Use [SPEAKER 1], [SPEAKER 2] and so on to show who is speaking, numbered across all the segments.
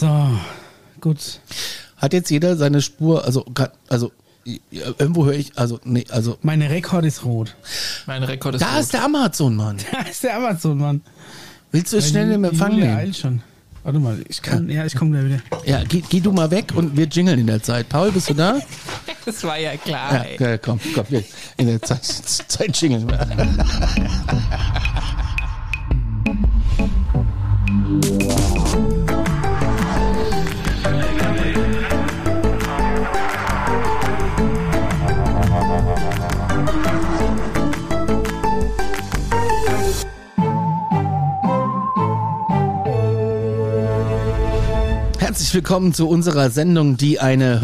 [SPEAKER 1] So, gut.
[SPEAKER 2] Hat jetzt jeder seine Spur, also, also irgendwo höre ich, also, nee, also.
[SPEAKER 1] Meine Rekord ist rot.
[SPEAKER 3] Mein Rekord ist
[SPEAKER 2] Da
[SPEAKER 3] rot.
[SPEAKER 2] ist der Amazon-Mann.
[SPEAKER 1] Da ist der Amazon-Mann.
[SPEAKER 2] Willst du es schnell im Empfang
[SPEAKER 1] Julia
[SPEAKER 2] nehmen?
[SPEAKER 1] eilt schon. Warte mal, ich kann, ja, ich komme gleich wieder.
[SPEAKER 2] Ja, geh, geh du mal weg und wir jingeln in der Zeit. Paul, bist du da?
[SPEAKER 3] Das war ja klar.
[SPEAKER 2] Ja, ja komm, komm, wir in der Zeit, Zeit jingeln Herzlich willkommen zu unserer Sendung, die eine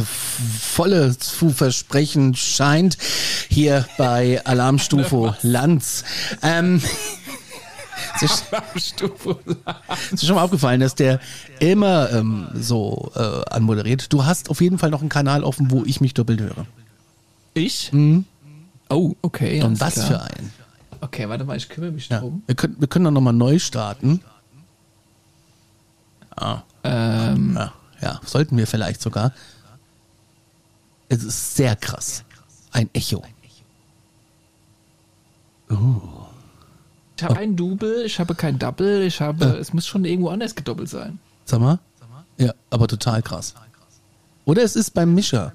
[SPEAKER 2] volle zu versprechen scheint, hier bei Alarmstufe Lanz. Ähm, ist dir schon mal aufgefallen, dass der immer ähm, so äh, anmoderiert? Du hast auf jeden Fall noch einen Kanal offen, wo ich mich doppelt höre.
[SPEAKER 3] Ich? Oh, okay.
[SPEAKER 2] Und was
[SPEAKER 3] klar.
[SPEAKER 2] für einen?
[SPEAKER 3] Okay, warte mal, ich kümmere mich
[SPEAKER 2] Ja.
[SPEAKER 3] drum.
[SPEAKER 2] Wir können, wir können doch nochmal neu starten. Ah,
[SPEAKER 3] Ähm,
[SPEAKER 2] ja, ja, sollten wir vielleicht sogar. Es ist sehr krass. Ein Echo.
[SPEAKER 3] ich habe ein Double, ich habe kein Double, ich habe, es muss schon irgendwo anders gedoppelt sein.
[SPEAKER 2] Sag mal? Ja, aber total krass. Oder es ist beim Mischer.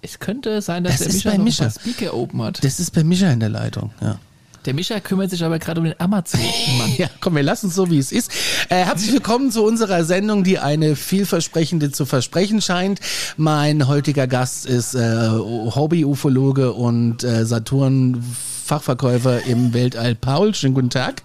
[SPEAKER 3] Es könnte sein, dass
[SPEAKER 2] Das
[SPEAKER 3] der ein paar Speaker oben hat.
[SPEAKER 2] Das ist bei Mischer in der Leitung, ja.
[SPEAKER 3] Der Mischa kümmert sich aber gerade um den Amazon-Mann.
[SPEAKER 2] Ja, komm, wir lassen es so, wie es ist. Äh, herzlich willkommen zu unserer Sendung, die eine vielversprechende zu versprechen scheint. Mein heutiger Gast ist äh, Hobby-Ufologe und äh, Saturn-Fachverkäufer im Weltall. Paul, schönen guten Tag.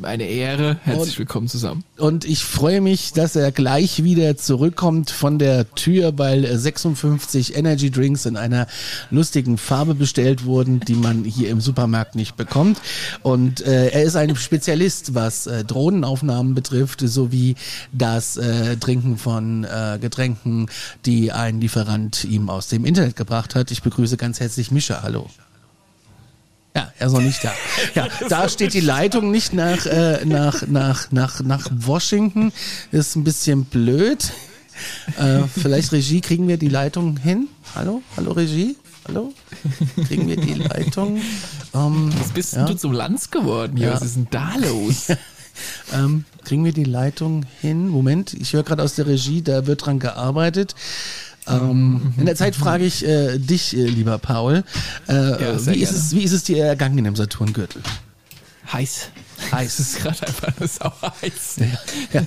[SPEAKER 3] Meine Ehre. Herzlich
[SPEAKER 2] Und-
[SPEAKER 3] willkommen zusammen.
[SPEAKER 2] Und ich freue mich, dass er gleich wieder zurückkommt von der Tür, weil äh, 56 Energy Drinks in einer lustigen Farbe bestellt wurden, die man hier im Supermarkt nicht bekommt. Und äh, er ist ein Spezialist, was äh, Drohnenaufnahmen betrifft, sowie das äh, Trinken von äh, Getränken, die ein Lieferant ihm aus dem Internet gebracht hat. Ich begrüße ganz herzlich Mischa. Hallo. Ja, er ist noch nicht da. Ja, da steht die Leitung nicht nach, äh, nach, nach, nach, nach Washington. Ist ein bisschen blöd. Äh, vielleicht Regie, kriegen wir die Leitung hin? Hallo? Hallo Regie? Hallo? Kriegen wir die Leitung? Ähm,
[SPEAKER 3] Was bist
[SPEAKER 2] ja,
[SPEAKER 3] du zum Lanz geworden?
[SPEAKER 2] Ja.
[SPEAKER 3] Was ist denn da los?
[SPEAKER 2] ähm, kriegen wir die Leitung hin? Moment, ich höre gerade aus der Regie, da wird dran gearbeitet. Ähm, in der Zeit frage ich äh, dich, äh, lieber Paul, äh,
[SPEAKER 3] Ja,
[SPEAKER 2] wie, ist es, wie ist es dir ergangen im Saturngürtel?
[SPEAKER 3] heiß.
[SPEAKER 2] Heiß.
[SPEAKER 3] Es ist gerade einfach nur sauer heiß.
[SPEAKER 2] Ja,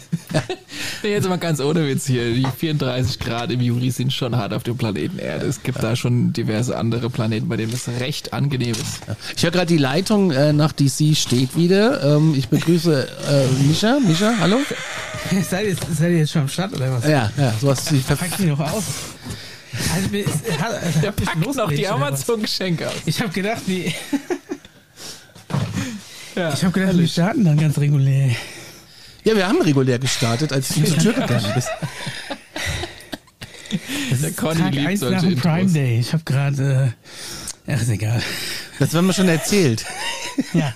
[SPEAKER 3] Nee, jetzt mal ganz ohne Witz hier. Die 34 Grad im Juli sind schon hart auf dem Planeten Erde. Es gibt da schon diverse andere Planeten, bei denen es recht angenehm ist.
[SPEAKER 2] Ich höre gerade, die Leitung äh, nach DC steht wieder. Ähm, ich begrüße äh, Mischa. Mischa, hallo?
[SPEAKER 1] Seid ihr, seid ihr jetzt schon am Start oder was?
[SPEAKER 2] Ja, ja, so hast du dich
[SPEAKER 1] Packt mich doch aus. Also, ich mich
[SPEAKER 3] packt noch
[SPEAKER 1] losgelegt,
[SPEAKER 3] die
[SPEAKER 1] oder was?
[SPEAKER 3] Amazon-Geschenke aus.
[SPEAKER 1] Ich habe gedacht, die,
[SPEAKER 3] Ja,
[SPEAKER 1] ich habe gedacht, wir starten dann ganz regulär.
[SPEAKER 2] Ja, wir haben regulär gestartet, als du zur Tür gegangen bist.
[SPEAKER 1] Das
[SPEAKER 3] Der
[SPEAKER 1] ist
[SPEAKER 3] Conny
[SPEAKER 1] Tag
[SPEAKER 3] liebt
[SPEAKER 1] 1
[SPEAKER 3] solche
[SPEAKER 1] nach dem
[SPEAKER 3] Intros.
[SPEAKER 1] Prime Day. Ich habe gerade, äh, ach, ist egal.
[SPEAKER 2] Das haben wir schon erzählt.
[SPEAKER 1] Ja.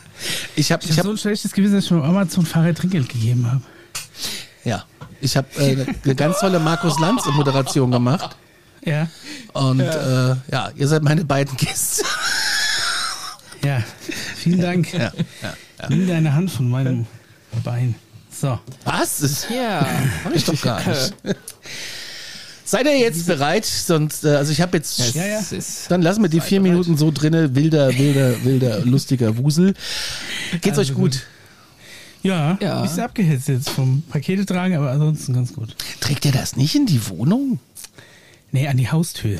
[SPEAKER 2] Ich habe,
[SPEAKER 1] Ich
[SPEAKER 2] ich
[SPEAKER 1] habe so ein schlechtes Gewissen, dass ich meinem Amazon-Fahrer Trinkgeld gegeben habe.
[SPEAKER 2] ja, ich habe äh, eine ganz tolle Markus Lanz Moderation gemacht.
[SPEAKER 1] Ja.
[SPEAKER 2] Und ja. Äh, ja, ihr seid meine beiden Gäste.
[SPEAKER 1] Ja. Vielen Dank.
[SPEAKER 2] Ja, ja.
[SPEAKER 1] Nimm deine Hand von meinem Bein. So.
[SPEAKER 2] Was?
[SPEAKER 3] Ja.
[SPEAKER 2] hab ich doch gar nicht. Seid ihr jetzt bereit? Sonst, äh, also ich habe jetzt.
[SPEAKER 1] Ja, ja.
[SPEAKER 2] Dann lassen wir die vier Minuten so drinne, wilder, wilder, wilder, lustiger Wusel. Geht's
[SPEAKER 1] Also
[SPEAKER 2] euch gut?
[SPEAKER 1] Ja,
[SPEAKER 3] Ja.
[SPEAKER 1] ein bisschen abgehetzt jetzt vom Pakete tragen, aber ansonsten ganz gut.
[SPEAKER 2] Trägt ihr das nicht in die Wohnung?
[SPEAKER 1] Nee, an die Haustür.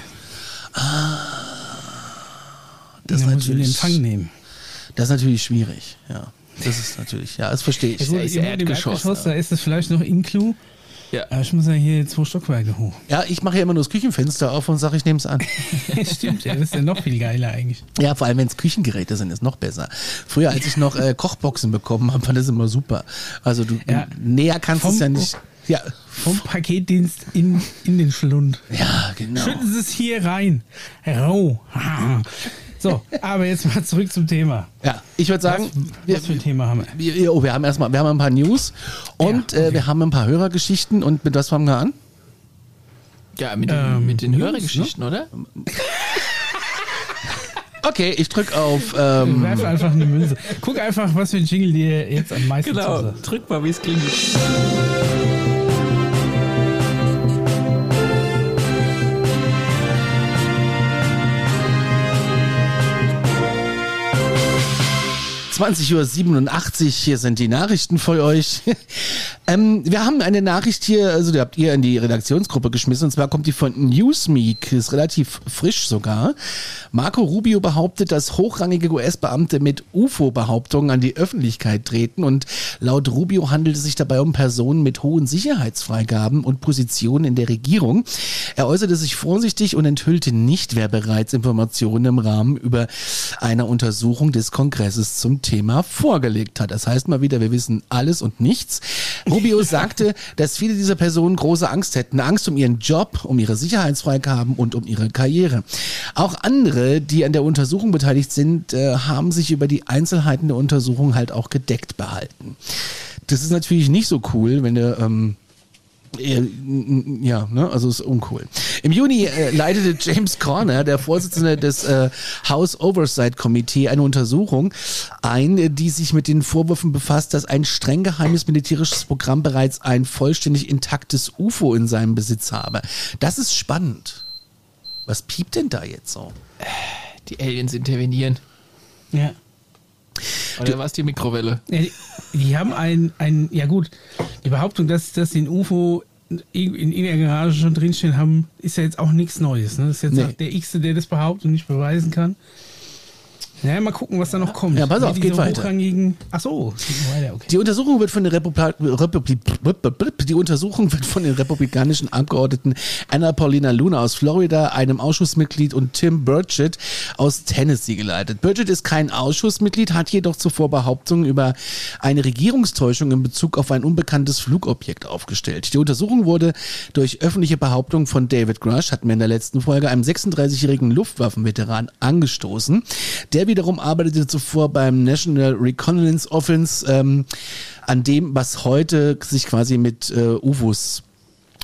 [SPEAKER 2] Das ist
[SPEAKER 1] Dann muss in
[SPEAKER 2] natürlich,
[SPEAKER 1] Empfang nehmen.
[SPEAKER 2] das ist natürlich schwierig. Ja, das ist natürlich, ja, das verstehe ich.
[SPEAKER 3] Ja, ist
[SPEAKER 1] im
[SPEAKER 3] Erdgeschoss,
[SPEAKER 1] Erdgeschoss, da ist es vielleicht noch Inclu.
[SPEAKER 3] Ja.
[SPEAKER 1] Aber ich muss ja hier zwei Stockwerke hoch.
[SPEAKER 2] Ja, ich mache ja immer nur das Küchenfenster auf und sage, ich nehme es an.
[SPEAKER 1] Stimmt, ja, das ist ja noch viel geiler eigentlich.
[SPEAKER 2] Ja, vor allem, wenn es Küchengeräte sind, ist noch besser. Früher, als ich noch äh, Kochboxen bekommen habe, war das immer super. Also du
[SPEAKER 1] Ja.
[SPEAKER 2] näher kannst du es ja nicht. Ja,
[SPEAKER 1] Vom Paketdienst in, in den Schlund.
[SPEAKER 2] ja, genau.
[SPEAKER 1] Schütten Sie es hier rein. Rau. So, aber jetzt mal zurück zum Thema.
[SPEAKER 2] Ja, ich würde sagen,
[SPEAKER 1] Was, was für ein Thema haben wir?
[SPEAKER 2] wir, oh, wir haben erstmal, wir haben ein paar News und
[SPEAKER 1] Ja,
[SPEAKER 2] äh,
[SPEAKER 1] okay.
[SPEAKER 2] wir haben ein paar Hörergeschichten und mit was fangen wir an?
[SPEAKER 3] Ja, mit den,
[SPEAKER 1] Ähm,
[SPEAKER 3] mit den
[SPEAKER 1] News,
[SPEAKER 3] Hörergeschichten, oder?
[SPEAKER 2] Okay, ich drück auf.
[SPEAKER 1] Wir
[SPEAKER 2] Ähm,
[SPEAKER 1] werfen einfach eine Münze. Guck einfach, was für ein Jingle dir jetzt am meisten
[SPEAKER 3] Genau.
[SPEAKER 1] zusagt.
[SPEAKER 3] Drück mal, wie es klingt.
[SPEAKER 2] 20.87 Uhr, hier sind die Nachrichten für euch. ähm, wir haben eine Nachricht hier, also die habt ihr in die Redaktionsgruppe geschmissen, und zwar kommt die von Newsmeek, ist relativ frisch sogar. Marco Rubio behauptet, dass hochrangige US-Beamte mit UFO-Behauptungen an die Öffentlichkeit treten und laut Rubio handelt es sich dabei um Personen mit hohen Sicherheitsfreigaben und Positionen in der Regierung. Er äußerte sich vorsichtig und enthüllte nicht, wer bereits Informationen im Rahmen über einer Untersuchung des Kongresses zum Thema vorgelegt hat. Das heißt mal wieder, wir wissen alles und nichts. Rubio sagte, dass viele dieser Personen große Angst hätten. Angst um ihren Job, um ihre Sicherheitsfreigaben und um ihre Karriere. Auch andere, die an der Untersuchung beteiligt sind, äh, haben sich über die Einzelheiten der Untersuchung halt auch gedeckt behalten. Das ist natürlich nicht so cool, wenn du ähm, äh, Ja, ne, also ist uncool. Im Juni äh, leitete James Corner, der Vorsitzende des äh, House Oversight Committee, eine Untersuchung ein, äh, die sich mit den Vorwürfen befasst, dass ein streng geheimes militärisches Programm bereits ein vollständig intaktes UFO in seinem Besitz habe. Das ist spannend. Was piept denn da jetzt so?
[SPEAKER 3] Die Aliens intervenieren.
[SPEAKER 1] Ja.
[SPEAKER 3] Oder war es die Mikrowelle?
[SPEAKER 1] Die, die haben ein, ein, ja gut, die Behauptung, dass, dass sie ein UFO in, in ihrer Garage schon drinstehen haben, ist ja jetzt auch nichts Neues. Ne? Das ist jetzt
[SPEAKER 2] Nee.
[SPEAKER 1] auch der X, der das behauptet und nicht beweisen kann. Ja, mal gucken, was da noch kommt.
[SPEAKER 2] Ja, pass auf,
[SPEAKER 1] Wie
[SPEAKER 2] geht weiter.
[SPEAKER 1] Ach so, weiter, okay.
[SPEAKER 2] Die Untersuchung wird von der Republik, Republik, die Untersuchung wird von den republikanischen Abgeordneten Anna Paulina Luna aus Florida, einem Ausschussmitglied und Tim Burchett aus Tennessee geleitet. Burchett ist kein Ausschussmitglied, hat jedoch zuvor Behauptungen über eine Regierungstäuschung in Bezug auf ein unbekanntes Flugobjekt aufgestellt. Die Untersuchung wurde durch öffentliche Behauptungen von David Grush, hatten wir in der letzten Folge, einem 36-jährigen Luftwaffenveteran, angestoßen. Der wiederum arbeitete zuvor beim National Reconnaissance Office, ähm, an dem, was heute sich quasi mit äh, UFOs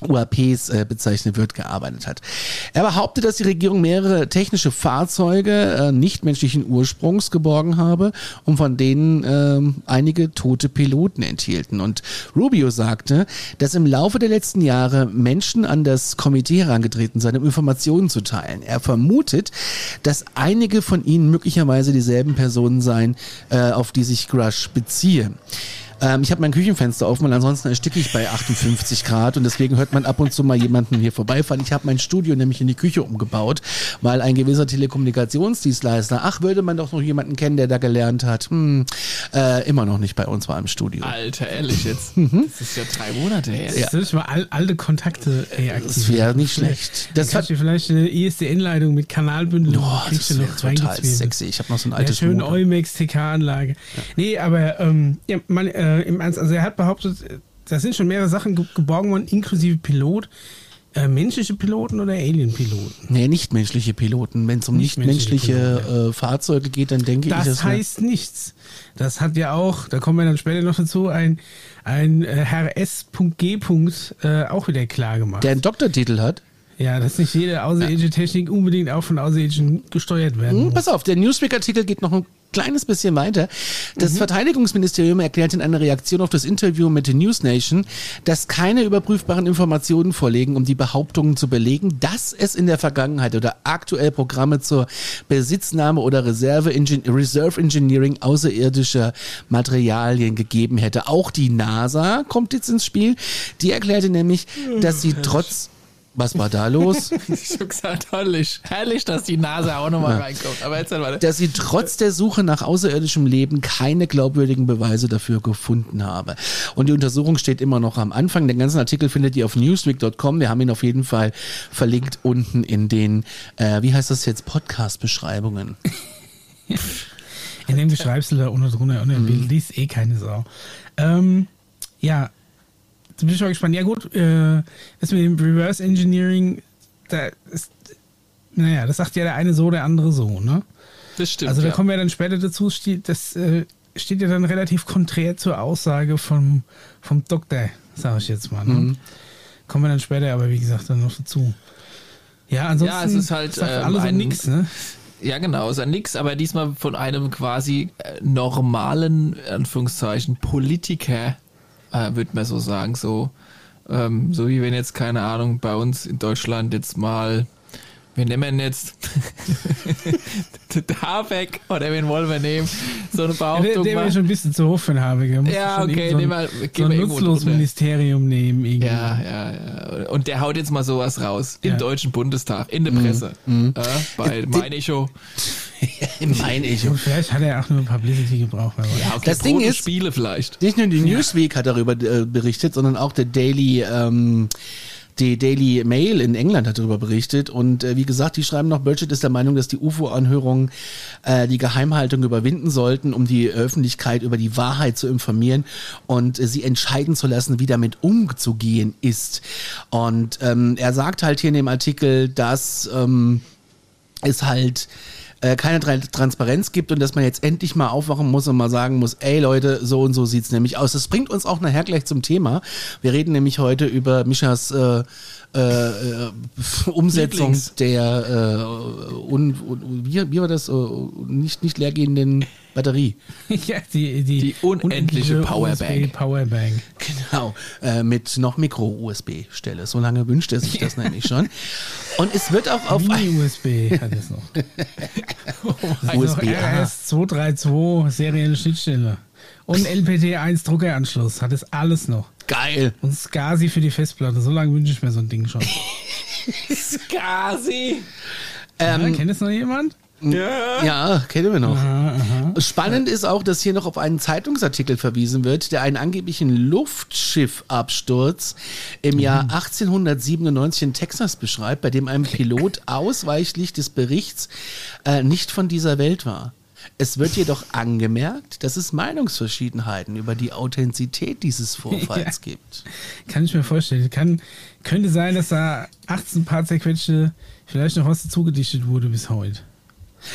[SPEAKER 2] UAPs äh, bezeichnet wird, gearbeitet hat. Er behauptet, dass die Regierung mehrere technische Fahrzeuge äh, nichtmenschlichen Ursprungs geborgen habe und von denen ähm, einige tote Piloten enthielten. Und Rubio sagte, dass im Laufe der letzten Jahre Menschen an das Komitee herangetreten seien, um Informationen zu teilen. Er vermutet, dass einige von ihnen möglicherweise dieselben Personen seien, äh, auf die sich Grush beziehe. Ähm, ich habe mein Küchenfenster offen, weil ansonsten ersticke ich bei 58 Grad und deswegen hört man ab und zu mal jemanden hier vorbeifahren. Ich habe mein Studio nämlich in die Küche umgebaut, weil ein gewisser Telekommunikationsdienstleister, ach, würde man doch noch jemanden kennen, der da gelernt hat, hm, äh, immer noch nicht bei uns war im Studio.
[SPEAKER 3] Alter, ehrlich jetzt.
[SPEAKER 2] Mhm.
[SPEAKER 3] Das ist ja drei Monate her.
[SPEAKER 1] Ja. Ich mal all, alte Kontakte
[SPEAKER 2] Das
[SPEAKER 1] aktivieren?
[SPEAKER 2] wäre nicht schlecht. Das
[SPEAKER 1] Das
[SPEAKER 2] hat,
[SPEAKER 1] vielleicht eine ISDN-Leitung mit Kanalbündel.
[SPEAKER 2] oh, das wäre
[SPEAKER 1] noch
[SPEAKER 2] total sexy. Ich habe noch so ein
[SPEAKER 1] Ja,
[SPEAKER 2] altes
[SPEAKER 1] schön
[SPEAKER 2] Modem.
[SPEAKER 1] Eumex TK-Anlage. Nee, aber ähm, ja, man, äh, im Ernst, also er hat behauptet, äh, da sind schon mehrere Sachen ge geborgen worden, inklusive Pilot. Äh, menschliche Piloten oder Alien-Piloten?
[SPEAKER 2] Nee, nichtmenschliche Piloten. Wenn es um
[SPEAKER 1] Nichtmenschliche
[SPEAKER 2] nichtmenschliche äh, Fahrzeuge geht, dann denke ich,
[SPEAKER 1] Das
[SPEAKER 2] das wär-
[SPEAKER 1] heißt nichts. Das hat ja auch, da kommen wir dann später noch dazu, ein, ein äh, Herr S.G. Äh, auch wieder klar gemacht.
[SPEAKER 2] der einen Doktortitel hat.
[SPEAKER 1] ja, dass nicht jede außerirdische Technik unbedingt auch von Außerirdischen gesteuert werden
[SPEAKER 2] Hm,
[SPEAKER 1] muss.
[SPEAKER 2] pass auf, der Newsweek-Artikel geht noch ein kleines bisschen weiter. Das Verteidigungsministerium erklärt in einer Reaktion auf das Interview mit News Nation, dass keine überprüfbaren Informationen vorliegen, um die Behauptungen zu belegen, dass es in der Vergangenheit oder aktuell Programme zur Besitznahme oder Reserve Engin Reserve Engineering außerirdischer Materialien gegeben hätte. Auch die NASA kommt jetzt ins Spiel. Die erklärte nämlich, dass sie trotz was war da los?
[SPEAKER 3] Ich hab gesagt, herrlich. Herrlich, dass die Nase auch nochmal reinkommt. Aber jetzt warte.
[SPEAKER 2] dass sie trotz der Suche nach außerirdischem Leben keine glaubwürdigen Beweise dafür gefunden habe. Und die Untersuchung steht immer noch am Anfang. Den ganzen Artikel findet ihr auf newsweek.com. Wir haben ihn auf jeden Fall verlinkt unten in den, äh, wie heißt das jetzt, Podcast-Beschreibungen.
[SPEAKER 1] In dem beschreibst du da unten drunter im
[SPEAKER 2] Mhm.
[SPEAKER 1] Bild liest eh keine Sau. Ähm, ja, da bin ich mal gespannt. Ja gut, äh, das mit dem Reverse Engineering, da ist, naja, das sagt ja der eine so, der andere so, ne?
[SPEAKER 3] Das stimmt.
[SPEAKER 1] Also da
[SPEAKER 3] ja.
[SPEAKER 1] kommen wir dann später dazu, das äh, steht ja dann relativ konträr zur Aussage vom, vom Doktor, sage ich jetzt mal. Ne?
[SPEAKER 3] Mhm.
[SPEAKER 1] Kommen wir dann später, aber wie gesagt, dann noch dazu. Ja, ansonsten
[SPEAKER 3] Ja, es ist halt, ähm,
[SPEAKER 1] alles
[SPEAKER 3] ein-
[SPEAKER 1] nix, ne?
[SPEAKER 3] Ja, genau, ist ja nix, aber diesmal von einem quasi äh, normalen, Anführungszeichen, Politiker, äh, würde man so sagen, so, ähm, so wie wenn jetzt, keine Ahnung, bei uns in Deutschland jetzt mal, wir nehmen jetzt Habeck oder wen wollen wir nehmen, so eine Behauptung
[SPEAKER 1] der wäre schon ein bisschen zu hoch für einen Habeck.
[SPEAKER 3] Ja, okay,
[SPEAKER 1] so
[SPEAKER 3] nehmen
[SPEAKER 1] ein,
[SPEAKER 3] wir-
[SPEAKER 1] so ein nutzloses. Ministerium nehmen. Irgendwie.
[SPEAKER 3] Ja, ja, ja. Und der haut jetzt mal sowas raus. Im
[SPEAKER 1] Ja.
[SPEAKER 3] Deutschen Bundestag, in der Presse. Äh, bei mein Echo.
[SPEAKER 2] Mein ich.
[SPEAKER 1] Und vielleicht hat er auch nur Publicity gebraucht.
[SPEAKER 3] Ja, okay,
[SPEAKER 2] Das Ding ist-
[SPEAKER 3] Spiele vielleicht.
[SPEAKER 2] Nicht nur die Newsweek hat darüber äh, berichtet, sondern auch der Daily, ähm, die Daily Mail in England hat darüber berichtet. Und äh, wie gesagt, die schreiben noch, Burchett ist der Meinung, dass die UFO-Anhörungen äh, die Geheimhaltung überwinden sollten, um die Öffentlichkeit über die Wahrheit zu informieren und äh, sie entscheiden zu lassen, wie damit umzugehen ist. Und ähm, er sagt halt hier in dem Artikel, dass ähm, es halt äh, keine Tra Transparenz gibt und dass man jetzt endlich mal aufwachen muss und mal sagen muss, ey Leute, so und so sieht's nämlich aus. Das bringt uns auch nachher gleich zum Thema. Wir reden nämlich heute über Mischas äh, äh, äh, Umsetzung
[SPEAKER 3] Lieblings.
[SPEAKER 2] der äh, un, un, wie, wie war das? Äh, nicht, nicht leergehenden Batterie.
[SPEAKER 1] ja, die, die,
[SPEAKER 3] Die unendliche Powerbank.
[SPEAKER 1] USB Powerbank.
[SPEAKER 2] Genau, äh, mit noch Micro-USB-Stelle. So lange wünscht er sich das nämlich schon. Und es wird auch auf
[SPEAKER 1] Mini-USB hat es noch. Also noch
[SPEAKER 2] USB-A.
[SPEAKER 1] RS232 serielle Schnittstelle. Und LPT1 Druckeranschluss hat es alles noch.
[SPEAKER 2] Geil.
[SPEAKER 1] Und SCSI für die Festplatte. So lange wünsche ich mir so ein Ding schon.
[SPEAKER 3] Skasi.
[SPEAKER 2] Ähm,
[SPEAKER 1] ja, kennt es noch jemand?
[SPEAKER 2] Ja, kennen wir noch.
[SPEAKER 1] Aha, aha.
[SPEAKER 2] Spannend ist auch, dass hier noch auf einen Zeitungsartikel verwiesen wird, der einen angeblichen Luftschiffabsturz im Jahr 1897 in Texas beschreibt, bei dem ein Pilot ausweichlich des Berichts äh, nicht von dieser Welt war. Es wird jedoch angemerkt, dass es Meinungsverschiedenheiten über die Authentizität dieses Vorfalls gibt.
[SPEAKER 1] Kann ich mir vorstellen. Kann, könnte sein, dass da 18 Paar zerquetschte vielleicht noch was dazugedichtet wurde bis heute.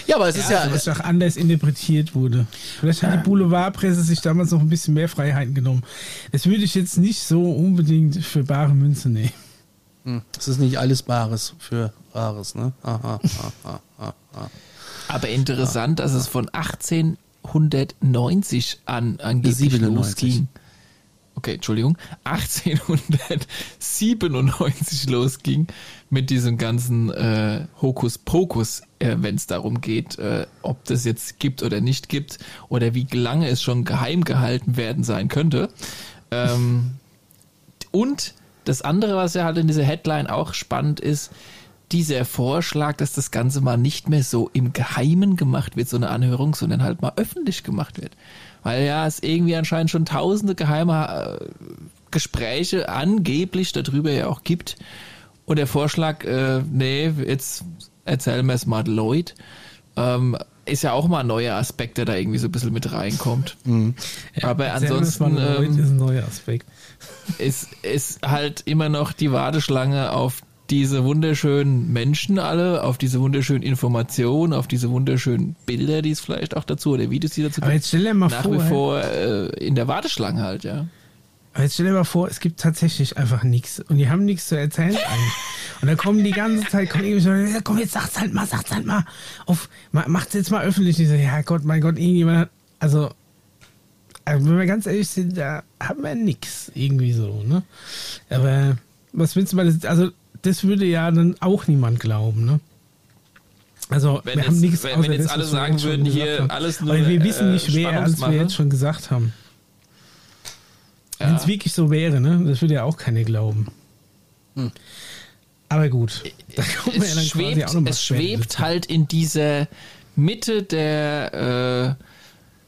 [SPEAKER 2] Ja, aber es ist ja,
[SPEAKER 1] Also, was auch anders interpretiert wurde. Vielleicht hat die Boulevardpresse sich damals noch ein bisschen mehr Freiheiten genommen. Das würde ich jetzt nicht so unbedingt für bare Münze nehmen.
[SPEAKER 2] es ist nicht alles Bares für Rares, ne? Aha, aha, aha, aha.
[SPEAKER 3] Aber interessant, dass es von 1890 an angeblich
[SPEAKER 2] 97.
[SPEAKER 3] losging. Okay, Entschuldigung. 1897 losging mit diesem ganzen äh, Hokuspokus, äh, wenn es darum geht, äh, ob das jetzt gibt oder nicht gibt oder wie lange es schon geheim gehalten werden sein könnte. Ähm, und das andere, was ja halt in dieser Headline auch spannend ist, dieser Vorschlag, dass das Ganze mal nicht mehr so im Geheimen gemacht wird, so eine Anhörung, sondern halt mal öffentlich gemacht wird. Weil ja es irgendwie anscheinend schon tausende geheime äh, Gespräche angeblich darüber ja auch gibt. Und der Vorschlag, äh, nee, jetzt erzählen wir es mal Lloyd, ähm, ist ja auch mal ein neuer Aspekt, der da irgendwie so ein bisschen mit reinkommt. Aber ansonsten ähm,
[SPEAKER 1] ist ein neuer Aspekt.
[SPEAKER 3] ist, ist halt immer noch die Warteschlange auf diese wunderschönen Menschen alle, auf diese wunderschönen Informationen, auf diese wunderschönen Bilder, die es vielleicht auch dazu oder Videos, die dazu
[SPEAKER 1] Aber jetzt stell dir mal
[SPEAKER 3] nach
[SPEAKER 1] vor,
[SPEAKER 3] wie vor äh, in der Warteschlange halt, ja.
[SPEAKER 1] Aber jetzt stell dir mal vor, es gibt tatsächlich einfach nichts und die haben nichts zu erzählen eigentlich. Und dann kommen die ganze Zeit, kommen irgendwie so, ja, komm, jetzt sag's halt mal, sag's halt mal. Auf, ma- macht's jetzt mal öffentlich. Die so, ja Gott, mein Gott, irgendjemand hat, also, also, wenn wir ganz ehrlich sind, da haben wir nichts irgendwie so, ne? Aber was willst du mal, also, das würde ja dann auch niemand glauben, ne? Also,
[SPEAKER 3] Wenn
[SPEAKER 1] wir
[SPEAKER 3] jetzt-
[SPEAKER 1] haben nichts
[SPEAKER 3] wenn- wenn jetzt
[SPEAKER 1] das,
[SPEAKER 3] alle sagen würden, hier alles nur,
[SPEAKER 1] Aber wir wissen
[SPEAKER 3] äh,
[SPEAKER 1] nicht, wer, als wir jetzt schon gesagt haben.
[SPEAKER 3] Ja.
[SPEAKER 1] Wenn es wirklich so wäre, ne? Das würde ja auch keiner glauben. Aber gut. Da kommen wir ja
[SPEAKER 3] es
[SPEAKER 1] dann quasi
[SPEAKER 3] schwebt,
[SPEAKER 1] auch noch mal
[SPEAKER 3] es schwebt halt in dieser Mitte der,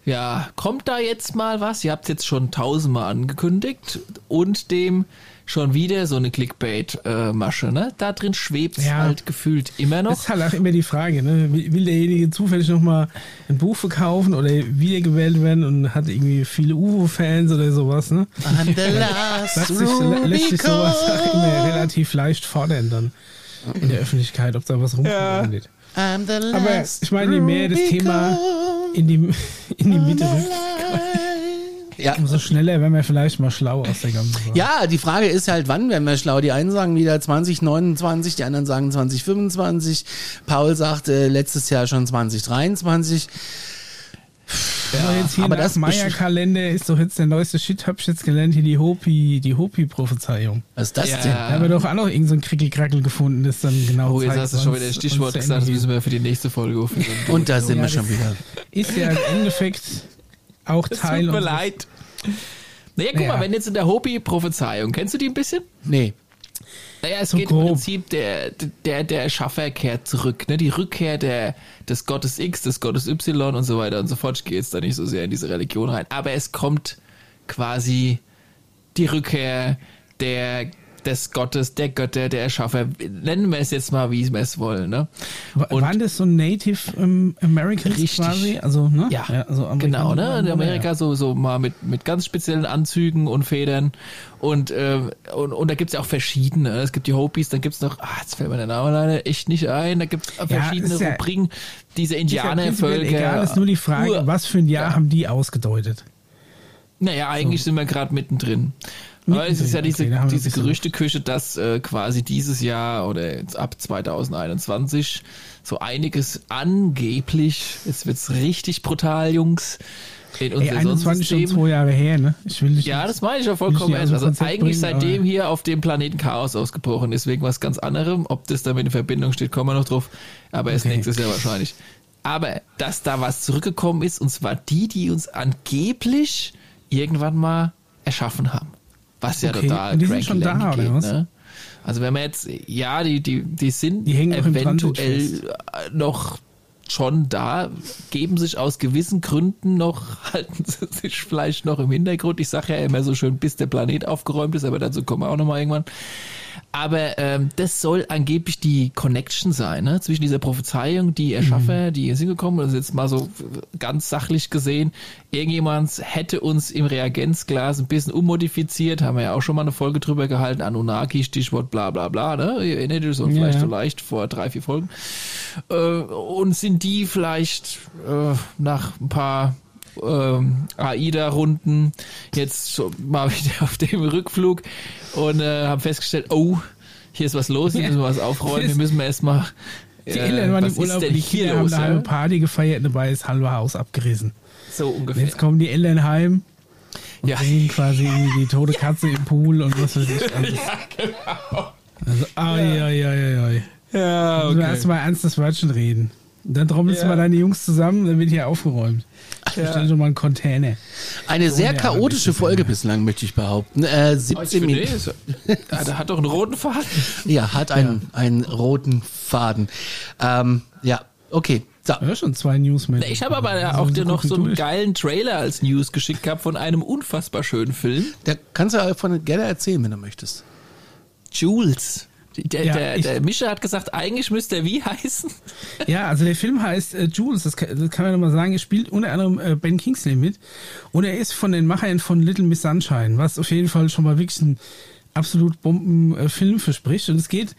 [SPEAKER 3] äh, ja, kommt da jetzt mal was? Ihr habt es jetzt schon tausendmal angekündigt und dem schon wieder so eine Clickbait-Masche, ne? Da drin schwebt es
[SPEAKER 1] Ja.
[SPEAKER 3] halt gefühlt immer
[SPEAKER 1] Das
[SPEAKER 3] noch.
[SPEAKER 1] ist halt auch immer die Frage, ne? Will derjenige zufällig nochmal ein Buch verkaufen oder wiedergewählt werden und hat irgendwie viele UFO-Fans oder sowas, ne?
[SPEAKER 2] I'm the last
[SPEAKER 1] Lässt sich, lässt sich sowas auch immer relativ leicht fordern dann. in der Öffentlichkeit, ob da was rumkommt
[SPEAKER 3] Ja.
[SPEAKER 1] Aber
[SPEAKER 2] last
[SPEAKER 1] ich meine, je mehr das Thema in die, in die Mitte rückt,
[SPEAKER 2] Ja.
[SPEAKER 1] umso schneller werden wir vielleicht mal schlau aus der ganzen Sache.
[SPEAKER 2] Ja, die Frage ist halt, wann werden wir schlau? Die einen sagen wieder 2029, die anderen sagen 2025. Paul sagte letztes Jahr schon 2023.
[SPEAKER 1] aber jetzt hier
[SPEAKER 2] aber das
[SPEAKER 1] Maya-Kalender ist doch jetzt der neueste Shit, hab ich jetzt gelernt, hier die Hopi, die Hopi-Prophezeiung.
[SPEAKER 2] Was ist das
[SPEAKER 3] Ja.
[SPEAKER 2] denn?
[SPEAKER 1] Da haben wir doch auch noch irgendein so ein Krickelkrackel gefunden, das dann genau
[SPEAKER 3] Oh, jetzt hast du schon wieder ein Stichwort gesagt, das müssen wir für die nächste Folge aufnehmen.
[SPEAKER 2] Und da sind
[SPEAKER 1] Ja,
[SPEAKER 2] wir schon wieder.
[SPEAKER 1] Ist ja im Endeffekt auch
[SPEAKER 3] Es
[SPEAKER 1] Teil
[SPEAKER 3] tut mir leid. Naja, guck
[SPEAKER 1] Ja.
[SPEAKER 3] mal, wenn jetzt in der Hopi-Prophezeiung, kennst du die ein bisschen?
[SPEAKER 2] Nee.
[SPEAKER 3] Naja, es
[SPEAKER 1] So
[SPEAKER 3] geht im
[SPEAKER 1] grob.
[SPEAKER 3] Prinzip, der, der, der Schaffer kehrt zurück, ne? Die Rückkehr der, des Gottes X, des Gottes Y und so weiter und so fort. Ich gehe jetzt da nicht so sehr in diese Religion rein. Aber es kommt quasi die Rückkehr der, des Gottes, der Götter, der Erschaffer. Nennen wir es jetzt mal, wie wir es wollen, ne? Und-
[SPEAKER 1] Waren das so Native ähm, Americans
[SPEAKER 3] Richtig.
[SPEAKER 1] quasi? Also, ne?
[SPEAKER 3] Ja,
[SPEAKER 1] also
[SPEAKER 3] genau, ne? In Amerika
[SPEAKER 1] ja.
[SPEAKER 3] so, so mal mit, mit ganz speziellen Anzügen und Federn. Und, ähm, und, und da gibt's ja auch verschiedene. Es gibt die Hopis, dann gibt's noch, ah, jetzt fällt mir der Name leider echt nicht ein. Da gibt's verschiedene
[SPEAKER 1] ist ja-
[SPEAKER 3] Rubriken. Diese
[SPEAKER 1] Ist ja
[SPEAKER 3] Indianervölker.
[SPEAKER 1] Egal, ist nur die Frage,
[SPEAKER 3] Ur-
[SPEAKER 1] was für ein Jahr
[SPEAKER 3] Ja.
[SPEAKER 1] haben die ausgedeutet?
[SPEAKER 3] Naja, eigentlich sind wir gerade mittendrin. Aber es ist ja diese,
[SPEAKER 1] okay,
[SPEAKER 3] diese Gerüchteküche, dass äh, quasi dieses Jahr oder ab 2021 so einiges angeblich, jetzt wird's richtig brutal, Jungs, in
[SPEAKER 1] Ey,
[SPEAKER 3] unser
[SPEAKER 1] 21 schon zwei Jahre her, ne? Ich will nicht.
[SPEAKER 3] Ja, das meine ich ja vollkommen ernst. Also
[SPEAKER 1] Konzept
[SPEAKER 3] eigentlich
[SPEAKER 1] bringen,
[SPEAKER 3] seitdem hier auf dem Planeten Chaos ausgebrochen ist, wegen was ganz anderem. Ob das damit in Verbindung steht, kommen wir noch drauf. Aber erst
[SPEAKER 1] Okay.
[SPEAKER 3] nächstes Jahr wahrscheinlich. Aber dass da was zurückgekommen ist, und zwar die, die uns angeblich irgendwann mal erschaffen haben. Was ja
[SPEAKER 1] Okay,
[SPEAKER 3] total
[SPEAKER 1] und die sind schon da,
[SPEAKER 3] lanky
[SPEAKER 1] oder
[SPEAKER 3] geht,
[SPEAKER 1] was?
[SPEAKER 3] Ne? Also wenn man jetzt, ja, die, die, die sind
[SPEAKER 1] Die
[SPEAKER 3] eventuell noch schon da, geben sich aus gewissen Gründen noch, halten sie sich vielleicht noch im Hintergrund. Ich sage ja immer so schön, bis der Planet aufgeräumt ist, aber dazu kommen wir auch nochmal irgendwann. Aber ähm, das soll angeblich die Connection sein, ne? zwischen dieser Prophezeiung, die Erschaffer, die hier sind gekommen, also jetzt mal so ganz sachlich gesehen, irgendjemand hätte uns im Reagenzglas ein bisschen ummodifiziert, haben wir ja auch schon mal eine Folge drüber gehalten, Anunnaki, Stichwort bla bla bla, ne? Ihr erinnert euch so
[SPEAKER 1] Ja,
[SPEAKER 3] vielleicht
[SPEAKER 1] ja.
[SPEAKER 3] so leicht vor drei, vier Folgen. Äh, und sind die vielleicht äh, nach ein paar ähm, AIDA-Runden jetzt mal wieder auf dem Rückflug und äh, haben festgestellt, oh, hier ist was los, hier
[SPEAKER 1] Ja.
[SPEAKER 3] müssen wir was aufräumen, hier müssen wir erstmal
[SPEAKER 1] Die Eltern waren im Urlaub, die Kinder haben eine halbe Party gefeiert, dabei ist halbe Haus abgerissen.
[SPEAKER 3] So
[SPEAKER 1] Und
[SPEAKER 3] ungefähr.
[SPEAKER 1] jetzt kommen die Eltern heim und
[SPEAKER 3] Ja.
[SPEAKER 1] sehen quasi die tote Katze im Pool und was weiß ich. alles.
[SPEAKER 3] genau.
[SPEAKER 1] Also, ai, ai, ai, ai.
[SPEAKER 3] Ja,
[SPEAKER 1] wir erstmal ernstes Wörtchen reden. Und dann trommelst du
[SPEAKER 3] Ja.
[SPEAKER 1] mal deine Jungs zusammen, dann wird hier aufgeräumt. Ich bestell schon mal einen Container.
[SPEAKER 2] Eine sehr
[SPEAKER 1] ja,
[SPEAKER 2] chaotische Folge
[SPEAKER 1] ja-
[SPEAKER 2] bislang, möchte ich behaupten. Äh,
[SPEAKER 3] Oh, ich
[SPEAKER 2] 17
[SPEAKER 3] finde,
[SPEAKER 2] Minuten.
[SPEAKER 3] Ah, der hat doch einen roten Faden.
[SPEAKER 2] Ja, hat einen, einen roten Faden. Ähm, ja, okay. So.
[SPEAKER 1] Ja, schon zwei News mit.
[SPEAKER 3] Ich habe aber
[SPEAKER 1] Also,
[SPEAKER 3] auch dir noch so einen
[SPEAKER 1] durch.
[SPEAKER 3] geilen Trailer als News geschickt gehabt von einem unfassbar schönen Film.
[SPEAKER 2] Da kannst du von gerne erzählen, wenn du möchtest.
[SPEAKER 3] Jules. Der,
[SPEAKER 1] Ja,
[SPEAKER 3] der, der Mischer hat gesagt, eigentlich müsste er wie heißen?
[SPEAKER 1] Ja, also der Film heißt äh, Jules, das kann, das kann man nochmal sagen. Er spielt unter anderem äh, Ben Kingsley mit. Und er ist von den Machern von Little Miss Sunshine, was auf jeden Fall schon mal wirklich ein absolut Bomben-Film verspricht. Und es geht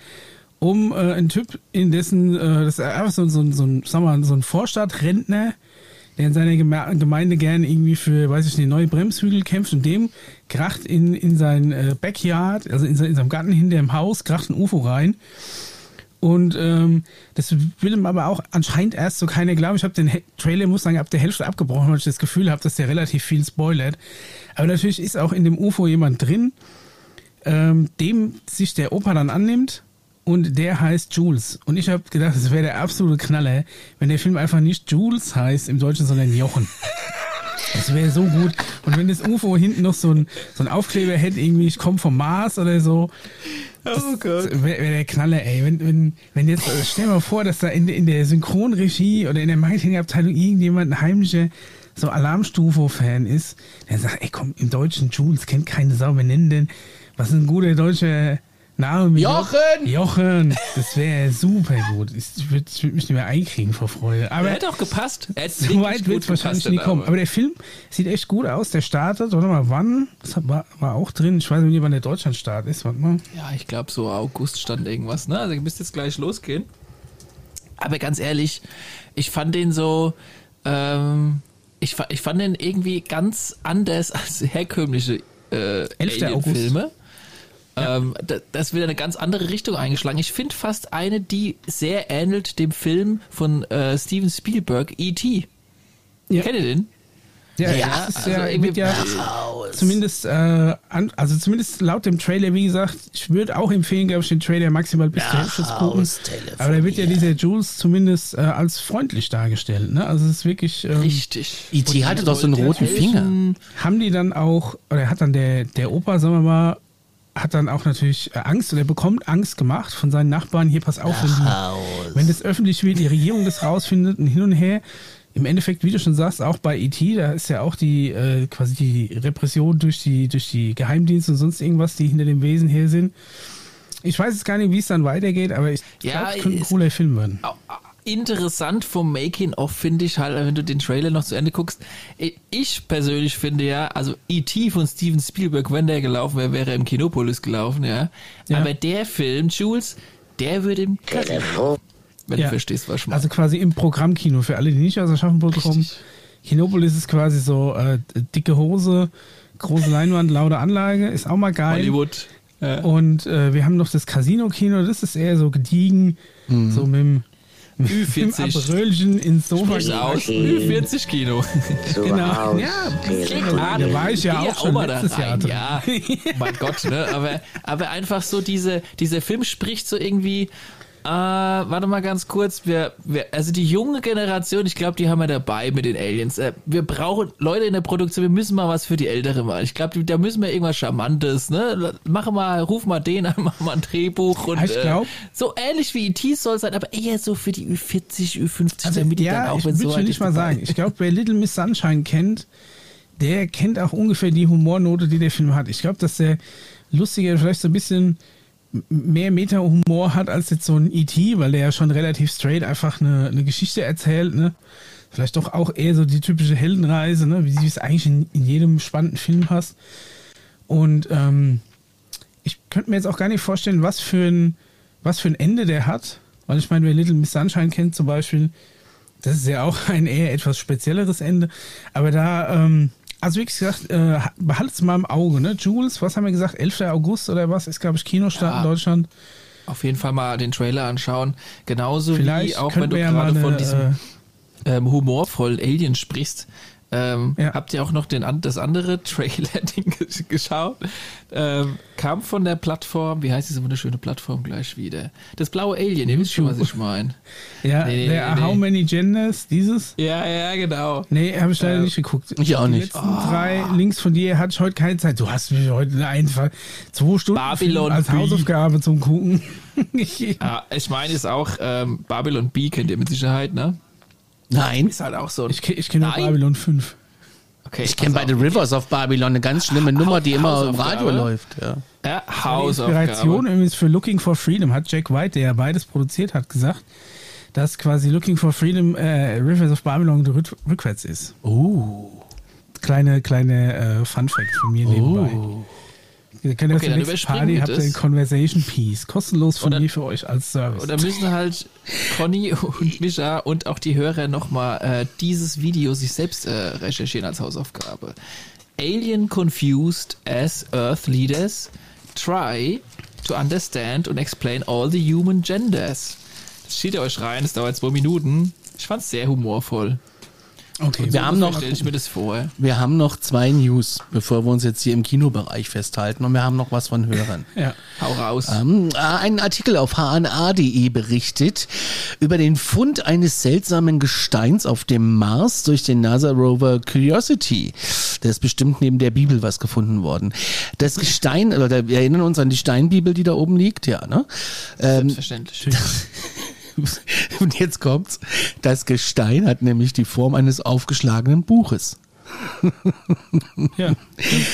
[SPEAKER 1] um äh, einen Typ, in dessen, äh, das ist einfach so, so, so, ein, sag mal, so ein Vorstadtrentner, der in seiner Geme Gemeinde gern irgendwie für, weiß ich nicht, neue Bremshügel kämpft und dem kracht in, in sein äh, Backyard, also in, sein, in seinem Garten hinter dem Haus, kracht ein UFO rein. Und ähm, das will ihm aber auch anscheinend erst so keiner glauben. Ich habe den Trailer, muss sagen, ab der Hälfte abgebrochen, weil ich das Gefühl habe, dass der relativ viel spoilert. Aber natürlich ist auch in dem UFO jemand drin, ähm, dem sich der Opa dann annimmt. Und der heißt Jules. Und ich habe gedacht, das wäre der absolute Knaller, wenn der Film einfach nicht Jules heißt im Deutschen, sondern Jochen. Das wäre so gut. Und wenn das UFO hinten noch so ein, so ein Aufkleber hätte, irgendwie, ich komme vom Mars oder so.
[SPEAKER 3] Oh Gott.
[SPEAKER 1] Wäre wär der Knaller, ey. Wenn, wenn, wenn jetzt, äh, stell dir mal vor, dass da in, in der Synchronregie oder in der Marketingabteilung irgendjemand ein heimlicher so Alarmstufo-Fan ist, der sagt, ey komm, im Deutschen Jules kennt keine Sau, wir nennen den, was ist ein guter deutscher Name
[SPEAKER 2] Jochen!
[SPEAKER 1] Jochen! Das wäre super gut. Ich würde würd mich nicht mehr einkriegen vor Freude. Aber
[SPEAKER 3] Er hätte auch gepasst. Er
[SPEAKER 1] so weit wird es wahrscheinlich nie kommen. Aber der Film sieht echt gut aus. Der startet, warte mal, wann? Das war, war auch drin. Ich weiß nicht, wann der Deutschlandstart ist. Warte mal.
[SPEAKER 3] Ja, ich glaube, so August stand irgendwas, ne? Also ihr müsst jetzt gleich losgehen. Aber ganz ehrlich, ich fand den so, ähm, ich, ich fand den irgendwie ganz anders als herkömmliche äh,
[SPEAKER 1] 11.
[SPEAKER 3] Ähm, da, das ist wieder eine ganz andere Richtung eingeschlagen. Ich finde fast eine, die sehr ähnelt dem Film von äh, Steven Spielberg, E.T.
[SPEAKER 1] Ja.
[SPEAKER 3] Kennt ihr den?
[SPEAKER 1] Ja,
[SPEAKER 2] Ja,
[SPEAKER 1] ist
[SPEAKER 3] also
[SPEAKER 1] ja,
[SPEAKER 3] irgendwie-
[SPEAKER 1] ja zumindest, äh, an, also zumindest laut dem Trailer, wie gesagt, ich würde auch empfehlen, glaube ich, den Trailer maximal bis zur Hälfte zu gucken. Aber da wird ja dieser Jules zumindest äh, als freundlich dargestellt. Ne? Also es ist wirklich. Ähm,
[SPEAKER 3] Richtig.
[SPEAKER 2] E.T. hatte doch so einen roten Finger.
[SPEAKER 1] haben die dann auch, oder hat dann der, der Opa, sagen wir mal, hat dann auch natürlich äh, Angst oder bekommt Angst gemacht von seinen Nachbarn. Hier, pass auf, wenn, die, wenn das öffentlich wird, die Regierung das rausfindet und hin und her. Im Endeffekt, wie du schon sagst, auch bei E.T., da ist ja auch die äh, quasi die Repression durch die, durch die Geheimdienste und sonst irgendwas, die hinter dem Wesen her sind. Ich weiß jetzt gar nicht, wie es dann weitergeht, aber ich
[SPEAKER 3] Ja,
[SPEAKER 1] glaube, es könnte ein cooler Film werden.
[SPEAKER 3] Interessant vom Making-of finde ich halt, wenn du den Trailer noch zu Ende guckst. Ich persönlich finde ja, also E.T. von Steven Spielberg, wenn der gelaufen wäre, wäre er im Kinopolis gelaufen, ja.
[SPEAKER 1] Ja.
[SPEAKER 3] Aber der Film, Jules, der würde im Kino, wenn
[SPEAKER 1] Ja.
[SPEAKER 3] du verstehst, was ich meine.
[SPEAKER 1] Also quasi im Programmkino für alle, die nicht aus Aschaffenburg kommen. Kinopolis ist quasi so äh, dicke Hose, große Leinwand, laute Anlage, ist auch mal geil.
[SPEAKER 3] Hollywood. Ja.
[SPEAKER 1] Und äh, wir haben noch das Casino-Kino, das ist eher so gediegen, so mit dem, mit dem
[SPEAKER 3] Ü40.
[SPEAKER 1] Abröllchen ins Sofa.
[SPEAKER 3] Aus. 40 Kino.
[SPEAKER 1] Genau. Ja, da war ich ja auch schon letztes Jahr drin.
[SPEAKER 3] Ja, mein Gott, ne? Aber, aber einfach so diese, dieser Film spricht so irgendwie, äh, warte mal ganz kurz, wir, wir, also die junge Generation, ich glaube, die haben wir dabei mit den Aliens. Äh, wir brauchen Leute in der Produktion, wir müssen mal was für die Ältere machen. Ich glaube, da müssen wir irgendwas Charmantes, ne? Mach mal, ruf mal den an, mach mal ein Drehbuch und
[SPEAKER 1] Ich glaub-
[SPEAKER 3] äh, so ähnlich wie E.T. soll sein, aber eher so für die Ü40, Ü50,
[SPEAKER 1] Also,
[SPEAKER 3] damit die dann
[SPEAKER 1] ja,
[SPEAKER 3] auch,
[SPEAKER 1] ich
[SPEAKER 3] wenn so weit
[SPEAKER 1] nicht mal sagen. Ich glaube, wer Little Miss Sunshine kennt, der kennt auch ungefähr die Humornote, die der Film hat. Ich glaube, dass der lustiger vielleicht so ein bisschen mehr Meta-Humor hat als jetzt so ein E.T., weil der ja schon relativ straight einfach eine, eine Geschichte erzählt, ne? Vielleicht doch auch eher so die typische Heldenreise, ne? Wie es eigentlich in, in jedem spannenden Film passt. Und ähm, ich könnte mir jetzt auch gar nicht vorstellen, was für ein, was für ein Ende der hat. Weil ich meine, wer Little Miss Sunshine kennt zum Beispiel, das ist ja auch ein eher etwas spezielleres Ende. Aber da, ähm, also wie gesagt, äh, behaltet es mal im Auge, ne? Jules, was haben wir gesagt? 11. August oder was ist, glaube ich, Kinostart
[SPEAKER 3] Ja.
[SPEAKER 1] in Deutschland.
[SPEAKER 3] Auf jeden Fall mal den Trailer anschauen. Genauso
[SPEAKER 1] Vielleicht
[SPEAKER 3] wie auch wenn du gerade von diesem
[SPEAKER 1] äh,
[SPEAKER 3] ähm, humorvollen Alien sprichst. Ähm,
[SPEAKER 1] Ja.
[SPEAKER 3] Habt ihr auch noch den, das andere Trailer-Ding ge- geschaut? Ähm, kam von der Plattform, wie heißt diese wunderschöne Plattform gleich wieder? Das blaue Alien, ihr wisst schon, was ich meine.
[SPEAKER 1] Ja,
[SPEAKER 3] Nee, nee, nee,
[SPEAKER 1] How. Many Genders, dieses?
[SPEAKER 3] Ja, ja, genau.
[SPEAKER 1] Nee, habe ich leider
[SPEAKER 3] Äh,
[SPEAKER 1] nicht geguckt.
[SPEAKER 2] ich auch
[SPEAKER 1] Die
[SPEAKER 2] nicht.
[SPEAKER 1] letzten drei Links von dir hatte ich heute keine Zeit. Du hast mich heute einfach zwei Stunden
[SPEAKER 3] Babylon
[SPEAKER 1] als. Hausaufgabe zum Gucken.
[SPEAKER 3] Ja, ich meine ist auch ähm, Babylon B, kennt ihr mit Sicherheit, ne?
[SPEAKER 2] Nein.
[SPEAKER 3] Ist halt auch so
[SPEAKER 1] ich ich kenne. Babylon 5.
[SPEAKER 3] Okay,
[SPEAKER 2] Ich kenne bei The. Rivers of Babylon eine ganz schlimme Nummer, die immer im. Radio läuft. Ja.
[SPEAKER 3] Ja,
[SPEAKER 1] Die
[SPEAKER 3] Hausaufgabe.
[SPEAKER 1] Inspiration übrigens für Looking for Freedom hat Jack White, der ja beides produziert hat, gesagt, dass quasi Looking for Freedom äh, Rivers of Babylon rück rückwärts ist.
[SPEAKER 2] Oh.
[SPEAKER 1] Kleine, kleine äh, Fun Fact von mir nebenbei.
[SPEAKER 2] Oh.
[SPEAKER 1] Ihr könnt
[SPEAKER 3] Okay, dann überspringen
[SPEAKER 1] Party habt ihr ein Conversation Piece. Kostenlos von mir für euch als Service.
[SPEAKER 3] Und da müssen halt Conny und Mischa und auch die Hörer nochmal äh, dieses Video sich selbst äh, recherchieren als Hausaufgabe. Alien confused as Earth leaders try to understand and explain all the human genders. Das steht ihr euch rein, das dauert zwei Minuten. Ich fand's sehr humorvoll.
[SPEAKER 1] Okay,
[SPEAKER 2] Wir haben noch,
[SPEAKER 3] ich mir das vor.
[SPEAKER 2] wir haben noch zwei News, bevor wir uns jetzt hier im Kinobereich festhalten. Und wir haben noch was von Hörern.
[SPEAKER 1] ja.
[SPEAKER 3] Hau raus.
[SPEAKER 2] Ähm, ein Artikel auf hna.de berichtet über den Fund eines seltsamen Gesteins auf dem Mars durch den NASA-Rover Curiosity. Da ist bestimmt neben der Bibel was gefunden worden. Das Gestein, oder wir erinnern uns an die Steinbibel, die da oben liegt, ja, ne? Ähm,
[SPEAKER 3] Selbstverständlich.
[SPEAKER 2] und jetzt kommt's. Das Gestein hat nämlich die Form eines aufgeschlagenen Buches.
[SPEAKER 1] ja,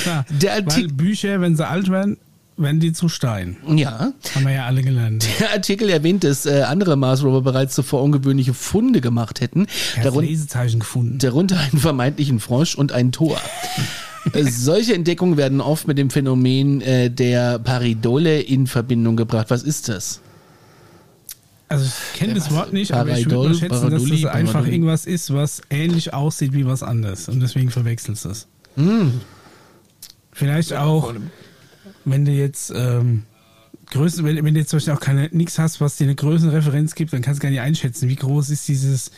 [SPEAKER 1] klar.
[SPEAKER 2] Der
[SPEAKER 1] Weil
[SPEAKER 2] Artikel,
[SPEAKER 1] Bücher, wenn sie alt werden, werden die zu Stein.
[SPEAKER 2] Ja,
[SPEAKER 1] Haben wir ja alle gelernt.
[SPEAKER 2] der Artikel erwähnt, dass äh, andere Mars Rover bereits zuvor ungewöhnliche Funde gemacht hätten.
[SPEAKER 1] Hat
[SPEAKER 2] Darun
[SPEAKER 1] Lesezeichen gefunden.
[SPEAKER 2] darunter einen vermeintlichen Frosch und ein Tor. Äh, Solche Entdeckungen werden oft mit dem Phänomen äh, der Paridole in Verbindung gebracht. Was ist das?
[SPEAKER 1] Also ich kenne das Wort nicht, aber ich würde mal schätzen, dass das einfach irgendwas ist, was ähnlich aussieht wie was anderes. Und deswegen verwechselst du es.
[SPEAKER 2] Hm.
[SPEAKER 1] Vielleicht auch, wenn du jetzt ähm, Größe, wenn, wenn du jetzt zum Beispiel auch keine nichts hast, was dir eine Größenreferenz gibt, dann kannst du gar nicht einschätzen, wie groß ist dieses,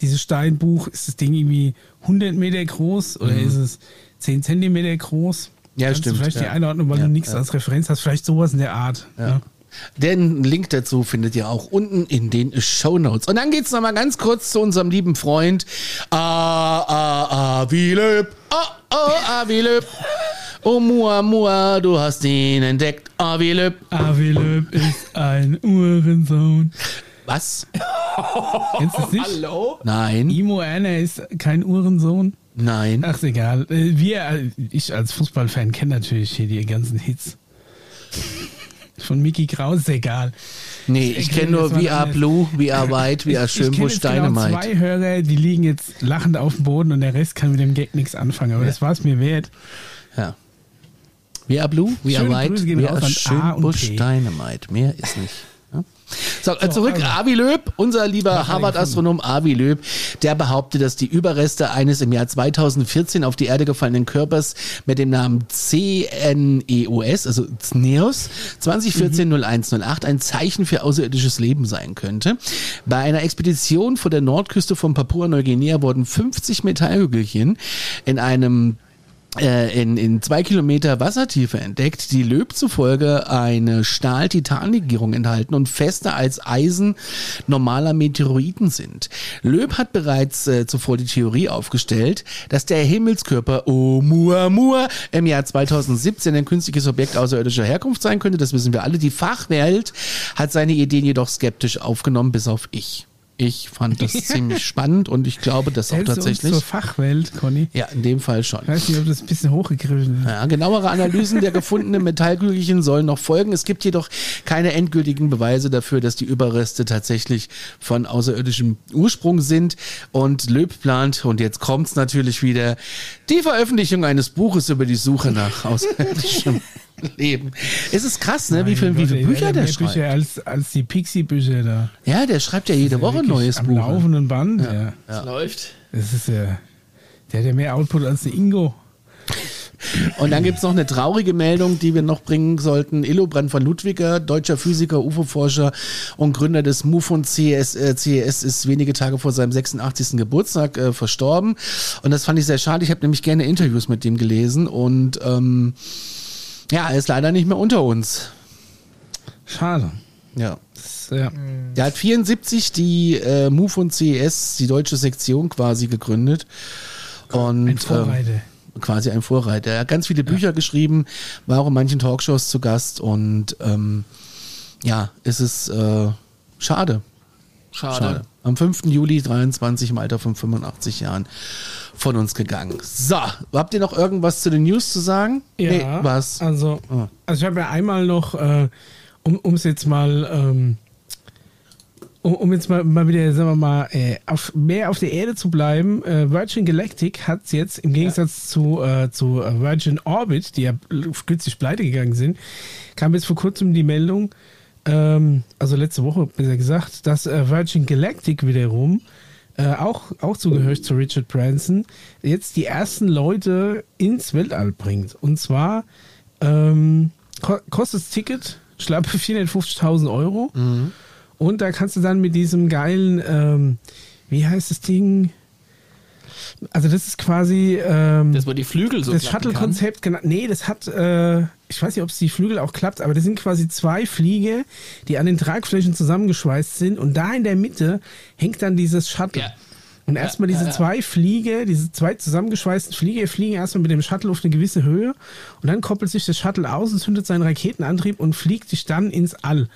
[SPEAKER 1] dieses Steinbuch. Ist das Ding irgendwie 100 Meter groß oder ist es 10 Zentimeter groß?
[SPEAKER 2] Ja,
[SPEAKER 1] Kannst
[SPEAKER 2] stimmt,
[SPEAKER 1] vielleicht
[SPEAKER 2] ja.
[SPEAKER 1] die Einordnung, weil
[SPEAKER 2] Ja,
[SPEAKER 1] du nichts
[SPEAKER 2] ja.
[SPEAKER 1] als Referenz hast. Vielleicht sowas in der Art. Ja.
[SPEAKER 2] Den Link dazu findet ihr auch unten in den Show Notes. Und dann geht's noch mal ganz kurz zu unserem lieben Freund Ah, ah, ah, Wilöb. Ah, ah, ah, Wilöb. Oh, Mua, Mua, du hast ihn entdeckt. Ah, Wilöb.
[SPEAKER 1] Avilöb ist ein Uhrensohn.
[SPEAKER 2] Was?
[SPEAKER 1] Kennst du das nicht?
[SPEAKER 3] Hallo?
[SPEAKER 2] Nein,
[SPEAKER 1] Imo Erner ist kein Uhrensohn.
[SPEAKER 2] nein.
[SPEAKER 1] Ach, ist egal. Äh, Wir, äh, ich als Fußballfan kenne natürlich hier die ganzen Hits. Von Mickey Kraus, egal.
[SPEAKER 2] Nee, ich
[SPEAKER 1] ich
[SPEAKER 2] kenne
[SPEAKER 1] kenn
[SPEAKER 2] nur We Are. Blue, We Are White, We Are
[SPEAKER 1] Ich kenne
[SPEAKER 2] Schönbusch
[SPEAKER 1] jetzt genau
[SPEAKER 2] Dynamite.
[SPEAKER 1] zwei Hörer, die liegen jetzt lachend auf dem Boden und der Rest kann mit dem Gag nichts anfangen. Aber das war es mir wert.
[SPEAKER 2] Ja. We Are Blue, We Are
[SPEAKER 1] Schöne
[SPEAKER 2] White,
[SPEAKER 1] Grüße gehen
[SPEAKER 2] We Are Schönbusch. Dynamite. Mehr ist nicht. So,
[SPEAKER 1] So,
[SPEAKER 2] zurück,
[SPEAKER 1] also.
[SPEAKER 2] Avi Löb, unser lieber
[SPEAKER 1] er
[SPEAKER 2] Harvard-Astronom Avi Löb, der behauptet, dass die Überreste eines im Jahr 2014 auf die Erde gefallenen Körpers mit dem Namen CNEOS, also CNEOS, 2014-0108 ein Zeichen für außerirdisches Leben sein könnte. Bei einer Expedition vor der Nordküste von Papua-Neuguinea wurden 50 Metallhügelchen in einem in, in zwei Kilometer Wassertiefe entdeckt, die Löb zufolge eine Stahl-Titan-Legierung enthalten und fester als Eisen normaler Meteoriten sind. Löb hat bereits äh, zuvor die Theorie aufgestellt, dass der Himmelskörper Oumuamua im Jahr 2017 ein künstliches Objekt außerirdischer Herkunft sein könnte. Das wissen wir alle. Die Fachwelt hat seine Ideen jedoch skeptisch aufgenommen, bis auf ich. Ich fand das ziemlich spannend und ich glaube, das auch
[SPEAKER 1] du uns
[SPEAKER 2] tatsächlich.
[SPEAKER 1] zur Fachwelt, Conny?
[SPEAKER 2] Ja, in dem Fall schon.
[SPEAKER 1] Ich weiß nicht, ob das ein bisschen hochgegriffen ist.
[SPEAKER 2] Ja, genauere Analysen der gefundenen Metallkügelchen sollen noch folgen. Es gibt jedoch keine endgültigen Beweise dafür, dass die Überreste tatsächlich von außerirdischem Ursprung sind. Und Löb plant, und jetzt kommt's natürlich wieder, die Veröffentlichung eines Buches über die Suche nach außerirdischem Leben. Es ist krass, ne, wie, viel, wie viele
[SPEAKER 1] Gott, ey,
[SPEAKER 2] Bücher der
[SPEAKER 1] mehr
[SPEAKER 2] schreibt.
[SPEAKER 1] Bücher als, als die Pixie-Bücher da.
[SPEAKER 2] Ja, der schreibt ja jede Woche ein neues
[SPEAKER 1] am
[SPEAKER 2] Buch. ne?
[SPEAKER 1] laufenden Band, ja.
[SPEAKER 3] Es läuft.
[SPEAKER 1] Das ist ja. Der hat ja mehr Output als der Ingo.
[SPEAKER 2] Und dann gibt's noch eine traurige Meldung, die wir noch bringen sollten. Illobrand von Ludwiger, deutscher Physiker, UFO-Forscher und Gründer des MUFON CES, äh, CES ist wenige Tage vor seinem 86. Geburtstag äh, verstorben. Und das fand ich sehr schade. Ich habe nämlich gerne Interviews mit dem gelesen und ähm, ja, er ist leider nicht mehr unter uns.
[SPEAKER 1] Schade.
[SPEAKER 2] Ja.
[SPEAKER 1] Ja.
[SPEAKER 2] Der hat 74 die äh, MUFON CES, die deutsche Sektion quasi gegründet. Und,
[SPEAKER 1] Ein Vorreiter.
[SPEAKER 2] Ähm, quasi ein Vorreiter. Er hat ganz viele Bücher geschrieben, war auch in manchen Talkshows zu Gast und ähm, ja, es ist äh, schade.
[SPEAKER 3] Schade.
[SPEAKER 2] Am 5. Juli 23 im Alter von 85 Jahren von uns gegangen. So, habt ihr noch irgendwas zu den News zu sagen?
[SPEAKER 1] Ja,
[SPEAKER 2] was?
[SPEAKER 1] Also,
[SPEAKER 2] Ah.
[SPEAKER 1] also ich habe ja einmal noch, äh, um es jetzt mal, ähm, um, um jetzt mal, mal wieder, sagen wir mal, äh, auf, mehr auf der Erde zu bleiben, äh, Virgin Galactic hat jetzt im Gegensatz zu, äh, zu äh, Virgin Orbit, die ja kürzlich pleite gegangen sind, kam jetzt vor kurzem die Meldung, ähm, also letzte Woche besser gesagt, dass äh, Virgin Galactic wiederum äh, auch, auch zugehört zu Richard Branson, jetzt die ersten Leute ins Weltall bringt. Und zwar ähm, ko kostet das Ticket, ich glaube, 450.000 Euro. Und da kannst du dann mit diesem geilen, ähm, wie heißt das Ding? Also das ist quasi ähm,
[SPEAKER 3] Dass man die Flügel so
[SPEAKER 1] das. Shuttle-Konzept, genau. Nee, das hat, äh, ich weiß nicht, ob es die Flügel auch klappt, aber das sind quasi zwei Fliege, die an den Tragflächen zusammengeschweißt sind und da in der Mitte hängt dann dieses Shuttle.
[SPEAKER 3] Ja.
[SPEAKER 1] Und erstmal diese zwei Fliege, diese zwei zusammengeschweißten Fliege, fliegen erstmal mit dem Shuttle auf eine gewisse Höhe und dann koppelt sich das Shuttle aus und zündet seinen Raketenantrieb und fliegt dich dann ins All.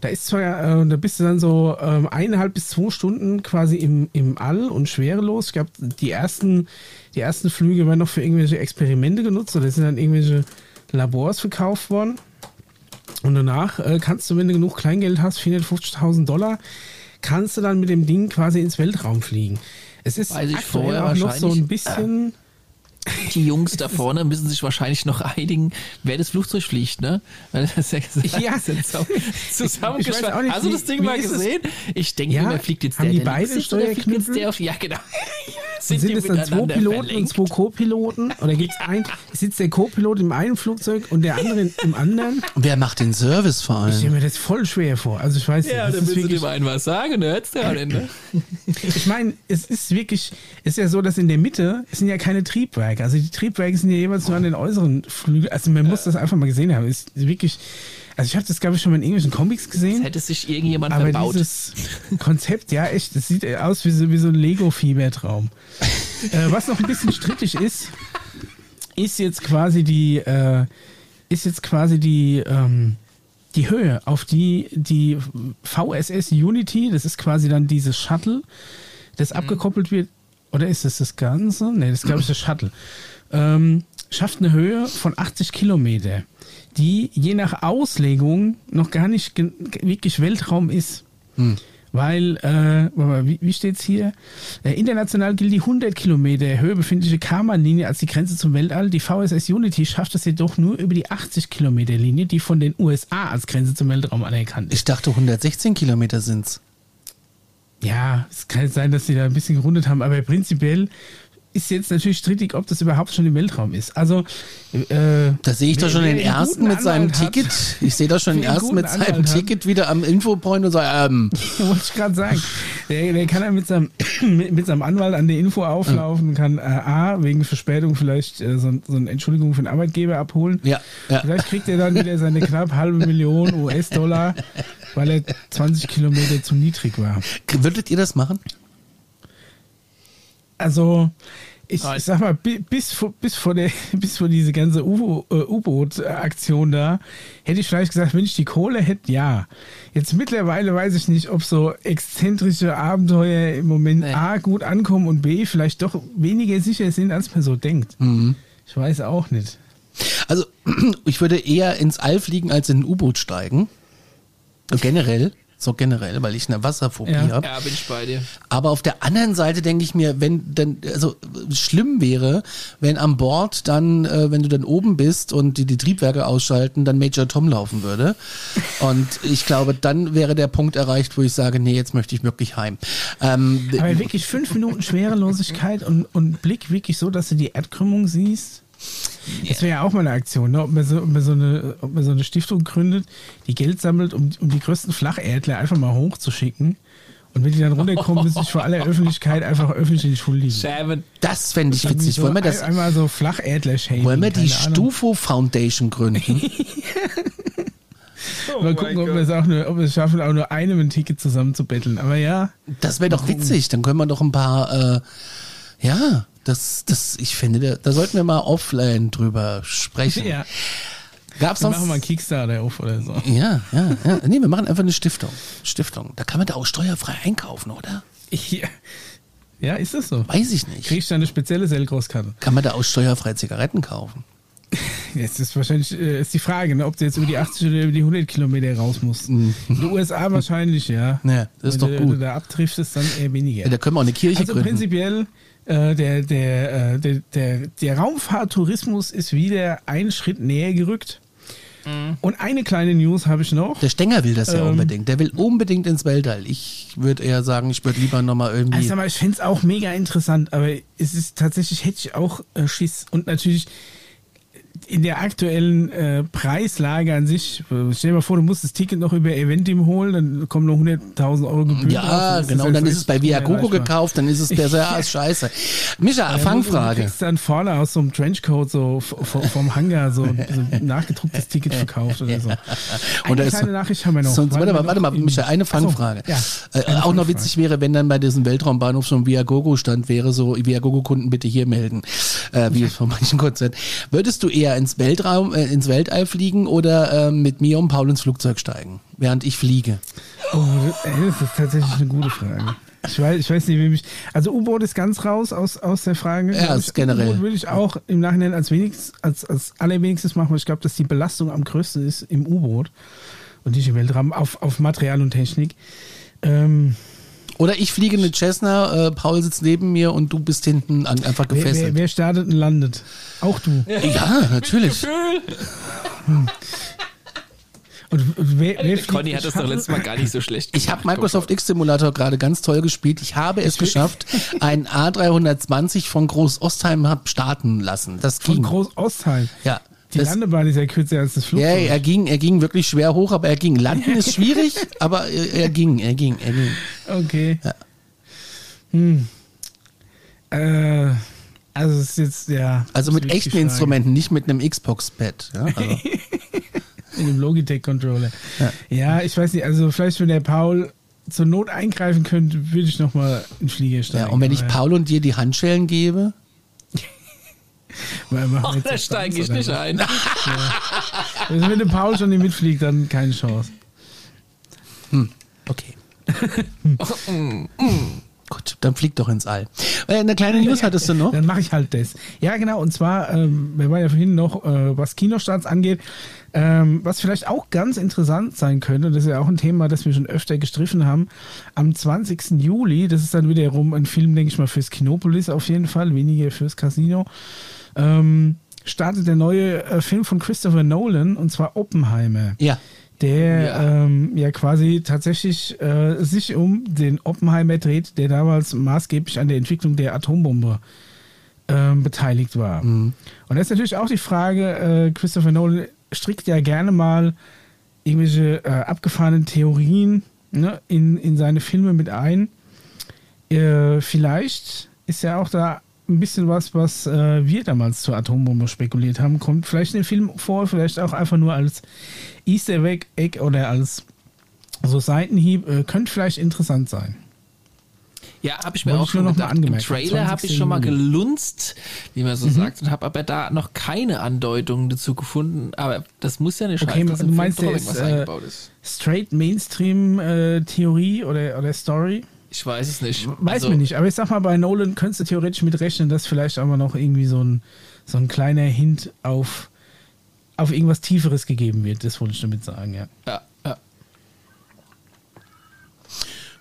[SPEAKER 1] Da ist zwar, äh, da bist du dann so ähm, eineinhalb bis zwei Stunden quasi im, im All und schwerelos. Ich glaube, die ersten, die ersten Flüge werden noch für irgendwelche Experimente genutzt oder sind dann irgendwelche Labors verkauft worden. Und danach äh, kannst du, wenn du genug Kleingeld hast, 450.000 Dollar, kannst du dann mit dem Ding quasi ins Weltraum fliegen. Es ist
[SPEAKER 3] Weiß ich vorher
[SPEAKER 1] auch noch so ein
[SPEAKER 3] wahrscheinlich.
[SPEAKER 1] bisschen.
[SPEAKER 3] Die Jungs da vorne müssen sich wahrscheinlich noch einigen, wer das Flugzeug fliegt, ne? Weil das ja gesagt
[SPEAKER 1] Ja.
[SPEAKER 3] sind zusammengeschweißt. Hast du
[SPEAKER 1] wie-
[SPEAKER 3] das Ding mal
[SPEAKER 1] ist es?
[SPEAKER 3] gesehen? Ich denke,
[SPEAKER 1] Ja,
[SPEAKER 3] wer fliegt jetzt
[SPEAKER 1] haben
[SPEAKER 3] der,
[SPEAKER 1] die
[SPEAKER 3] der
[SPEAKER 1] beide
[SPEAKER 3] links sitzt, oder fliegt jetzt
[SPEAKER 1] Steuerknüppel?
[SPEAKER 3] der auf, ja genau.
[SPEAKER 1] Sind,
[SPEAKER 3] die
[SPEAKER 1] es dann zwei Piloten und
[SPEAKER 3] verlinkt?
[SPEAKER 1] zwei Co-Piloten? Oder gibt's ein, sitzt der Co-Pilot im einen Flugzeug und der andere im anderen?
[SPEAKER 2] Wer macht den Service vor
[SPEAKER 1] Ich stelle
[SPEAKER 2] allem?
[SPEAKER 1] mir das voll schwer vor. Also ich weiß
[SPEAKER 3] Ja,
[SPEAKER 1] nicht,
[SPEAKER 3] dann
[SPEAKER 1] das ist
[SPEAKER 3] willst du dem einen was sagen, ne? Hört's der auch nicht, ne?
[SPEAKER 1] ich meine, es ist wirklich, es ist ja so, dass in der Mitte es sind ja keine Triebwerke. Also die Triebwerke sind ja jeweils nur an den äußeren Flügeln. Also man muss das einfach mal gesehen haben. Ist wirklich, also ich habe das glaube ich schon mal in irgendwelchen Comics gesehen.
[SPEAKER 3] Hätte sich irgendjemand
[SPEAKER 1] Aber
[SPEAKER 3] verbaut.
[SPEAKER 1] dieses Konzept, ja echt, das sieht aus wie so, wie so ein Lego-Fiebertraum. äh, was noch ein bisschen strittig ist, ist jetzt quasi die, äh, ist jetzt quasi die, ähm, die Höhe, auf die die VSS Unity, das ist quasi dann dieses Shuttle, das abgekoppelt wird, oder ist das das Ganze? Ne, das glaube ich das Shuttle. Ähm, schafft eine Höhe von 80 Kilometer, die je nach Auslegung noch gar nicht wirklich Weltraum ist. Weil, äh, warte mal, wie, wie steht's hier? Äh, international gilt die 100 Kilometer Höhe befindliche Karman-Linie als die Grenze zum Weltall. Die VSS Unity schafft es jedoch nur über die 80 Kilometer Linie, die von den USA als Grenze zum Weltraum anerkannt ist.
[SPEAKER 2] Ich dachte 116 Kilometer sind's.
[SPEAKER 1] Ja, es kann sein, dass sie da ein bisschen gerundet haben, aber prinzipiell ist jetzt natürlich strittig, ob das überhaupt schon im Weltraum ist. Also, äh,
[SPEAKER 2] Da sehe ich doch schon den ersten mit seinem
[SPEAKER 1] Anwalt hat-
[SPEAKER 2] Ticket. Ich sehe doch schon den ersten mit seinem
[SPEAKER 1] hat.
[SPEAKER 2] Ticket wieder am Infopoint und sage, ähm,
[SPEAKER 1] Wollte ich gerade sagen. Der, der kann ja mit seinem, mit, mit seinem Anwalt an der Info auflaufen, kann äh, A, wegen Verspätung vielleicht äh, so, so eine Entschuldigung für den Arbeitgeber abholen.
[SPEAKER 2] ja, ja.
[SPEAKER 1] Vielleicht kriegt er dann wieder seine knapp halbe Million US-Dollar, weil er 20 Kilometer zu niedrig war.
[SPEAKER 2] Würdet ihr das machen?
[SPEAKER 1] Also, ich, ich sag mal, bi- bis vor, bis vor, der, bis vor diese ganze äh, U-Boot-Aktion da, hätte ich vielleicht gesagt, wenn ich die Kohle hätte, ja. Jetzt mittlerweile weiß ich nicht, ob so exzentrische Abenteuer im Moment
[SPEAKER 3] Nee.
[SPEAKER 1] A gut ankommen und B vielleicht doch weniger sicher sind, als man so denkt. Ich weiß auch nicht.
[SPEAKER 2] Also, ich würde eher ins All fliegen, als in ein U-Boot steigen. Generell. So generell, weil ich eine Wasserphobie
[SPEAKER 1] Ja.
[SPEAKER 2] habe.
[SPEAKER 3] Ja, bin ich bei dir.
[SPEAKER 2] Aber auf der anderen Seite denke ich mir, wenn dann, also schlimm wäre, wenn an Bord dann, äh, wenn du dann oben bist und die, die Triebwerke ausschalten, dann Major Tom laufen würde. Und ich glaube, dann wäre der Punkt erreicht, wo ich sage, nee, jetzt möchte ich wirklich heim. Ähm,
[SPEAKER 1] Aber wirklich fünf Minuten Schwerelosigkeit und, und Blick wirklich so, dass du die Erdkrümmung siehst. Das wäre ja auch mal eine Aktion, ne? ob, man so, ob, man so eine, ob man so eine Stiftung gründet, die Geld sammelt, um, um die größten Flacherdler einfach mal hochzuschicken. Und wenn die dann runterkommen, müssen sich vor aller Öffentlichkeit einfach öffentlich entschuldigen.
[SPEAKER 3] Seven.
[SPEAKER 2] das fände ich witzig.
[SPEAKER 1] So
[SPEAKER 2] Wollen wir das,
[SPEAKER 1] ein- Einmal so flacherdler shaming
[SPEAKER 2] wollen wir die. Stufo Foundation gründen?
[SPEAKER 1] Mal gucken, ob wir es auch nur, ob wir es schaffen, auch nur einem ein Ticket zusammenzubetteln. Aber ja,
[SPEAKER 2] Das wäre doch witzig. Dann können wir doch ein paar, äh, ja, das, das, ich finde, da, da sollten wir mal offline drüber sprechen.
[SPEAKER 1] ja.
[SPEAKER 2] Gab's
[SPEAKER 1] Dann
[SPEAKER 2] sonst?
[SPEAKER 1] machen wir einen Kickstarter auf oder so.
[SPEAKER 2] Ja, ja, ja. Nee, wir machen einfach eine Stiftung. Stiftung. Da kann man da auch steuerfrei einkaufen, oder?
[SPEAKER 1] Ja, ja ist das so?
[SPEAKER 2] Weiß ich nicht.
[SPEAKER 1] Kriegst du eine spezielle Sellgroßkarte?
[SPEAKER 2] Kann man da auch steuerfrei Zigaretten kaufen?
[SPEAKER 1] Jetzt ist wahrscheinlich äh, ist die Frage, ne, ob du jetzt über die 80 oder über die 100 Kilometer raus musst. In den USA wahrscheinlich, ja.
[SPEAKER 2] Ja, das ist
[SPEAKER 1] Wenn
[SPEAKER 2] doch gut.
[SPEAKER 1] Wenn du da abtriftst, dann eher weniger.
[SPEAKER 2] Ja, da können wir auch eine Kirche
[SPEAKER 1] also
[SPEAKER 2] gründen.
[SPEAKER 1] prinzipiell, der, der, äh, der, der, der Raumfahrttourismus ist wieder einen Schritt näher gerückt.
[SPEAKER 2] Mhm.
[SPEAKER 1] Und eine kleine News habe ich noch.
[SPEAKER 2] Der Stenger will das ja
[SPEAKER 1] Ähm.
[SPEAKER 2] unbedingt. Der will unbedingt ins Weltall. Ich würde eher sagen, ich würde lieber nochmal irgendwie.
[SPEAKER 1] Also, aber ich fände es auch mega interessant, aber es ist tatsächlich, hätte ich auch äh, Schiss. Und natürlich in der aktuellen äh, Preislage an sich, äh, stell dir mal vor, du musst das Ticket noch über Eventim holen, dann kommen noch 100.000 Euro Gebühren
[SPEAKER 2] ja,
[SPEAKER 1] drauf,
[SPEAKER 2] genau. Und dann ist es bei Viagogo gekauft, dann ist es besser. Ja, ist scheiße. Micha,
[SPEAKER 1] Ja, Du
[SPEAKER 2] Fangfrage.
[SPEAKER 1] kriegst dann vorne aus so einem Trenchcoat so vom Hangar so, ein nachgedrucktes Ticket verkauft oder so. Eine
[SPEAKER 2] Und ist
[SPEAKER 1] kleine Nachricht haben wir noch.
[SPEAKER 2] Sonst, warte mal, warte
[SPEAKER 1] noch
[SPEAKER 2] mal, Micha, eine
[SPEAKER 1] Ach so,
[SPEAKER 2] Fangfrage.
[SPEAKER 1] ja,
[SPEAKER 2] äh,
[SPEAKER 1] eine
[SPEAKER 2] auch noch
[SPEAKER 1] Fangfrage.
[SPEAKER 2] witzig wäre, wenn dann bei diesem Weltraumbahnhof so ein Viagogo-Stand wäre, so Viagogo-Kunden bitte hier melden, äh, wie es von manchen Konzerten. Würdest du eher ins Weltraum, äh, ins Weltall fliegen oder äh, mit mir und Paul ins Flugzeug steigen, während ich fliege?
[SPEAKER 1] Oh, das ist tatsächlich eine gute Frage. Ich weiß, ich weiß nicht, wie mich. Also U-Boot ist ganz raus aus, aus der Frage.
[SPEAKER 2] Ja, ist generell.
[SPEAKER 1] U-Boot würde ich auch im Nachhinein als wenigstens, als, als allerwenigstens machen, weil ich glaube, dass die Belastung am größten ist im U-Boot und nicht im Weltraum auf, auf Material und Technik. Ähm,
[SPEAKER 2] Oder ich fliege eine Cessna, äh, Paul sitzt neben mir und du bist hinten an, einfach
[SPEAKER 1] wer, wer,
[SPEAKER 2] gefesselt.
[SPEAKER 1] wer startet und landet? Auch du.
[SPEAKER 2] ja, natürlich.
[SPEAKER 1] Und wer, wer fliegt
[SPEAKER 3] Conny hat das doch letztes Mal gar nicht so schlecht
[SPEAKER 2] Ich habe
[SPEAKER 3] gemacht.
[SPEAKER 2] Microsoft X Simulator gerade ganz toll gespielt. Ich habe es geschafft, ein A320 von Groß Ostheim hab starten lassen. Das
[SPEAKER 1] Von
[SPEAKER 2] ging.
[SPEAKER 1] Groß-Ostheim.
[SPEAKER 2] Ja.
[SPEAKER 1] Die
[SPEAKER 2] Das,
[SPEAKER 1] Landebahn ist ja kürzer als das
[SPEAKER 2] ja,
[SPEAKER 1] Flugzeug.
[SPEAKER 2] er ging, er ging wirklich schwer hoch, aber er ging. Landen ist schwierig, aber er, er ging, er ging, er ging.
[SPEAKER 1] Okay.
[SPEAKER 2] Ja.
[SPEAKER 1] Hm. Äh, also es ist jetzt, ja.
[SPEAKER 2] Also mit echten
[SPEAKER 1] Frage.
[SPEAKER 2] Instrumenten, nicht mit einem Xbox-Pad. Ja, also.
[SPEAKER 1] In dem Logitech-Controller. Ja. ich weiß nicht, also vielleicht, wenn der Paul zur Not eingreifen könnte, würde ich nochmal in den Flieger steigen.
[SPEAKER 2] ja, und wenn ich Paul und dir die Handschellen gebe,
[SPEAKER 3] Ach, da steige ich nicht ein.
[SPEAKER 1] Also wenn der Paul schon nicht mitfliegt, dann keine Chance.
[SPEAKER 2] okay. Gut, dann flieg doch ins All. Äh, Eine kleine News hattest du noch?
[SPEAKER 1] Dann mache ich halt das. Ja, genau. Und zwar, ähm, wir waren ja vorhin noch, äh, was Kinostarts angeht, ähm, was vielleicht auch ganz interessant sein könnte, und das ist ja auch ein Thema, das wir schon öfter gestriffen haben, am 20. Juli, das ist dann wiederum ein Film, denke ich mal, fürs Kinopolis auf jeden Fall, weniger fürs Casino, ähm, startet der neue äh, Film von Christopher Nolan, und zwar Oppenheimer
[SPEAKER 2] Ja.
[SPEAKER 1] der
[SPEAKER 3] Ja.
[SPEAKER 1] Ähm, ja quasi tatsächlich äh, sich um den Oppenheimer dreht, der damals maßgeblich an der Entwicklung der Atombombe ähm, beteiligt war. Und da ist natürlich auch die Frage, äh, Christopher Nolan strickt ja gerne mal irgendwelche äh, abgefahrenen Theorien ne, in, in seine Filme mit ein. Äh, vielleicht ist ja auch da ein bisschen was, was äh, wir damals zur Atombombe spekuliert haben, kommt vielleicht in dem Film vor, vielleicht auch einfach nur als Easter Egg oder als so Seitenhieb, äh, könnte vielleicht interessant sein.
[SPEAKER 3] Ja, habe ich mir
[SPEAKER 1] Wollte
[SPEAKER 3] auch schon
[SPEAKER 1] nur noch mal
[SPEAKER 3] gedacht. Im
[SPEAKER 1] angemerkt,
[SPEAKER 3] Trailer habe
[SPEAKER 1] 20.
[SPEAKER 3] ich schon mal gelunzt, wie man
[SPEAKER 1] Mhm.
[SPEAKER 3] so sagt, und habe aber da noch keine Andeutungen dazu gefunden. Aber das muss ja nicht
[SPEAKER 1] Okay,
[SPEAKER 3] heißen, dass
[SPEAKER 1] du
[SPEAKER 3] im
[SPEAKER 1] meinst, ist, äh,
[SPEAKER 3] eingebaut ist.
[SPEAKER 1] Straight Mainstream-Theorie oder, oder Story?
[SPEAKER 3] Ich weiß es nicht.
[SPEAKER 1] Weiß
[SPEAKER 3] Also,
[SPEAKER 1] man nicht, aber ich sag mal, bei Nolan könntest du theoretisch mit rechnen, dass vielleicht auch mal noch irgendwie so ein, so ein kleiner Hint auf, auf irgendwas Tieferes gegeben wird. Das wollte ich damit sagen, ja.
[SPEAKER 3] Ja, ja.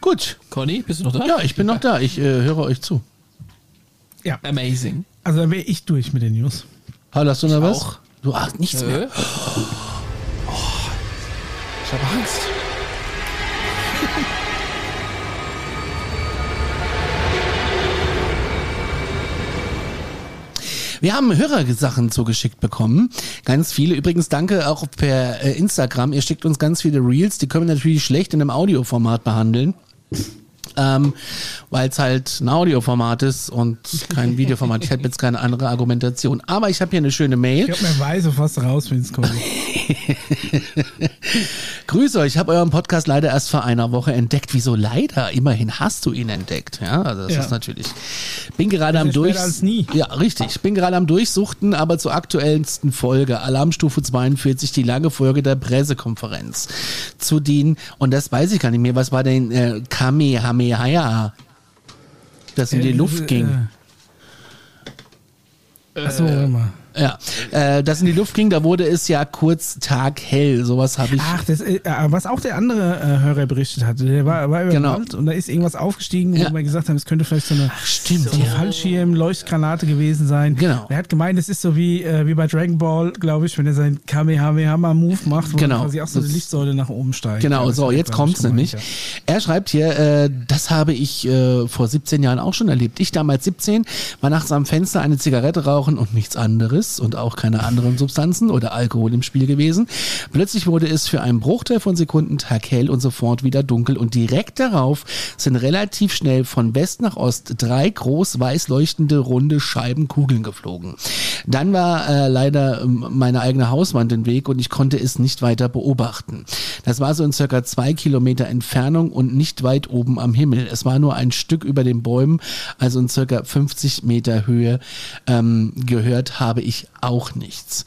[SPEAKER 2] Gut.
[SPEAKER 3] Conny, bist du noch da?
[SPEAKER 2] Ja, ich bin noch da. Ich äh, höre euch zu.
[SPEAKER 1] Ja,
[SPEAKER 3] Amazing.
[SPEAKER 1] also da wäre ich durch mit den News.
[SPEAKER 2] Paul, hast du noch was?
[SPEAKER 3] auch.
[SPEAKER 2] Du hast nichts mehr.
[SPEAKER 3] Äh? Oh, ich habe Angst.
[SPEAKER 2] Wir haben Hörersachen zugeschickt bekommen. Ganz viele. Übrigens danke auch per äh, Instagram. Ihr schickt uns ganz viele Reels. Die können wir natürlich schlecht in einem Audioformat behandeln. Ähm, Weil es halt ein Audioformat ist und kein Videoformat. Ich hätte jetzt keine andere Argumentation. Aber ich habe hier eine schöne Mail.
[SPEAKER 1] Ich glaube, man weiß auf was du raus willst, Conny.
[SPEAKER 2] Grüße euch, ich habe euren Podcast leider erst vor einer Woche entdeckt. Wieso leider? Immerhin hast du ihn entdeckt. Ja, also das
[SPEAKER 1] Ja.
[SPEAKER 2] ist natürlich. Bin gerade am Durch.
[SPEAKER 1] als nie.
[SPEAKER 2] Ja, richtig. Bin gerade am Durchsuchten, aber zur aktuellsten Folge Alarmstufe 42, die lange Folge der Pressekonferenz zu den und das weiß ich gar nicht mehr. Was war denn äh, Kamehameha? Das in die
[SPEAKER 1] Äh,
[SPEAKER 2] Luft ging.
[SPEAKER 1] Achso, warte mal.
[SPEAKER 2] Ja, äh, das in die Luft ging, da wurde es ja kurz taghell. Sowas habe ich.
[SPEAKER 1] Ach, das, äh, was auch der andere äh, Hörer berichtet hatte, der war, war über
[SPEAKER 2] Genau.
[SPEAKER 1] Wald und da ist irgendwas aufgestiegen,
[SPEAKER 2] Ja.
[SPEAKER 1] wo wir gesagt haben, es könnte vielleicht so eine,
[SPEAKER 2] stimmt,
[SPEAKER 1] so eine
[SPEAKER 2] ja.
[SPEAKER 1] Fallschirm-Leuchtgranate gewesen sein.
[SPEAKER 2] Genau.
[SPEAKER 1] Er hat gemeint, es ist so wie, äh, wie bei Dragon Ball, glaube ich, wenn er seinen Kamehameha-Move macht, wo
[SPEAKER 2] Genau.
[SPEAKER 1] quasi auch so eine Lichtsäule nach oben steigt.
[SPEAKER 2] Genau,
[SPEAKER 1] Ja,
[SPEAKER 2] so, jetzt kommt's nämlich.
[SPEAKER 1] ja.
[SPEAKER 2] Er schreibt hier, äh, das habe ich äh, vor 17 Jahren auch schon erlebt. Ich damals 17, war nachts am Fenster eine Zigarette rauchen und nichts anderes und auch keine anderen Substanzen oder Alkohol im Spiel gewesen. Plötzlich wurde es für einen Bruchteil von Sekunden taghell und sofort wieder dunkel und direkt darauf sind relativ schnell von West nach Ost drei groß weiß leuchtende runde Scheibenkugeln geflogen. Dann war äh, leider ähm, meine eigene Hauswand im Weg und ich konnte es nicht weiter beobachten. Das war so in circa zwei Kilometer Entfernung und nicht weit oben am Himmel. Es war nur ein Stück über den Bäumen, also in circa 50 Meter Höhe. Ähm, gehört habe ich ich auch nichts.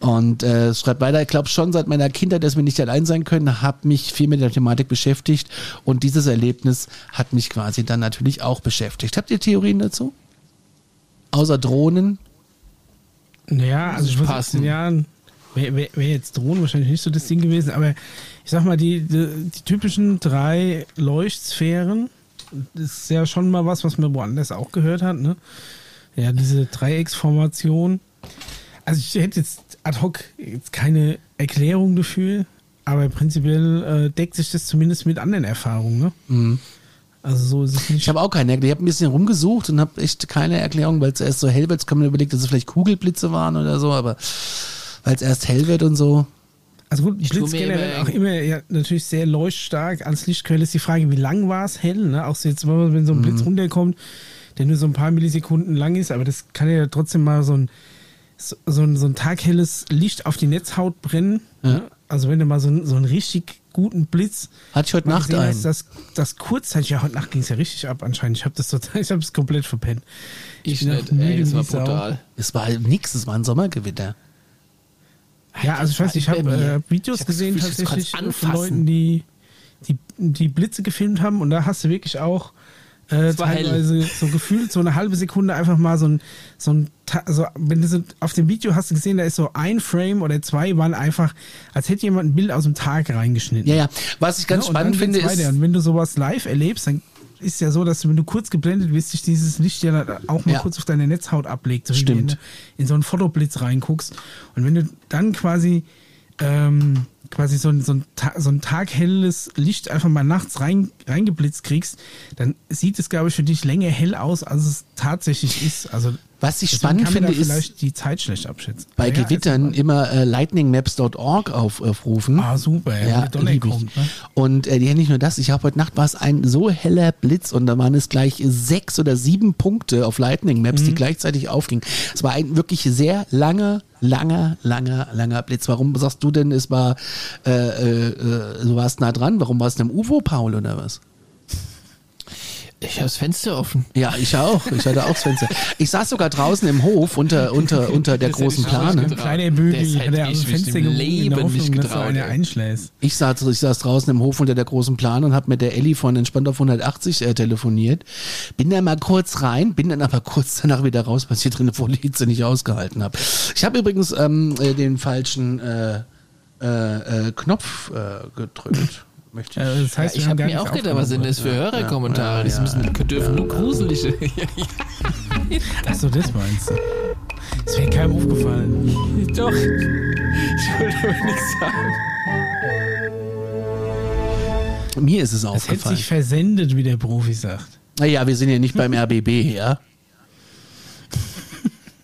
[SPEAKER 2] Und äh, schreibt weiter, ich glaube schon seit meiner Kindheit, dass wir nicht allein sein können, habe mich viel mit der Thematik beschäftigt und dieses Erlebnis hat mich quasi dann natürlich auch beschäftigt. Habt ihr Theorien dazu? Außer Drohnen?
[SPEAKER 1] Ja, also ich muss
[SPEAKER 3] passen.
[SPEAKER 1] in den Jahren wäre wär, wär jetzt Drohnen wahrscheinlich nicht so das Ding gewesen, aber ich sag mal, die, die, die typischen drei Leuchtsphären, das ist ja schon mal was, was man woanders auch gehört hat, ne? Ja, diese Dreiecksformation. Also ich hätte jetzt ad hoc jetzt keine Erklärung dafür, aber prinzipiell äh, deckt sich das zumindest mit anderen Erfahrungen, ne?
[SPEAKER 2] Mhm.
[SPEAKER 1] Also so ist es nicht.
[SPEAKER 2] Ich habe auch keine Erklärung. Ich habe ein bisschen rumgesucht und habe echt keine Erklärung, weil es erst so hell wird. Jetzt kann man überlegt, dass es vielleicht Kugelblitze waren oder so, aber weil es erst hell wird und so.
[SPEAKER 1] Also gut,
[SPEAKER 3] Ich
[SPEAKER 1] Blitz generell
[SPEAKER 3] immer-
[SPEAKER 1] auch immer ja, natürlich sehr leuchtstark als Lichtquelle ist die Frage, wie lang war es hell? Ne? Auch so jetzt, wenn so ein
[SPEAKER 2] Mhm.
[SPEAKER 1] Blitz runterkommt, der nur so ein paar Millisekunden lang ist, aber das kann ja trotzdem mal so ein, so, so ein, so ein taghelles Licht auf die Netzhaut brennen. Ne? Also wenn du mal so, einen- so einen richtig guten Blitz
[SPEAKER 2] Hatte ich heute Nacht
[SPEAKER 1] gesehen
[SPEAKER 2] einen.
[SPEAKER 1] das, das kurzzeitig, ja heute Nacht ging es ja richtig ab anscheinend. Ich habe das total, ich habe es komplett verpennt.
[SPEAKER 3] Ich
[SPEAKER 1] bin
[SPEAKER 3] nicht,
[SPEAKER 1] müde
[SPEAKER 3] ey, das war brutal.
[SPEAKER 2] Es war nix, es war ein Sommergewitter.
[SPEAKER 1] Ja, also ich weiß, ich habe äh, Videos
[SPEAKER 3] Ich
[SPEAKER 1] gesehen
[SPEAKER 3] ich
[SPEAKER 1] tatsächlich von
[SPEAKER 3] anfassen.
[SPEAKER 1] Leuten, die, die die Blitze gefilmt haben und da hast du wirklich auch äh,
[SPEAKER 3] war hell.
[SPEAKER 1] teilweise so gefühlt so eine halbe Sekunde einfach mal so ein so ein Ta- so wenn du so auf dem Video hast du gesehen, da ist so ein Frame oder zwei waren einfach, als hätte jemand ein Bild aus dem Tag reingeschnitten.
[SPEAKER 2] Ja, ja. Was ich ganz
[SPEAKER 1] Ja,
[SPEAKER 2] spannend finde,
[SPEAKER 1] weiter.
[SPEAKER 2] ist.
[SPEAKER 1] Und wenn du sowas live erlebst, dann ist ja so, dass du, wenn du kurz geblendet wirst, sich dieses Licht ja auch mal
[SPEAKER 2] Ja.
[SPEAKER 1] kurz auf deine Netzhaut ablegt. So
[SPEAKER 2] Stimmt.
[SPEAKER 1] wenn du in so einen Fotoblitz reinguckst. Und wenn du dann quasi, ähm, quasi so ein, so, ein, so ein taghelles Licht einfach mal nachts rein, reingeblitzt kriegst, dann sieht es, glaube ich, für dich länger hell aus, als es tatsächlich ist. Also
[SPEAKER 2] Was ich
[SPEAKER 1] deswegen
[SPEAKER 2] spannend finde, ist
[SPEAKER 1] vielleicht die Zeit schlecht abschätzen.
[SPEAKER 2] bei
[SPEAKER 1] Ja,
[SPEAKER 2] Gewittern immer äh, lightningmaps.org auf, aufrufen.
[SPEAKER 1] Ah, super, ja,
[SPEAKER 2] Ja, lieb
[SPEAKER 1] kommt. Ne?
[SPEAKER 2] Und äh, die nicht nur das, ich habe heute Nacht war es ein so heller Blitz und da waren es gleich sechs oder sieben Punkte auf Lightning Maps,
[SPEAKER 1] Mhm.
[SPEAKER 2] die gleichzeitig aufgingen. Es war ein wirklich sehr langer, langer, langer, langer Blitz. Warum sagst du denn, es war, äh, äh, äh, du warst nah dran? Warum warst du im UFO, Paul, oder was?
[SPEAKER 3] Ich habe das Fenster offen.
[SPEAKER 2] Ja, ich auch. Ich hatte auch das Fenster. Ich saß sogar draußen im Hof unter, unter, unter der
[SPEAKER 3] Das
[SPEAKER 2] großen Plane.
[SPEAKER 3] Das hätte
[SPEAKER 1] hat er
[SPEAKER 3] ich
[SPEAKER 1] am
[SPEAKER 3] mich
[SPEAKER 1] Fenster
[SPEAKER 3] Leben
[SPEAKER 1] Hoffnung,
[SPEAKER 3] nicht getraut,
[SPEAKER 1] eine.
[SPEAKER 2] Ich saß, ich saß draußen im Hof unter der großen Plane und habe mit der Elli von Entspannt auf 180 äh, telefoniert. Bin dann mal kurz rein, bin dann aber kurz danach wieder raus, weil ich hier drin vor der Hitze nicht ausgehalten habe. Ich habe übrigens ähm, äh, den falschen äh, äh, äh, Knopf äh, gedrückt. Möchte ich.
[SPEAKER 1] Äh, das heißt,
[SPEAKER 3] ich
[SPEAKER 1] wir haben
[SPEAKER 3] habe mir auch gedacht, was sind das für Hörerkommentare? Die müssen, dürfen nur gruselige.
[SPEAKER 1] Achso, das meinst du. Das wäre keinem aufgefallen.
[SPEAKER 3] Doch. Ich wollte aber nichts sagen.
[SPEAKER 2] Mir ist es
[SPEAKER 1] Es hätte
[SPEAKER 2] aufgefallen.
[SPEAKER 1] sich versendet, wie der Profi sagt.
[SPEAKER 2] Naja, wir sind ja nicht beim RBB, ja?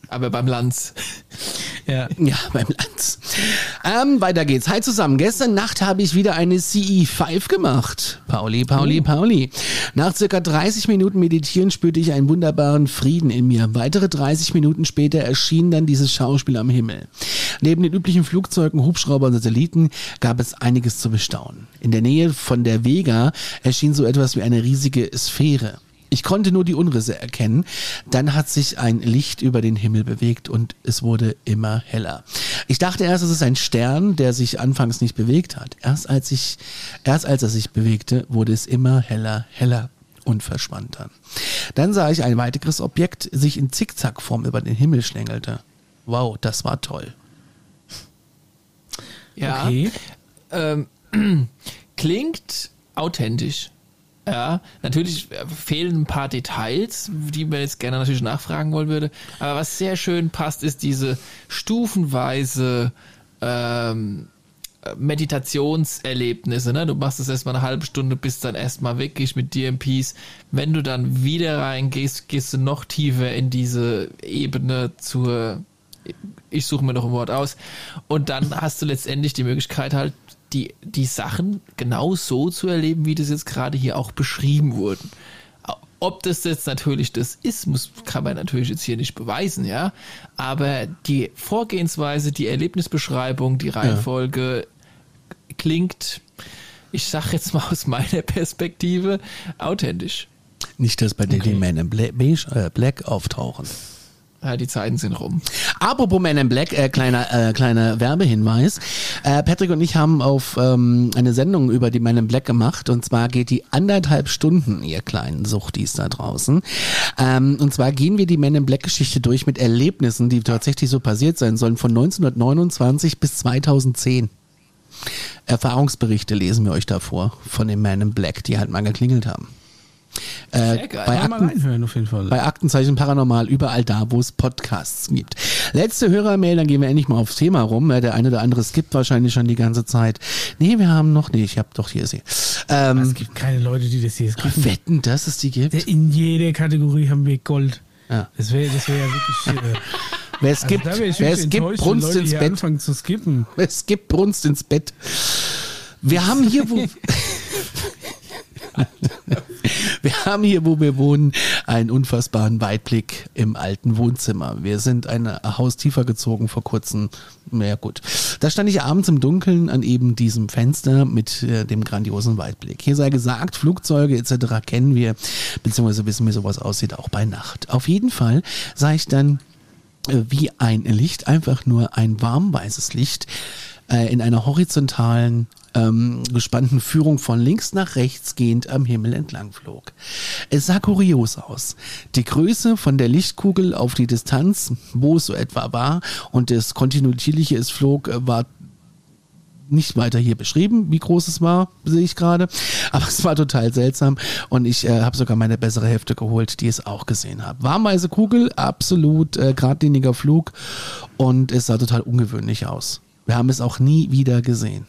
[SPEAKER 3] Aber beim Lanz.
[SPEAKER 1] Ja.
[SPEAKER 2] Ja, beim Lanz. Ähm, weiter geht's. Hi zusammen. Gestern Nacht habe ich wieder eine CE5 gemacht. Pauli, Pauli, Pauli. Nach circa 30 Minuten Meditieren spürte ich einen wunderbaren Frieden in mir. Weitere 30 Minuten später erschien dann dieses Schauspiel am Himmel. Neben den üblichen Flugzeugen, Hubschraubern und Satelliten gab es einiges zu bestaunen. In der Nähe von der Vega erschien so etwas wie eine riesige Sphäre. Ich konnte nur die Umrisse erkennen. Dann hat sich ein Licht über den Himmel bewegt und es wurde immer heller. Ich dachte erst, es ist ein Stern, der sich anfangs nicht bewegt hat. Erst als ich, erst als er sich bewegte, wurde es immer heller, heller und verschwand dann. Dann sah ich ein weiteres Objekt sich in Zickzackform über den Himmel schlängelte. Wow, das war toll.
[SPEAKER 3] Ja.
[SPEAKER 1] Okay.
[SPEAKER 3] Ähm, klingt authentisch. Ja, natürlich äh, fehlen ein paar Details, die man jetzt gerne natürlich nachfragen wollen würde. Aber was sehr schön passt, ist diese stufenweise ähm, äh, Meditationserlebnisse. Ne? Du machst es erstmal eine halbe Stunde, bist dann erstmal wirklich mit dir im Peace. Wenn du dann wieder reingehst, gehst du noch tiefer in diese Ebene zur ich suche mir noch ein Wort aus. Und dann hast du letztendlich die Möglichkeit halt, die, die Sachen genau so zu erleben, wie das jetzt gerade hier auch beschrieben wurden. Ob das jetzt natürlich das ist, muss, kann man natürlich jetzt hier nicht beweisen, ja. Aber die Vorgehensweise, die Erlebnisbeschreibung, die Reihenfolge klingt, ich sag jetzt mal aus meiner Perspektive, authentisch.
[SPEAKER 2] Nicht, dass bei Daily
[SPEAKER 1] Okay.
[SPEAKER 2] Man in Bla Beige, äh, Black auftauchen.
[SPEAKER 3] Ja, die Zeiten sind rum.
[SPEAKER 2] Apropos Man in Black, äh, kleiner, äh, kleiner Werbehinweis. Äh, Patrick und ich haben auf ähm, eine Sendung über die Man in Black gemacht und zwar geht die anderthalb Stunden, ihr kleinen Suchtis da draußen. Ähm, und zwar gehen wir die Man in Black Geschichte durch mit Erlebnissen, die tatsächlich so passiert sein sollen, von 1929 bis 2010. Erfahrungsberichte lesen wir euch davor von den Man in Black, die halt mal geklingelt haben. Äh,
[SPEAKER 3] geil.
[SPEAKER 2] bei, Akten,
[SPEAKER 1] reinhören auf jeden Fall.
[SPEAKER 2] bei Aktenzeichen Paranormal überall da, wo es Podcasts gibt. Letzte Hörermail, dann gehen wir endlich mal aufs Thema rum. Der eine oder andere skippt wahrscheinlich schon die ganze Zeit. Nee, wir haben noch, nee, ich habe doch hier sie.
[SPEAKER 1] es
[SPEAKER 2] Ähm,
[SPEAKER 1] gibt keine Leute, die das hier skippen.
[SPEAKER 2] wetten, dass es die gibt?
[SPEAKER 1] In jeder Kategorie haben wir Gold.
[SPEAKER 2] Ja.
[SPEAKER 1] Das wäre das wär ja wirklich. Äh,
[SPEAKER 2] Wer es
[SPEAKER 1] also
[SPEAKER 2] gibt,
[SPEAKER 1] wär ich
[SPEAKER 2] wer es gibt, brunst
[SPEAKER 1] Leute
[SPEAKER 2] ins Bett.
[SPEAKER 1] anfangen zu skippen.
[SPEAKER 2] Es gibt Brunst ins Bett. Wir haben hier, wo, wir haben hier, wo wir wohnen, einen unfassbaren Weitblick im alten Wohnzimmer. Wir sind ein Haus tiefer gezogen vor kurzem. Ja gut. Da stand ich abends im Dunkeln an eben diesem Fenster mit äh, dem grandiosen Weitblick. Hier sei gesagt, Flugzeuge etc. kennen wir, beziehungsweise wissen wir, sowas aussieht auch bei Nacht. Auf jeden Fall sah ich dann äh, wie ein Licht, einfach nur ein warmweißes Licht äh, in einer horizontalen ähm, gespannten Führung von links nach rechts gehend am Himmel entlang flog. Es sah kurios aus. Die Größe von der Lichtkugel auf die Distanz, wo es so etwa war, und das kontinuierliche es flog, äh, war nicht weiter hier beschrieben, wie groß es war, sehe ich gerade. Aber es war total seltsam und ich äh, habe sogar meine bessere Hälfte geholt, die es auch gesehen hat. Warmweise Kugel, absolut äh, geradliniger Flug und es sah total ungewöhnlich aus. Wir haben es auch nie wieder gesehen.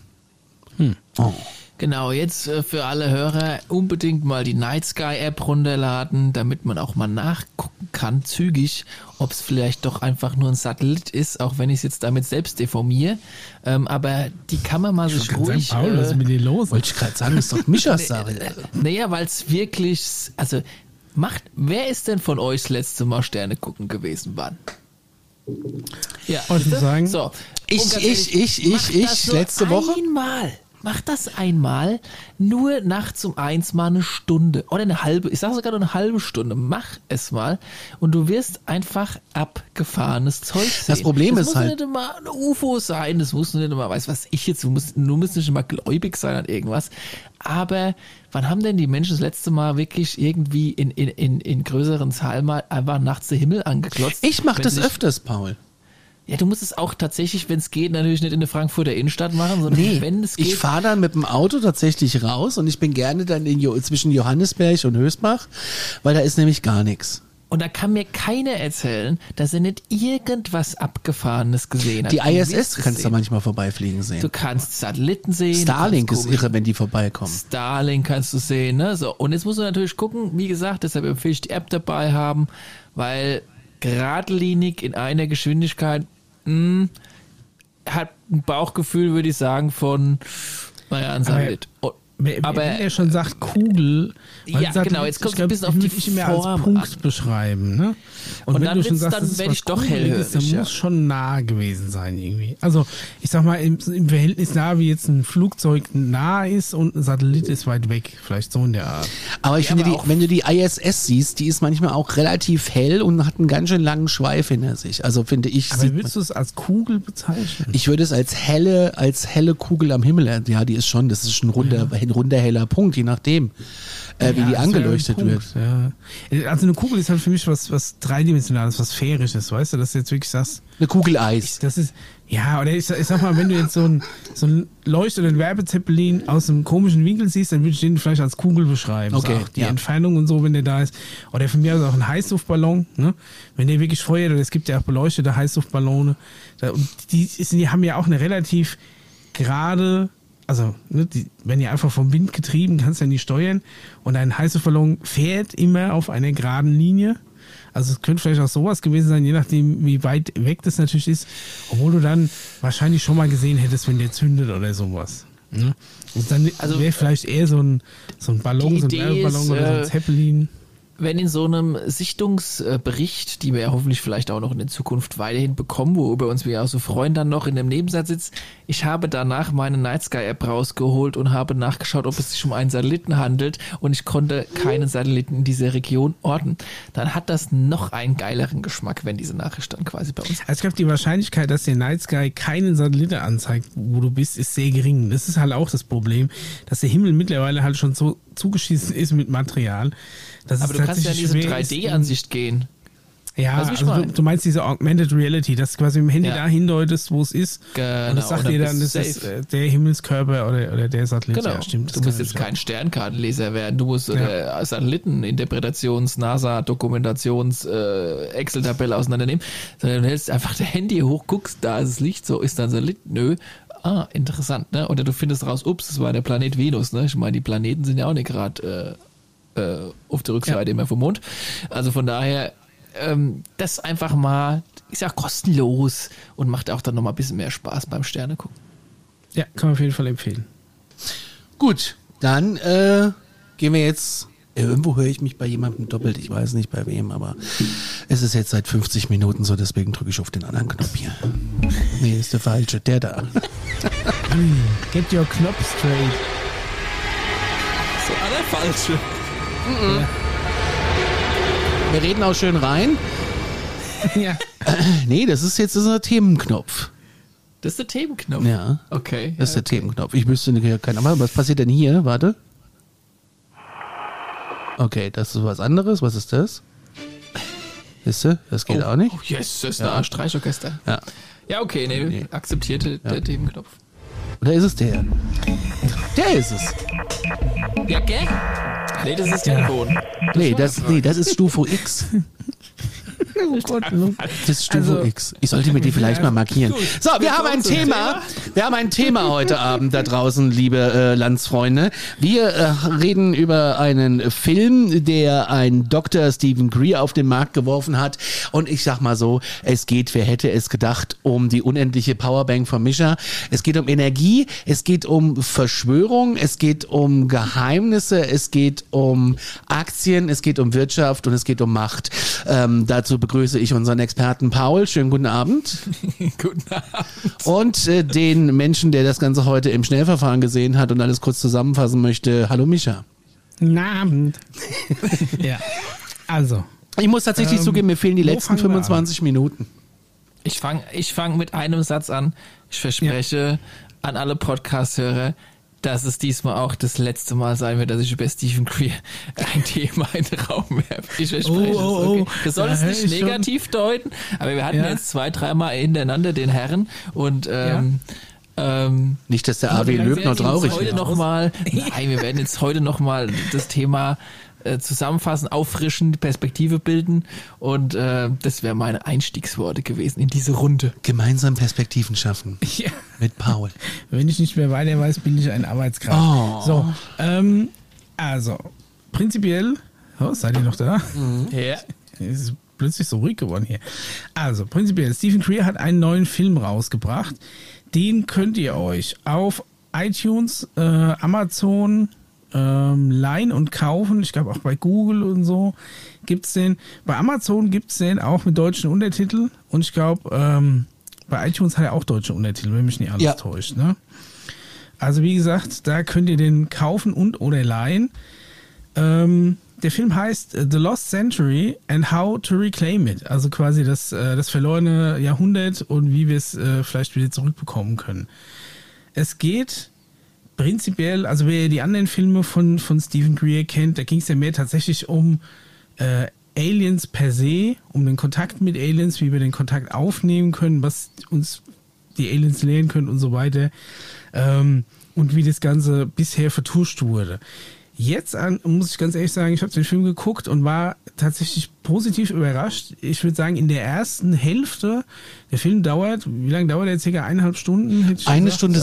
[SPEAKER 2] Oh.
[SPEAKER 3] Genau, jetzt äh, für alle Hörer unbedingt mal die Night Sky App runterladen, damit man auch mal nachgucken kann, zügig, ob es vielleicht doch einfach nur ein Satellit ist, auch wenn ich es jetzt damit selbst deformiere. Ähm, aber die kann man mal sich
[SPEAKER 1] Kann sein,
[SPEAKER 3] ruhig.
[SPEAKER 1] Paul, was ist
[SPEAKER 3] äh,
[SPEAKER 1] mit dir los?
[SPEAKER 2] Wollte ich gerade sagen, ist doch Mischas Sache.
[SPEAKER 3] naja, weil es wirklich, also macht, wer ist denn von euch das letzte Mal Sterne gucken gewesen? Wann? Ja,
[SPEAKER 1] Wollte ich sagen.
[SPEAKER 3] So.
[SPEAKER 2] Ich, ich,
[SPEAKER 3] ehrlich,
[SPEAKER 2] ich, ich, ich,
[SPEAKER 3] nur
[SPEAKER 2] letzte Woche?
[SPEAKER 3] Einmal. Mach das einmal, nur nachts um eins mal eine Stunde oder eine halbe, ich sage sogar nur eine halbe Stunde. Mach es mal und du wirst einfach abgefahrenes Zeug sehen.
[SPEAKER 2] Das Problem
[SPEAKER 3] das
[SPEAKER 2] ist
[SPEAKER 3] muss
[SPEAKER 2] halt-
[SPEAKER 3] nicht immer ein UFO sein, das muss nicht immer, weiß was ich jetzt, du musst, du musst nicht immer gläubig sein an irgendwas. Aber wann haben denn die Menschen das letzte Mal wirklich irgendwie in, in, in, in größeren Zahlen mal einfach nachts den Himmel angeklotzt?
[SPEAKER 2] Ich mache das öfters, Paul.
[SPEAKER 3] Ja, du musst es auch tatsächlich, wenn es geht, natürlich nicht in der Frankfurter Innenstadt machen, sondern
[SPEAKER 2] Nee,
[SPEAKER 3] wenn es geht.
[SPEAKER 2] ich fahre dann mit dem Auto tatsächlich raus und ich bin gerne dann in zwischen Johannesberg und Hösbach, weil da ist nämlich gar nichts.
[SPEAKER 3] und da kann mir keiner erzählen, dass er nicht irgendwas Abgefahrenes gesehen hat.
[SPEAKER 2] Die ISS kannst du manchmal vorbeifliegen sehen.
[SPEAKER 3] Du kannst Satelliten sehen.
[SPEAKER 2] Starlink ist irre, wenn die vorbeikommen.
[SPEAKER 3] Starlink kannst du sehen, ne? So, und jetzt musst du natürlich gucken, wie gesagt, deshalb empfehle ich die App dabei haben, weil geradlinig in einer Geschwindigkeit mh, hat ein Bauchgefühl, würde ich sagen, von naja, ein Satellit. Aber
[SPEAKER 1] wenn er schon sagt Kugel,
[SPEAKER 3] Ja,
[SPEAKER 1] Satellit,
[SPEAKER 3] genau, jetzt kommt
[SPEAKER 1] glaub,
[SPEAKER 3] ein bisschen auf die
[SPEAKER 1] ich immer als Punkt
[SPEAKER 3] an.
[SPEAKER 1] beschreiben. Ne? Und,
[SPEAKER 3] Und
[SPEAKER 1] wenn
[SPEAKER 3] dann
[SPEAKER 1] du schon sagst,
[SPEAKER 3] dann
[SPEAKER 1] das ist
[SPEAKER 3] werd
[SPEAKER 1] was
[SPEAKER 3] ich doch
[SPEAKER 1] Kugeliges, dann
[SPEAKER 3] ja.
[SPEAKER 1] muss schon nah gewesen sein irgendwie. Also ich sag mal, im, im Verhältnis nah, wie jetzt ein Flugzeug nah ist und ein Satellit ist weit weg. Vielleicht so in der Art.
[SPEAKER 2] Aber ich
[SPEAKER 3] Ja,
[SPEAKER 2] finde,
[SPEAKER 3] aber
[SPEAKER 2] die, wenn du die ISS siehst, die ist manchmal auch relativ hell und hat einen ganz schön langen Schweif hinter sich. Also finde ich,
[SPEAKER 1] Aber würdest du es als Kugel bezeichnen?
[SPEAKER 2] ich würde es als helle, als helle Kugel am Himmel, ja, die ist schon, das ist ein runder, ein runder heller Punkt, je nachdem, äh, wie
[SPEAKER 1] Ja,
[SPEAKER 2] die angeleuchtet wird.
[SPEAKER 1] Ja. Also eine Kugel ist halt für mich was, was dreidimensionales, was sphärisches, weißt du, dass du jetzt wirklich sagst,
[SPEAKER 2] Eine Kugel Eis.
[SPEAKER 1] Das ist, ja, oder ich, sag- ich sag mal, wenn du jetzt so ein, so ein Leucht- oder ein Werbezeppelin aus einem komischen Winkel siehst, dann würde ich den vielleicht als Kugel beschreiben.
[SPEAKER 2] Okay,
[SPEAKER 1] so die
[SPEAKER 2] ja.
[SPEAKER 1] Entfernung und so, wenn der da ist. Oder von mir aus auch ein Heißluftballon, ne? Wenn der wirklich feuert, oder es gibt ja auch beleuchtete Heißluftballone. Da, und die, die haben ja auch eine relativ gerade, also, ne, die werden ja einfach vom Wind getrieben, kannst ja nicht steuern. Und ein Heißluftballon fährt immer auf einer geraden Linie. Also es könnte vielleicht auch sowas gewesen sein, je nachdem, wie weit weg das natürlich ist, obwohl du dann wahrscheinlich schon mal gesehen hättest, wenn der zündet oder sowas. Ne? Und dann
[SPEAKER 3] Also,
[SPEAKER 1] wäre vielleicht eher so ein, so ein Ballon, so ein Werbeballon oder so
[SPEAKER 3] äh,
[SPEAKER 1] ein Zeppelin.
[SPEAKER 3] Wenn in so einem Sichtungsbericht, die wir ja hoffentlich vielleicht auch noch in der Zukunft weiterhin bekommen, wo über uns wir auch so freuen, dann noch in dem Nebensatz sitzt, ich habe danach meine Night Sky App rausgeholt und habe nachgeschaut, ob es sich um einen Satelliten handelt und ich konnte keinen Satelliten in dieser Region orten, dann hat das noch einen geileren Geschmack, wenn diese Nachricht dann quasi bei uns.
[SPEAKER 1] Also ich glaube, die Wahrscheinlichkeit, dass der Night Sky keinen Satelliten anzeigt, wo du bist, ist sehr gering. Das ist halt auch das Problem, dass der Himmel mittlerweile halt schon so zugeschießen ist mit Material. dass
[SPEAKER 3] Aber du kannst ja in diese
[SPEAKER 1] tatsächlich schwer ist,
[SPEAKER 3] 3D-Ansicht gehen.
[SPEAKER 1] Ja, also du, du meinst diese Augmented Reality, dass du quasi im Handy
[SPEAKER 3] Ja.
[SPEAKER 1] da hindeutest, wo es ist.
[SPEAKER 3] Genau,
[SPEAKER 1] und das sagt
[SPEAKER 3] und dann
[SPEAKER 1] dir dann, das
[SPEAKER 3] du
[SPEAKER 1] ist
[SPEAKER 3] safe.
[SPEAKER 1] äh, der Himmelskörper oder, oder der Satellit.
[SPEAKER 3] Genau.
[SPEAKER 1] Ja, stimmt. das
[SPEAKER 3] du musst jetzt
[SPEAKER 1] natürlich
[SPEAKER 3] kein Sternkartenleser werden. Du musst äh, Satelliten, Interpretations, NASA, Dokumentations, äh, Excel-Tabelle auseinandernehmen, sondern du hältst einfach dein Handy hoch, guckst, da ist das Licht, so ist da ein Satellit. Nö. Ah, interessant, ne? Oder du findest raus, ups, das war der Planet Venus, ne? Ich meine, die Planeten sind ja auch nicht gerade äh, äh, auf der Rückseite immer vom Mond. Also von daher, ähm, das einfach mal, ist ja kostenlos und macht auch dann nochmal ein bisschen mehr Spaß beim Sterne gucken.
[SPEAKER 1] Ja, kann man auf jeden Fall empfehlen.
[SPEAKER 2] Gut, dann äh, gehen wir jetzt. Irgendwo höre ich mich bei jemandem doppelt. Ich weiß nicht bei wem, aber es ist jetzt seit 50 Minuten so, deswegen drücke ich auf den anderen Knopf hier. Nee, ist der falsche, der da.
[SPEAKER 1] Get your Knopf straight.
[SPEAKER 3] So, aller falsche.
[SPEAKER 2] Wir reden auch schön rein.
[SPEAKER 1] ja.
[SPEAKER 2] Nee, das ist jetzt unser Themenknopf.
[SPEAKER 3] Das ist der Themenknopf.
[SPEAKER 2] Ja.
[SPEAKER 3] Okay.
[SPEAKER 2] Das ist der Themenknopf. Ich wüsste nicht, kein, aber was passiert denn hier? Warte. Okay, das ist was anderes. Was ist das? Siehst du? Das geht auch nicht.
[SPEAKER 3] Oh, yes, das ist
[SPEAKER 2] Ja.
[SPEAKER 3] ein Streichorchester.
[SPEAKER 2] Ja.
[SPEAKER 3] Ja, okay, nee,
[SPEAKER 2] Nee.
[SPEAKER 3] akzeptierte der Themenknopf.
[SPEAKER 2] Oder ist es der? Der ist es.
[SPEAKER 3] Ja, gell? Nee, das ist Telefon.
[SPEAKER 2] Nee, das, nee, das ist Stufe X.
[SPEAKER 1] Oh Gott, no.
[SPEAKER 2] Das ist Stufe
[SPEAKER 1] Also-
[SPEAKER 2] X. Ich sollte mir die vielleicht mal markieren. So, wir haben ein Thema. Wir haben ein Thema heute Abend da draußen, liebe äh, Landsfreunde. Wir äh, reden über einen Film, der ein Dr. Stephen Greer auf den Markt geworfen hat. Und ich sag mal so, es geht, wer hätte es gedacht, um die unendliche Powerbank von Mischa. Es geht um Energie, es geht um Verschwörung, es geht um Geheimnisse, es geht um Aktien, es geht um Wirtschaft und es geht um Macht. Ähm, dazu begrüße ich unseren Experten Paul. Schönen guten Abend.
[SPEAKER 3] Guten Abend.
[SPEAKER 2] Und äh, den Menschen, der das Ganze heute im Schnellverfahren gesehen hat und alles kurz zusammenfassen möchte. Hallo Mischa.
[SPEAKER 1] Guten Abend. ja. Also,
[SPEAKER 2] Ich muss tatsächlich
[SPEAKER 1] Ähm,
[SPEAKER 2] zugeben, mir fehlen die letzten
[SPEAKER 1] fangen wir an?
[SPEAKER 2] 25 Minuten.
[SPEAKER 3] Ich fange ich fang mit einem Satz an. Ich verspreche an alle Podcast-Hörer, dass es diesmal auch das letzte Mal sein wird, dass ich über Stephen Greer ein Thema in den Raum werfe. Ich verspreche
[SPEAKER 1] Oh, oh,
[SPEAKER 3] es. Okay.
[SPEAKER 1] oh.
[SPEAKER 3] Wir sollen es nicht
[SPEAKER 1] ich schon.
[SPEAKER 3] negativ deuten, aber wir hatten
[SPEAKER 1] Ja.
[SPEAKER 3] jetzt zwei, dreimal hintereinander den Herren und ähm, ähm,
[SPEAKER 2] Nicht, dass der AW
[SPEAKER 3] wir
[SPEAKER 2] Löb
[SPEAKER 3] werden
[SPEAKER 2] noch
[SPEAKER 3] jetzt
[SPEAKER 2] traurig
[SPEAKER 3] heute
[SPEAKER 2] wird.
[SPEAKER 3] noch mal, Nein, wir werden jetzt heute noch mal das Thema äh, zusammenfassen, auffrischen, die Perspektive bilden und äh, das wäre meine Einstiegsworte gewesen in diese Runde.
[SPEAKER 2] Gemeinsam Perspektiven schaffen.
[SPEAKER 1] ja.
[SPEAKER 2] Mit Paul.
[SPEAKER 1] Wenn ich nicht mehr weiter weiß, bin ich ein Arbeitskraft.
[SPEAKER 2] Oh.
[SPEAKER 1] So, ähm, also, prinzipiell, oh, seid ihr noch da?
[SPEAKER 3] Ja.
[SPEAKER 1] Es ist plötzlich so ruhig geworden hier. Also, prinzipiell, Stephen Greer hat einen neuen Film rausgebracht. Den könnt ihr euch auf iTunes, äh, Amazon ähm, leihen und kaufen. Ich glaube auch bei Google und so gibt's den. Bei Amazon gibt's den auch mit deutschen Untertiteln. Und ich glaube, ähm, bei iTunes hat er auch deutsche Untertitel, wenn mich nicht alles
[SPEAKER 2] Ja.
[SPEAKER 1] täuscht. Ne? Also wie gesagt, da könnt ihr den kaufen und oder leihen. Ähm, der Film heißt äh, The Lost Century and How to Reclaim It. Also quasi das, äh, das verlorene Jahrhundert und wie wir es äh, vielleicht wieder zurückbekommen können. Es geht prinzipiell, also wer die anderen Filme von, von Stephen Greer kennt, da ging es ja mehr tatsächlich um äh, Aliens per se, um den Kontakt mit Aliens, wie wir den Kontakt aufnehmen können, was uns die Aliens lehren können und so weiter. Ähm, und wie das Ganze bisher vertuscht wurde. Jetzt an, muss ich ganz ehrlich sagen, ich habe den Film geguckt und war tatsächlich positiv überrascht. Ich würde sagen, in der ersten Hälfte, der Film dauert, wie lange dauert der? Circa eineinhalb Stunden?
[SPEAKER 2] Eine
[SPEAKER 1] gesagt.
[SPEAKER 2] Stunde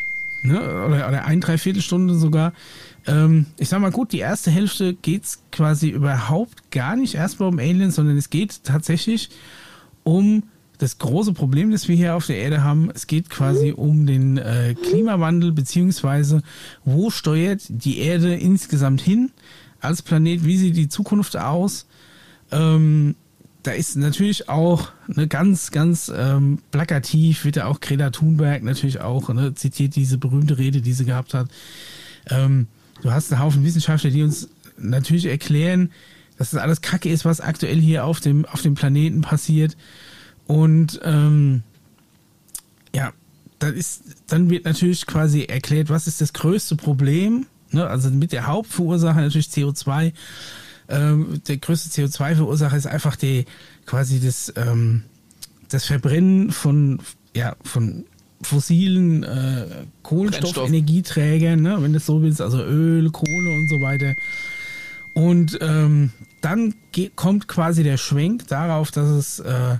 [SPEAKER 1] Ja. Ne? oder, oder ein Dreiviertelstunde sogar. Ähm, ich sag mal gut, die erste Hälfte geht's quasi überhaupt gar nicht erstmal um Aliens, sondern es geht tatsächlich um das große Problem, das wir hier auf der Erde haben. Es geht quasi um den äh, Klimawandel, beziehungsweise wo steuert die Erde insgesamt hin? als Planet, wie sieht die Zukunft aus? Ähm, da ist natürlich auch eine ganz, ganz ähm, plakativ, wird ja auch Greta Thunberg natürlich auch ne, zitiert diese berühmte Rede, die sie gehabt hat. Ähm, du hast einen Haufen Wissenschaftler, die uns natürlich erklären, dass das alles Kacke ist, was aktuell hier auf dem, auf dem Planeten passiert. Und ähm, ja, dann ist, dann wird natürlich quasi erklärt, was ist das größte Problem. Ne? Also mit der Hauptverursacher natürlich CO2 ähm, der größte CO2-Verursacher ist einfach die quasi das, ähm, das Verbrennen von, ja, von fossilen äh, Kohlenstoffenergieträgern, ne, wenn du so willst, also Öl, Kohle und so weiter. Und ähm, dann geht, kommt quasi der Schwenk darauf, dass es äh,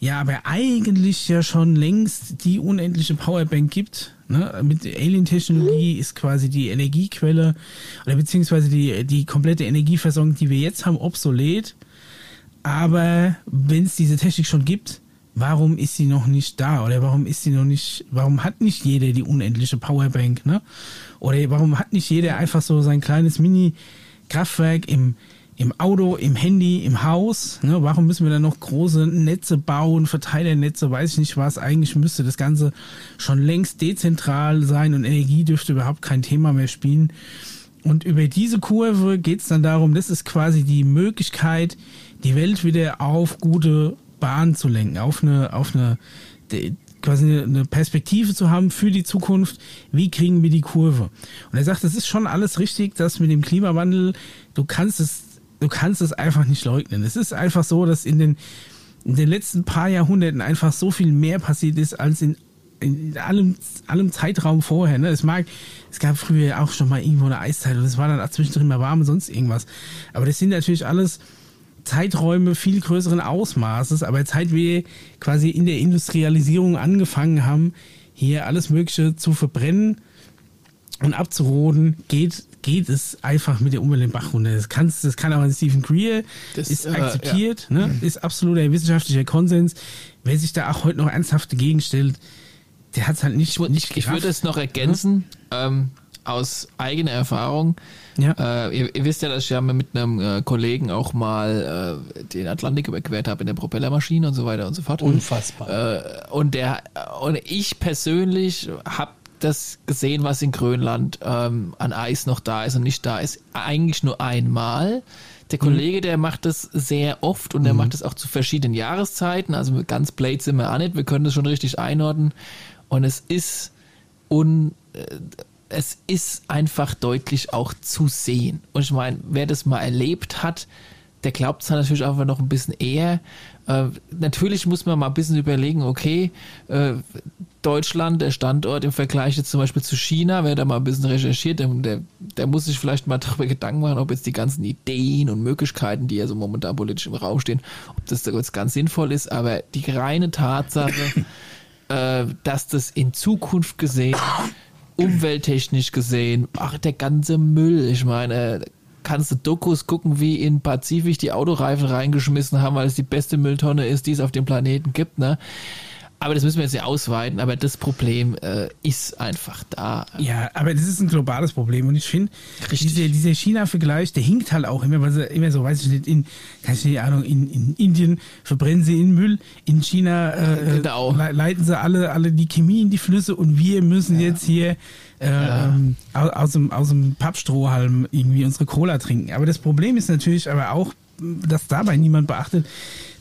[SPEAKER 1] ja aber eigentlich ja schon längst die unendliche Powerbank gibt, Ne? Mit Alien-Technologie ist quasi die Energiequelle oder beziehungsweise die, die komplette Energieversorgung, die wir jetzt haben, obsolet. Aber wenn es diese Technik schon gibt, warum ist sie noch nicht da? Oder warum ist sie noch nicht, warum hat nicht jeder die unendliche Powerbank, ne? Oder warum hat nicht jeder einfach so sein kleines Mini-Kraftwerk im, im Auto, im Handy, im Haus. Ne? Warum müssen wir dann noch große Netze bauen, Verteilernetze, weiß ich nicht was. Eigentlich müsste das Ganze schon längst dezentral sein und Energie dürfte überhaupt kein Thema mehr spielen. Und über diese Kurve geht es dann darum, das ist quasi die Möglichkeit, die Welt wieder auf gute Bahn zu lenken, auf eine, auf eine quasi eine Perspektive zu haben für die Zukunft, wie kriegen wir die Kurve? Und er sagt, das ist schon alles richtig, dass mit dem Klimawandel, du kannst es du kannst es einfach nicht leugnen. Es ist einfach so, dass in den, in den letzten paar Jahrhunderten einfach so viel mehr passiert ist als in, in allem, allem Zeitraum vorher. Ne? Es mag, es gab früher auch schon mal irgendwo eine Eiszeit und es war dann zwischendrin mal warm und sonst irgendwas. Aber das sind natürlich alles Zeiträume viel größeren Ausmaßes. Aber seit wir quasi in der Industrialisierung angefangen haben, hier alles Mögliche zu verbrennen und abzuroden, geht geht es einfach mit der Umwelt den Bach runter. Das, kannst, das kann auch ein Stephen Greer, das, ist äh, akzeptiert, ja. ne? ist absoluter wissenschaftlicher Konsens. Wer sich da auch heute noch ernsthaft dagegen stellt, der hat es halt nicht,
[SPEAKER 3] ich,
[SPEAKER 1] nicht
[SPEAKER 3] Ich würde es noch ergänzen, ja? ähm, aus eigener Erfahrung. Ja. Äh, ihr, ihr, wisst ja, dass ich ja mit einem äh, Kollegen auch mal äh, den Atlantik überquert habe in der Propellermaschine und so weiter und so fort.
[SPEAKER 2] Unfassbar.
[SPEAKER 3] Äh, und der und ich persönlich habe das gesehen, was in Grönland ähm, an Eis noch da ist und nicht da ist, eigentlich nur einmal. Der mhm. Kollege, der macht das sehr oft und der mhm. macht das auch zu verschiedenen Jahreszeiten. Also ganz blade sind wir auch nicht. Wir können das schon richtig einordnen. Und es ist un, äh, es ist einfach deutlich auch zu sehen. Und ich meine, wer das mal erlebt hat, der glaubt es natürlich einfach noch ein bisschen eher. Äh, natürlich muss man mal ein bisschen überlegen, okay, äh, Deutschland, der Standort im Vergleich jetzt zum Beispiel zu China, wer da mal ein bisschen recherchiert, der, der, der muss sich vielleicht mal darüber Gedanken machen, ob jetzt die ganzen Ideen und Möglichkeiten, die ja so momentan politisch im Raum stehen, ob das jetzt ganz sinnvoll ist, aber die reine Tatsache, äh, dass das in Zukunft gesehen, umwelttechnisch gesehen, ach, der ganze Müll, ich meine, kannst du Dokus gucken, wie in Pazifik die Autoreifen reingeschmissen haben, weil es die beste Mülltonne ist, die es auf dem Planeten gibt, ne? Aber das müssen wir jetzt ja ausweiten, aber das Problem äh, ist einfach da.
[SPEAKER 1] Ja, aber das ist ein globales Problem und ich finde, diese, dieser China-Vergleich, der hinkt halt auch immer, weil sie immer so, weiß ich nicht, in, keine Ahnung, in, in Indien verbrennen sie in Müll, in China äh, genau. leiten sie alle, alle die Chemie in die Flüsse und wir müssen ja. jetzt hier äh, ja. ähm, aus, aus, dem, aus dem Pappstrohhalm irgendwie unsere Cola trinken. Aber das Problem ist natürlich aber auch, dass dabei niemand beachtet,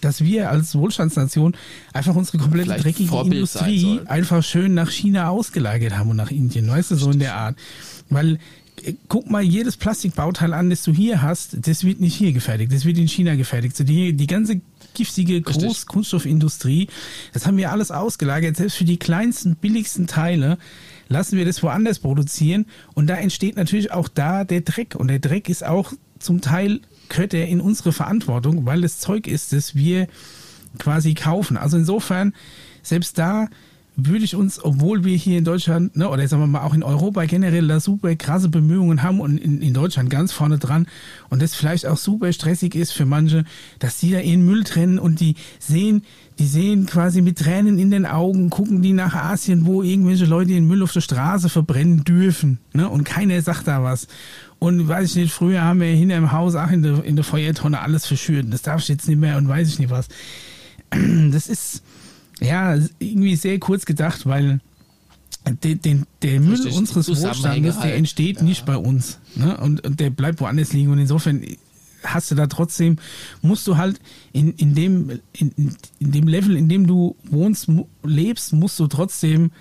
[SPEAKER 1] dass wir als Wohlstandsnation einfach unsere komplette Vielleicht dreckige Vorbild Industrie einfach schön nach China ausgelagert haben und nach Indien, weißt du, so in der Art. Weil äh, guck mal jedes Plastikbauteil an, das du hier hast, das wird nicht hier gefertigt, das wird in China gefertigt. So die, die ganze giftige Großkunststoffindustrie, das haben wir alles ausgelagert, selbst für die kleinsten, billigsten Teile lassen wir das woanders produzieren. Und da entsteht natürlich auch da der Dreck. Und der Dreck ist auch zum Teil gehört er in unsere Verantwortung, weil das Zeug ist, das wir quasi kaufen. Also insofern, selbst da würde ich uns, obwohl wir hier in Deutschland, ne, oder sagen wir mal auch in Europa generell da super krasse Bemühungen haben und in, in Deutschland ganz vorne dran und das vielleicht auch super stressig ist für manche, dass die da ihren Müll trennen und die sehen, die sehen quasi mit Tränen in den Augen, gucken die nach Asien, wo irgendwelche Leute den Müll auf der Straße verbrennen dürfen, ne, und keiner sagt da was. Und weiß ich nicht, früher haben wir hinter im Haus auch in der, in der Feuertonne alles verschürt. Das darf ich jetzt nicht mehr und weiß ich nicht was. Das ist, ja, irgendwie sehr kurz gedacht, weil den, den, der Müll
[SPEAKER 3] Richtig,
[SPEAKER 1] unseres Wohlstandes, der
[SPEAKER 3] halt.
[SPEAKER 1] entsteht
[SPEAKER 3] Ja.
[SPEAKER 1] nicht bei uns. Ne? Und, und der bleibt woanders liegen. Und insofern hast du da trotzdem, musst du halt in, in, dem, in, in- dem Level, in dem du wohnst, lebst, musst du trotzdem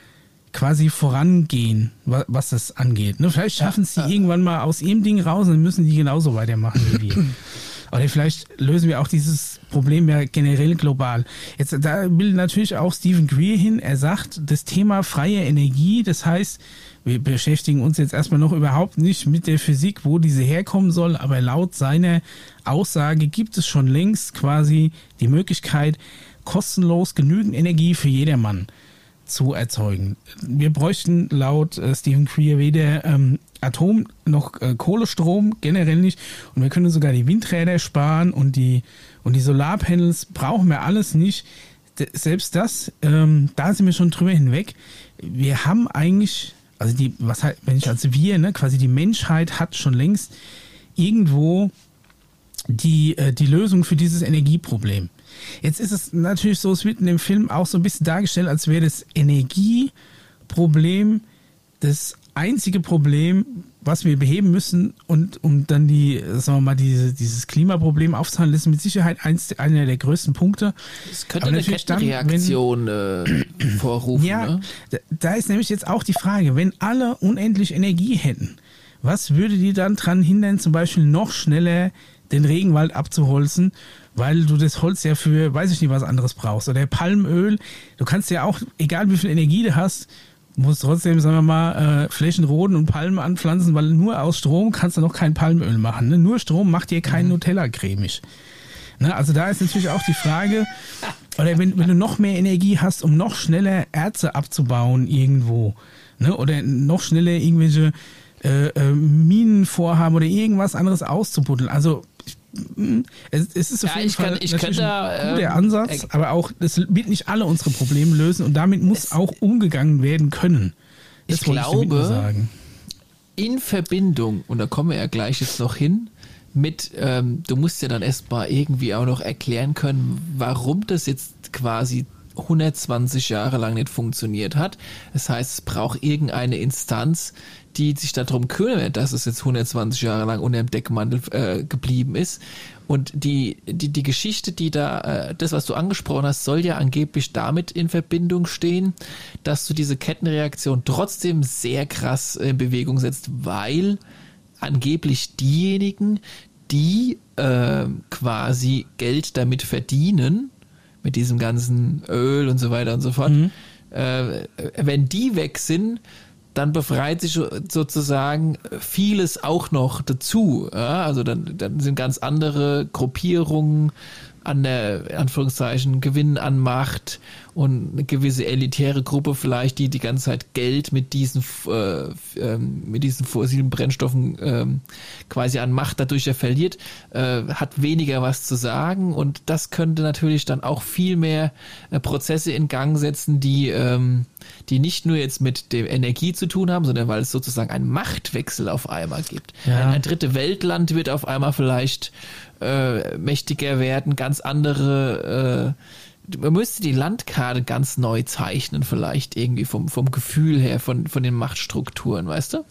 [SPEAKER 1] quasi vorangehen, wa- was das angeht. Ne? Vielleicht schaffen es die irgendwann mal aus ihrem Ding raus und dann müssen die genauso weitermachen wie wir. Oder vielleicht lösen wir auch dieses Problem ja generell global. Jetzt, da will natürlich auch Stephen Greer hin. Er sagt, das Thema freie Energie, das heißt, wir beschäftigen uns jetzt erstmal noch überhaupt nicht mit der Physik, wo diese herkommen soll, aber laut seiner Aussage gibt es schon längst quasi die Möglichkeit, kostenlos genügend Energie für jedermann zu erzeugen. Wir bräuchten laut äh, Stephen Greer weder ähm, Atom noch äh, Kohlestrom, generell nicht. Und wir können sogar die Windräder sparen und die, und die Solarpanels brauchen wir alles nicht. D selbst das, ähm, da sind wir schon drüber hinweg. Wir haben eigentlich, also die, was halt, wenn ich als wir, ne, quasi die Menschheit hat schon längst irgendwo die, äh, die Lösung für dieses Energieproblem. Jetzt ist es natürlich so, es wird in dem Film auch so ein bisschen dargestellt, als wäre das Energieproblem das einzige Problem, was wir beheben müssen und um dann die, sagen wir mal, diese, dieses Klimaproblem aufzuhalten, das ist mit Sicherheit eins, einer der größten Punkte.
[SPEAKER 3] Es könnte
[SPEAKER 1] Aber
[SPEAKER 3] eine
[SPEAKER 1] natürlich dann,
[SPEAKER 3] Kettenreaktion äh, vorrufen.
[SPEAKER 1] Ja,
[SPEAKER 3] ne?
[SPEAKER 1] da, da ist nämlich jetzt auch die Frage, wenn alle unendlich Energie hätten, was würde die dann dran hindern, zum Beispiel noch schneller den Regenwald abzuholzen, weil du das Holz ja für, weiß ich nicht, was anderes brauchst. Oder Palmöl, du kannst ja auch, egal wie viel Energie du hast, musst trotzdem, sagen wir mal, äh, Flächen roden und Palmen anpflanzen, weil nur aus Strom kannst du noch kein Palmöl machen. Ne? Nur Strom macht dir kein Nutella cremig. Ne, also da ist natürlich auch die Frage, oder wenn, wenn du noch mehr Energie hast, um noch schneller Erze abzubauen irgendwo, ne, oder noch schneller irgendwelche äh, äh, Minenvorhaben oder irgendwas anderes auszubuddeln. Also es, es ist auf
[SPEAKER 3] Ja,
[SPEAKER 1] jeden
[SPEAKER 3] ich kann-
[SPEAKER 1] Fall
[SPEAKER 3] ich
[SPEAKER 1] natürlich
[SPEAKER 3] kann da,
[SPEAKER 1] guter
[SPEAKER 3] ähm,
[SPEAKER 1] Ansatz,
[SPEAKER 3] äh,
[SPEAKER 1] aber auch das wird nicht alle unsere Probleme lösen und damit muss
[SPEAKER 3] Es-
[SPEAKER 1] auch umgegangen werden können. Das
[SPEAKER 3] Ich glaube,
[SPEAKER 1] sagen.
[SPEAKER 3] in Verbindung, und da kommen wir ja gleich jetzt noch hin, mit, ähm, du musst ja dann erstmal irgendwie auch noch erklären können, warum das jetzt quasi 120 Jahre lang nicht funktioniert hat. Das heißt, es braucht irgendeine Instanz, die sich darum kümmert, dass es jetzt 120 Jahre lang unter dem Deckmantel äh, geblieben ist. Und die, die, die Geschichte, die da, äh, das, was du angesprochen hast, soll ja angeblich damit in Verbindung stehen, dass du diese Kettenreaktion trotzdem sehr krass in Bewegung setzt, weil angeblich diejenigen, die äh, quasi Geld damit verdienen, mit diesem ganzen Öl und so weiter und so fort, äh, wenn die weg sind, dann befreit sich sozusagen vieles auch noch dazu. Ja? Also dann, dann sind ganz andere Gruppierungen an der, Anführungszeichen, Gewinn an Macht und eine gewisse elitäre Gruppe vielleicht, die die ganze Zeit Geld mit diesen, äh, ähm, mit diesen fossilen Brennstoffen ähm, quasi an Macht dadurch ja verliert, äh, hat weniger was zu sagen und das könnte natürlich dann auch viel mehr äh, Prozesse in Gang setzen, die, ähm, die nicht nur jetzt mit der Energie zu tun haben, sondern weil es sozusagen einen Machtwechsel auf einmal gibt.
[SPEAKER 1] Ja.
[SPEAKER 3] Ein, ein dritte Weltland wird auf einmal vielleicht äh, mächtiger werden, ganz andere äh, man müsste die Landkarte ganz neu zeichnen, vielleicht irgendwie vom, vom Gefühl her, von, von den Machtstrukturen, weißt du?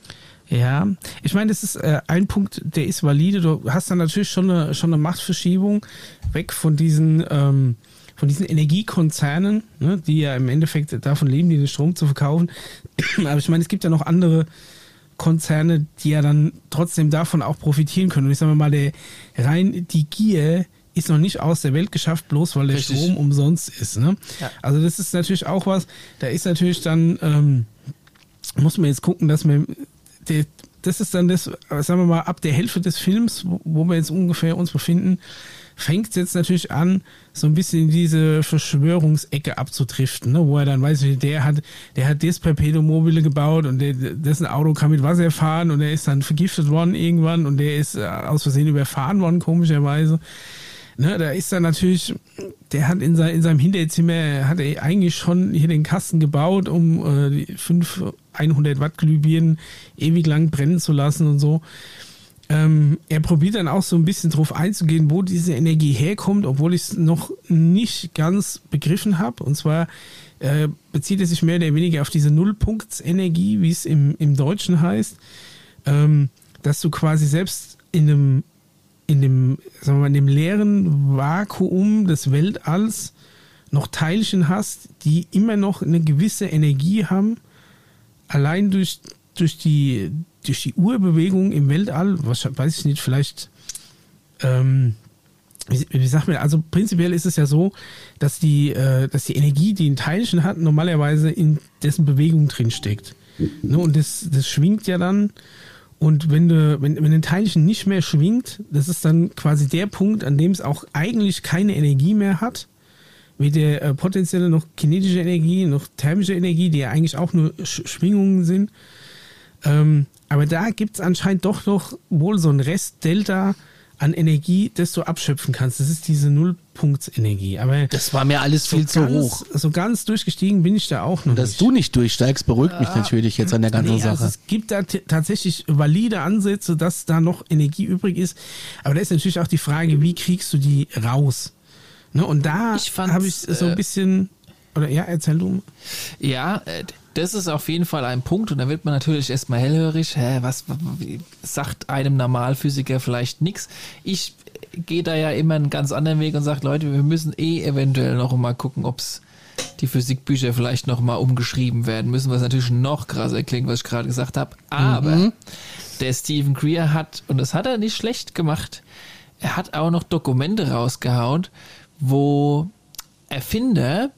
[SPEAKER 1] Ja, ich meine, das ist äh, ein Punkt, der ist valide. Du hast dann natürlich schon eine, schon eine Machtverschiebung weg von diesen, ähm, von diesen Energiekonzernen, ne, die ja im Endeffekt davon leben, den Strom zu verkaufen. Aber ich meine, es gibt ja noch andere Konzerne, die ja dann trotzdem davon auch profitieren können. Und ich sage mal, der rein die Gier ist noch nicht aus der Welt geschafft, bloß weil der
[SPEAKER 3] Richtig.
[SPEAKER 1] Strom umsonst ist. Ne?
[SPEAKER 3] Ja.
[SPEAKER 1] Also das ist natürlich auch was, da ist natürlich dann, ähm, muss man jetzt gucken, dass wir, der, das ist dann das, sagen wir mal, ab der Hälfte des Films, wo, wo wir jetzt ungefähr uns befinden, fängt es jetzt natürlich an, so ein bisschen in diese Verschwörungsecke abzudriften, ne? wo er dann weiß, der hat, der hat das Perpetuum mobile gebaut und der, dessen Auto kann mit Wasser fahren und er ist dann vergiftet worden irgendwann und der ist äh, aus Versehen überfahren worden, komischerweise. Ne, da ist dann natürlich, der hat in, sein, in seinem Hinterzimmer, hat er eigentlich schon hier den Kasten gebaut, um äh, 5 100 Watt Glühbirnen ewig lang brennen zu lassen und so. Ähm, er probiert dann auch so ein bisschen drauf einzugehen, wo diese Energie herkommt, obwohl ich es noch nicht ganz begriffen habe. Und zwar äh, bezieht er sich mehr oder weniger auf diese Nullpunktsenergie, wie es im, im Deutschen heißt, ähm, dass du quasi selbst in einem in dem, sagen wir mal, in dem leeren Vakuum des Weltalls noch Teilchen hast, die immer noch eine gewisse Energie haben, allein durch, durch, die, durch die Urbewegung im Weltall, was weiß ich nicht, vielleicht, ähm, wie, wie sagt man, also prinzipiell ist es ja so, dass die, äh, dass die Energie, die ein Teilchen hat, normalerweise in dessen Bewegung drin steckt. Ne? Und das, das schwingt ja dann und wenn du, wenn, wenn ein Teilchen nicht mehr schwingt, das ist dann quasi der Punkt, an dem es auch eigentlich keine Energie mehr hat. Weder äh, potenzielle noch kinetische Energie, noch thermische Energie, die ja eigentlich auch nur Sch Schwingungen sind. Ähm, aber da gibt es anscheinend doch noch wohl so ein Rest-Delta, an Energie, das du abschöpfen kannst. Das ist diese Nullpunktsenergie. Aber
[SPEAKER 2] das war mir alles
[SPEAKER 1] so
[SPEAKER 2] viel zu
[SPEAKER 1] ganz,
[SPEAKER 2] hoch.
[SPEAKER 1] So ganz durchgestiegen bin ich da auch noch
[SPEAKER 2] Dass
[SPEAKER 1] nicht.
[SPEAKER 2] du nicht durchsteigst, beruhigt mich natürlich jetzt an der ganzen
[SPEAKER 1] Nee, also
[SPEAKER 2] Sache.
[SPEAKER 1] es gibt da tatsächlich valide Ansätze, dass da noch Energie übrig ist. Aber da ist natürlich auch die Frage, wie kriegst du die raus? Ne? Und da habe ich so ein
[SPEAKER 3] äh,
[SPEAKER 1] bisschen. Oder ja, erzähl du.
[SPEAKER 3] Ja, äh, das ist auf jeden Fall ein Punkt und da wird man natürlich erstmal hellhörig. Hä, was sagt einem Normalphysiker vielleicht nichts? Ich äh, gehe da ja immer einen ganz anderen Weg und sage, Leute, wir müssen eh eventuell noch mal gucken, ob's die Physikbücher vielleicht noch mal umgeschrieben werden müssen, was natürlich noch krasser klingt, was ich gerade gesagt habe. Aber der Stephen Greer hat, und das hat er nicht schlecht gemacht, er hat auch noch Dokumente rausgehauen, wo Erfinder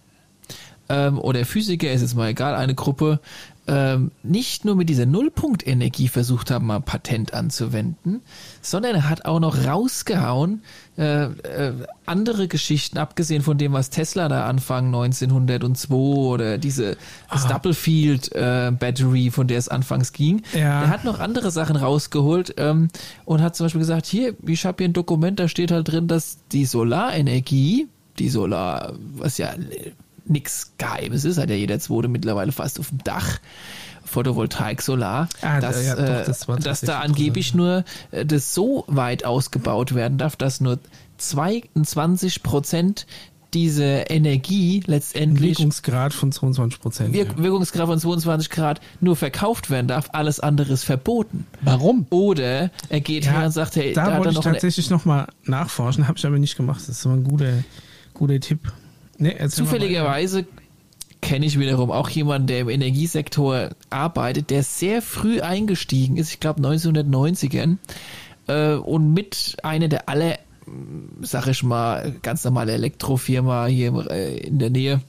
[SPEAKER 3] ähm, oder Physiker, ist jetzt mal egal, eine Gruppe, ähm, nicht nur mit dieser Nullpunktenergie versucht haben, mal Patent anzuwenden, sondern er hat auch noch rausgehauen äh, äh, andere Geschichten, abgesehen von dem, was Tesla da Anfang 1902 oder diese Stubblefield äh, Battery, von der es anfangs ging,
[SPEAKER 1] Ja.
[SPEAKER 3] er hat noch andere Sachen rausgeholt ähm, und hat zum Beispiel gesagt, hier, ich habe hier ein Dokument, da steht halt drin, dass die Solarenergie, die Solar, was ja nichts Geheimes ist, hat ja jeder zweite mittlerweile fast auf dem Dach. Photovoltaik, Solar,
[SPEAKER 1] Ah,
[SPEAKER 3] dass,
[SPEAKER 1] ja, doch,
[SPEAKER 3] äh,
[SPEAKER 1] das war
[SPEAKER 3] dass da angeblich nur äh, das so weit ausgebaut werden darf, dass nur 22 Prozent diese Energie letztendlich
[SPEAKER 1] Wirkungsgrad von 22 Prozent.
[SPEAKER 3] Wirk Wirkungsgrad von 22 Grad nur verkauft werden darf, alles andere ist verboten.
[SPEAKER 2] Warum?
[SPEAKER 3] Oder er geht her und sagt, hey,
[SPEAKER 1] da,
[SPEAKER 3] da, hat
[SPEAKER 1] wollte
[SPEAKER 3] er
[SPEAKER 1] ich
[SPEAKER 3] noch
[SPEAKER 1] tatsächlich nochmal nachforschen, habe ich aber nicht gemacht. Das ist so ein guter, guter Tipp. Nee,
[SPEAKER 3] zufälligerweise kenne ich wiederum auch jemanden, der im Energiesektor arbeitet, der sehr früh eingestiegen ist, ich glaube 1990ern, äh, und mit einer der aller, mh, sag ich mal, ganz normale Elektrofirma hier äh, in der Nähe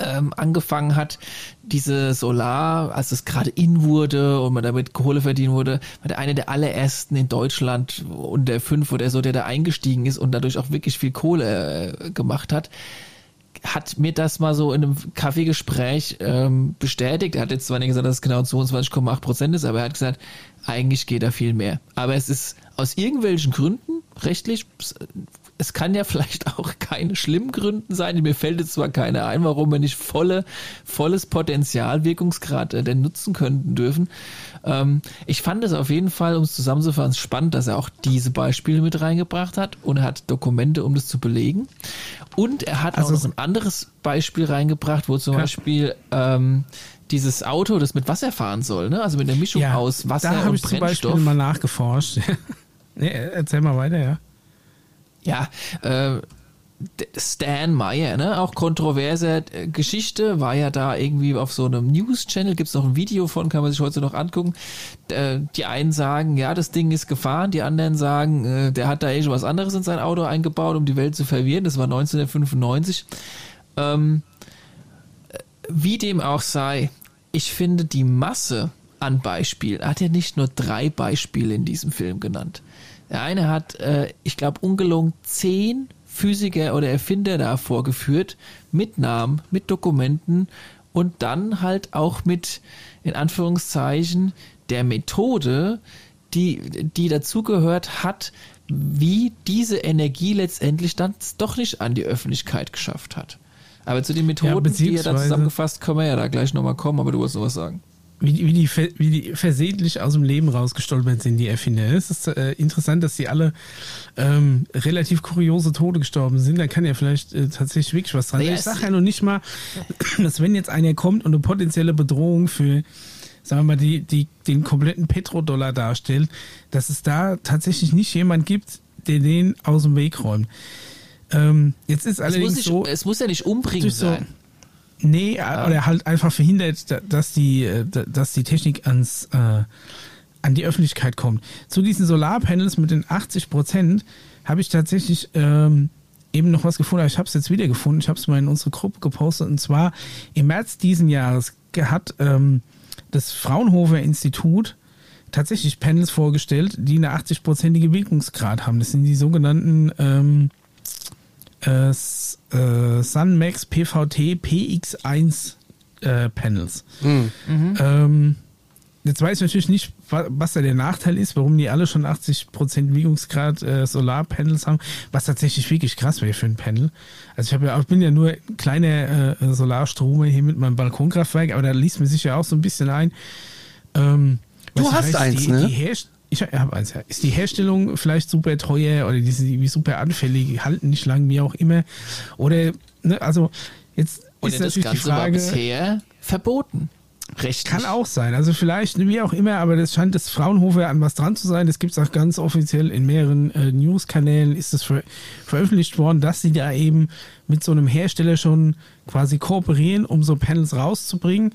[SPEAKER 3] ähm, angefangen hat, diese Solar, als es gerade in wurde und man damit Kohle verdienen wurde, war der eine der allerersten in Deutschland unter fünf oder so, der da eingestiegen ist und dadurch auch wirklich viel Kohle äh, gemacht hat hat mir das mal so in einem Kaffeegespräch ähm, bestätigt. Er hat jetzt zwar nicht gesagt, dass es genau 22,8 Prozent ist, aber er hat gesagt, eigentlich geht da viel mehr. Aber es ist aus irgendwelchen Gründen rechtlich, es kann ja vielleicht auch keine schlimmen Gründen sein. Mir fällt jetzt zwar keine ein, warum wir nicht volle, volles Potenzial, Wirkungsgrad äh, denn nutzen könnten dürfen. Ähm, ich fand es auf jeden Fall, um es zusammenzufassen, spannend, dass er auch diese Beispiele mit reingebracht hat und hat Dokumente, um das zu belegen. Und er hat
[SPEAKER 1] Also
[SPEAKER 3] auch noch ein anderes Beispiel reingebracht, wo zum
[SPEAKER 1] Ja.
[SPEAKER 3] Beispiel ähm, dieses Auto, das mit Wasser fahren soll, ne? also mit einer Mischung aus Wasser
[SPEAKER 1] da habe
[SPEAKER 3] und
[SPEAKER 1] ich zum Beispiel mal nachgeforscht. nee, erzähl mal weiter, ja.
[SPEAKER 3] Ja, äh, Stan Meyer, ne? auch kontroverse äh, Geschichte, war ja da irgendwie auf so einem News-Channel, gibt's noch ein Video von, kann man sich heute noch angucken. D- die einen sagen, ja, das Ding ist gefahren, die anderen sagen, äh, der hat da eh schon was anderes in sein Auto eingebaut, um die Welt zu verwirren. Das war 1995. Ähm, äh, wie dem auch sei, ich finde die Masse an Beispielen, hat ja nicht nur drei Beispiele in diesem Film genannt, Der eine hat, äh, ich glaube, ungelogen zehn Physiker oder Erfinder da vorgeführt, mit Namen, mit Dokumenten und dann halt auch mit, in Anführungszeichen, der Methode, die, die dazugehört hat, wie diese Energie letztendlich dann doch nicht an die Öffentlichkeit geschafft hat. Aber zu den Methoden, die er da zusammengefasst, können wir ja da gleich nochmal kommen, aber du wolltest sowas sagen.
[SPEAKER 1] Wie, wie, die, wie die versehentlich aus dem Leben rausgestolpert sind, die Erfinder. Es ist äh, interessant, dass sie alle ähm, relativ kuriose Tode gestorben sind. Da kann ja vielleicht äh, tatsächlich wirklich was dran sein. ich sage ja noch nicht mal, dass wenn jetzt einer kommt und eine potenzielle Bedrohung für sagen wir mal, die, die den kompletten Petrodollar darstellt, dass es da tatsächlich nicht jemand gibt, der den aus dem Weg räumt. Ähm, jetzt ist allerdings
[SPEAKER 3] nicht,
[SPEAKER 1] so.
[SPEAKER 3] Es muss ja nicht umbringend
[SPEAKER 1] so,
[SPEAKER 3] sein.
[SPEAKER 1] Nee, ja. oder halt einfach verhindert, dass die, äh, dass die Technik ans, äh, an die Öffentlichkeit kommt. Zu diesen Solarpanels mit den 80 Prozent habe ich tatsächlich ähm, eben noch was gefunden. Ich habe es jetzt wieder gefunden. Ich habe es mal in unsere Gruppe gepostet. Und zwar im März diesen Jahres hat ähm, das Fraunhofer Institut tatsächlich Panels vorgestellt, die eine 80-prozentige Wirkungsgrad haben. Das sind die sogenannten ähm, äh, äh, Sunmax PVT PX1 äh, Panels. Mhm. Ähm, jetzt weiß ich natürlich nicht, was da der Nachteil ist, warum die alle schon 80% Wirkungsgrad äh, Solarpanels haben, was tatsächlich wirklich krass wäre für ein Panel. Also ich habe ja auch, bin ja nur kleine äh, Solarstrome hier mit meinem Balkonkraftwerk, aber da liest mir sich ja auch so ein bisschen ein. Ähm,
[SPEAKER 2] du hast eins, die, ne?
[SPEAKER 1] Die ich habe eins, ja. Ist die Herstellung vielleicht super teuer oder die sind super anfällig, halten nicht lang, wie auch immer. Oder, ne, also jetzt
[SPEAKER 3] oder ist natürlich Ganze die Frage. War bisher verboten.
[SPEAKER 1] Rechtlich. Kann auch sein. Also vielleicht, wie auch immer, aber das scheint das Fraunhofer an was dran zu sein. Das gibt es auch ganz offiziell in mehreren äh, News-Kanälen ist das ver veröffentlicht worden, dass sie da eben mit so einem Hersteller schon quasi kooperieren, um so Panels rauszubringen.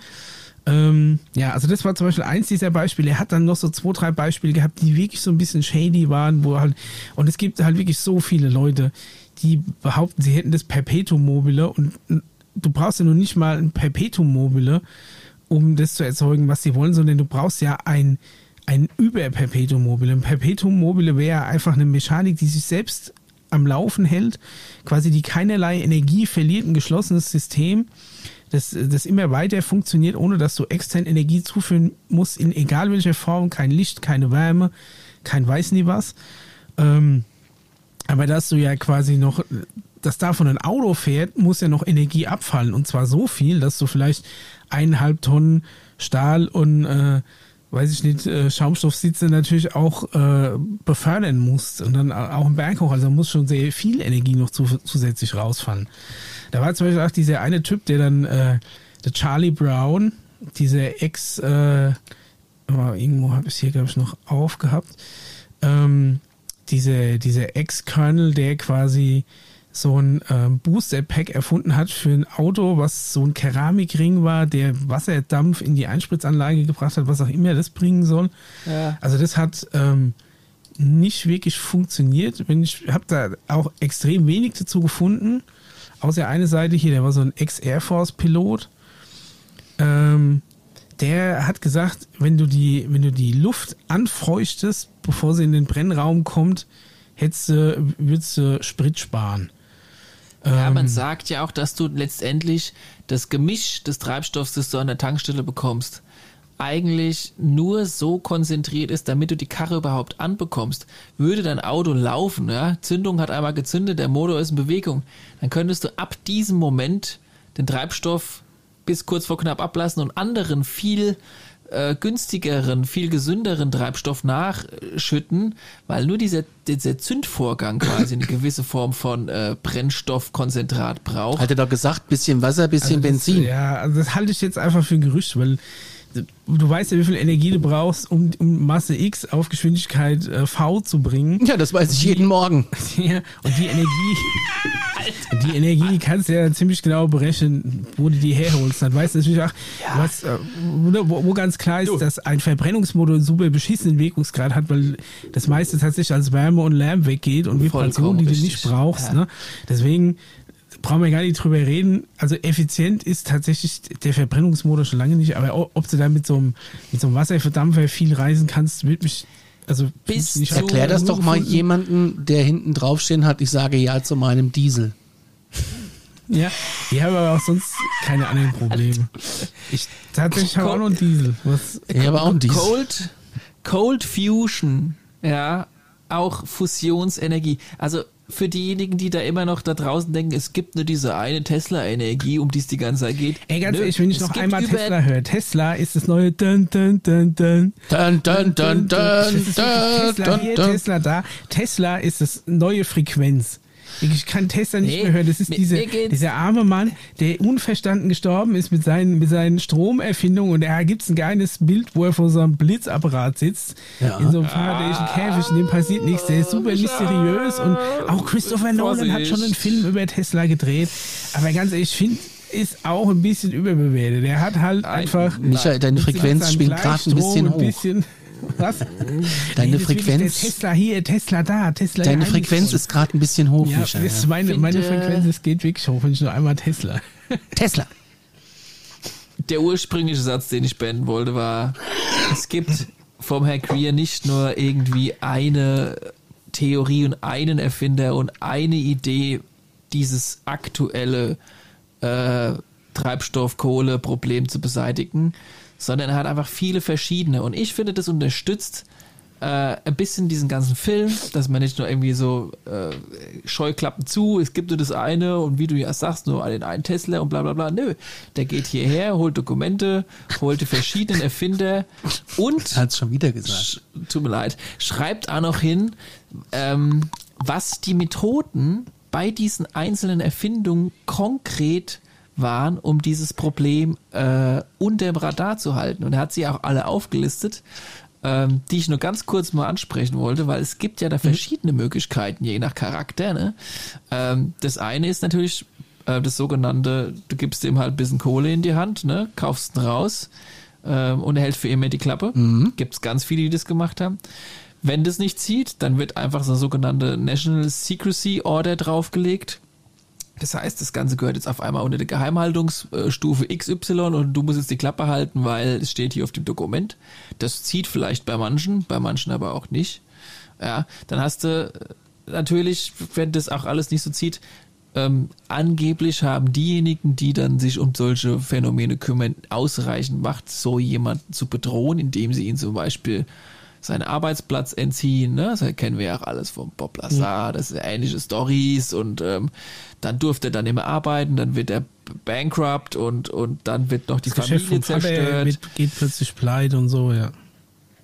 [SPEAKER 1] Ähm, ja, also das war zum Beispiel eins dieser Beispiele. Er hat dann noch so zwei, drei Beispiele gehabt, die wirklich so ein bisschen shady waren, wo halt, und es gibt halt wirklich so viele Leute, die behaupten, sie hätten das Perpetuum mobile und du brauchst ja noch nicht mal ein Perpetuum mobile, um das zu erzeugen, was sie wollen, sondern du brauchst ja ein, ein Über-Perpetuum mobile. Ein Perpetuum mobile wäre einfach eine Mechanik, die sich selbst am Laufen hält, quasi die keinerlei Energie verliert, ein geschlossenes System, das, das immer weiter funktioniert, ohne dass du extern Energie zuführen musst, in egal welcher Form, kein Licht, keine Wärme, kein weiß nie was. Ähm, aber dass du ja quasi noch, dass davon ein Auto fährt, muss ja noch Energie abfallen. Und zwar so viel, dass du vielleicht eineinhalb Tonnen Stahl und äh, weiß ich nicht, äh, Schaumstoffsitze natürlich auch äh, befördern musst und dann auch im Berg hoch. Also muss schon sehr viel Energie noch zu, zusätzlich rausfallen. Da war zum Beispiel auch dieser eine Typ, der dann, äh, der Charlie Brown, dieser Ex, äh, irgendwo habe ich es hier, glaube ich, noch aufgehabt, ähm, diese, dieser Ex-Colonel, der quasi so ein ähm, Booster-Pack erfunden hat für ein Auto, was so ein Keramikring war, der Wasserdampf in die Einspritzanlage gebracht hat, was auch immer das bringen soll. Ja. Also das hat ähm, nicht wirklich funktioniert. Ich habe da auch extrem wenig dazu gefunden. Außer eine Seite hier, der war so ein Ex-Air Force-Pilot. Ähm, der hat gesagt, wenn du die, wenn du die Luft anfeuchtest, bevor sie in den Brennraum kommt, hättest du, würdest du Sprit sparen.
[SPEAKER 3] Ja, man ähm. sagt ja auch, dass du letztendlich das Gemisch des Treibstoffs, das du an der Tankstelle bekommst, eigentlich nur so konzentriert ist, damit du die Karre überhaupt anbekommst. Würde dein Auto laufen, ja, Zündung hat einmal gezündet, der Motor ist in Bewegung, dann könntest du ab diesem Moment den Treibstoff bis kurz vor knapp ablassen und anderen viel äh, günstigeren, viel gesünderen Treibstoff nachschütten, weil nur dieser, dieser Zündvorgang quasi eine gewisse Form von äh, Brennstoffkonzentrat braucht.
[SPEAKER 2] Hat er doch gesagt, bisschen Wasser, bisschen
[SPEAKER 1] also
[SPEAKER 2] Benzin.
[SPEAKER 1] Das, ja, also das halte ich jetzt einfach für ein Gerücht, weil du weißt ja, wie viel Energie du brauchst, um, um Masse X auf Geschwindigkeit äh, V zu bringen.
[SPEAKER 2] Ja, das weiß ich die, jeden Morgen.
[SPEAKER 1] Ja, und die Energie, die Energie kannst du ja ziemlich genau berechnen, wo du die herholst. Dann weißt du natürlich auch, ja. was, äh, wo, wo, ganz klar ist, du. dass ein Verbrennungsmotor einen super beschissenen Wirkungsgrad hat, weil das meiste tatsächlich als Wärme und Lärm weggeht und Vibration, die du nicht brauchst. Ja. Ne? Deswegen brauchen wir gar nicht drüber reden. Also effizient ist tatsächlich der Verbrennungsmotor schon lange nicht, aber ob du da mit so einem, mit so einem Wasserverdampfer viel reisen kannst, würde mich Also
[SPEAKER 3] Bis
[SPEAKER 1] hab
[SPEAKER 2] Erklär das doch mal jemanden, der hinten draufstehen hat, ich sage ja zu meinem Diesel.
[SPEAKER 1] Ja, ich habe aber auch sonst keine anderen Probleme. Ich tatsächlich habe auch noch einen Diesel. Was,
[SPEAKER 2] Ich habe auch einen Diesel.
[SPEAKER 3] Cold, Cold Fusion, ja, auch Fusionsenergie. Also für diejenigen, die da immer noch da draußen denken, es gibt nur diese eine Tesla-Energie, um die es die ganze Zeit geht.
[SPEAKER 1] ey, ganz
[SPEAKER 3] Nö,
[SPEAKER 1] ehrlich, wenn ich noch einmal Tesla höre, Tesla ist das neue Dun, Dun, Dun, Dun.
[SPEAKER 2] Dun, dun, dun, dun,
[SPEAKER 1] wirklich Tesla
[SPEAKER 2] dun,
[SPEAKER 1] hier,
[SPEAKER 2] dun.
[SPEAKER 1] Tesla da. Tesla ist das neue Frequenz. Ich kann Tesla nicht
[SPEAKER 3] Nee,
[SPEAKER 1] mehr hören. Das ist
[SPEAKER 3] mir-
[SPEAKER 1] diese, dieser arme Mann, der unverstanden gestorben ist mit seinen, mit seinen Stromerfindungen. Und da gibt's ein geiles Bild, wo er vor so einem Blitzapparat sitzt.
[SPEAKER 2] Ja.
[SPEAKER 1] In so einem faradäischen Käfig. Und dem passiert nichts. Der ist super mysteriös. Und auch Christopher Nolan hat schon einen. Film über Tesla gedreht. Aber ganz ehrlich, ich finde, ist auch ein bisschen überbewertet. Der hat halt einfach.
[SPEAKER 2] Michael, deine Frequenz spielt gerade ein bisschen hoch.
[SPEAKER 1] bisschen- was?
[SPEAKER 2] Deine
[SPEAKER 1] ist wirklich
[SPEAKER 2] Frequenz,
[SPEAKER 1] Tesla hier, Tesla da, Tesla
[SPEAKER 2] deine
[SPEAKER 1] hier
[SPEAKER 2] Frequenz ist gerade ein bisschen hoch,
[SPEAKER 1] Ja,
[SPEAKER 2] Michael.
[SPEAKER 1] ist meine, meine Frequenz, es geht wirklich hoch, wenn ich nur einmal Tesla.
[SPEAKER 2] Tesla.
[SPEAKER 3] Der ursprüngliche Satz, den ich beenden wollte, war, es gibt vom Herr Greer nicht nur irgendwie eine Theorie und einen Erfinder und eine Idee, dieses aktuelle äh, Treibstoff-Kohle-Problem zu beseitigen, sondern er hat einfach viele verschiedene. Und ich finde, das unterstützt äh, ein bisschen diesen ganzen Film, dass man nicht nur irgendwie so äh, Scheuklappen zu, es gibt nur das eine und wie du ja sagst, nur den einen Tesla und bla bla bla. Nö, der geht hierher, holt Dokumente, holt die verschiedenen Erfinder und
[SPEAKER 2] Hat es schon wieder gesagt.
[SPEAKER 3] Tut mir leid, schreibt auch noch hin, ähm, was die Methoden bei diesen einzelnen Erfindungen konkret waren, um dieses Problem äh, unter dem Radar zu halten. Und er hat sie auch alle aufgelistet, ähm, die ich nur ganz kurz mal ansprechen wollte, weil es gibt ja da verschiedene Möglichkeiten, je nach Charakter. Ne? Ähm, das eine ist natürlich äh, das sogenannte, du gibst ihm halt ein bisschen Kohle in die Hand, ne? kaufst ihn raus ähm, und er hält für immer die Klappe. Gibt es ganz viele, die das gemacht haben. Wenn das nicht zieht, dann wird einfach so eine sogenannte National Secrecy Order draufgelegt. Das heißt, das Ganze gehört jetzt auf einmal unter der Geheimhaltungsstufe XY und du musst jetzt die Klappe halten, weil es steht hier auf dem Dokument. Das zieht vielleicht bei manchen, bei manchen aber auch nicht. Ja, dann hast du äh, natürlich, wenn das auch alles nicht so zieht, ähm, angeblich haben diejenigen, die dann sich um solche Phänomene kümmern, ausreichend Macht, so jemanden zu bedrohen, indem sie ihn zum Beispiel seinen Arbeitsplatz entziehen. Ne? Das kennen wir ja auch alles vom Bob Lazar, das sind ähnliche Stories und ähm, dann durfte er dann immer arbeiten, dann wird er bankrupt und, und dann wird noch die
[SPEAKER 1] Das
[SPEAKER 3] Familie zerstört.
[SPEAKER 1] wird, geht plötzlich pleite und so, ja.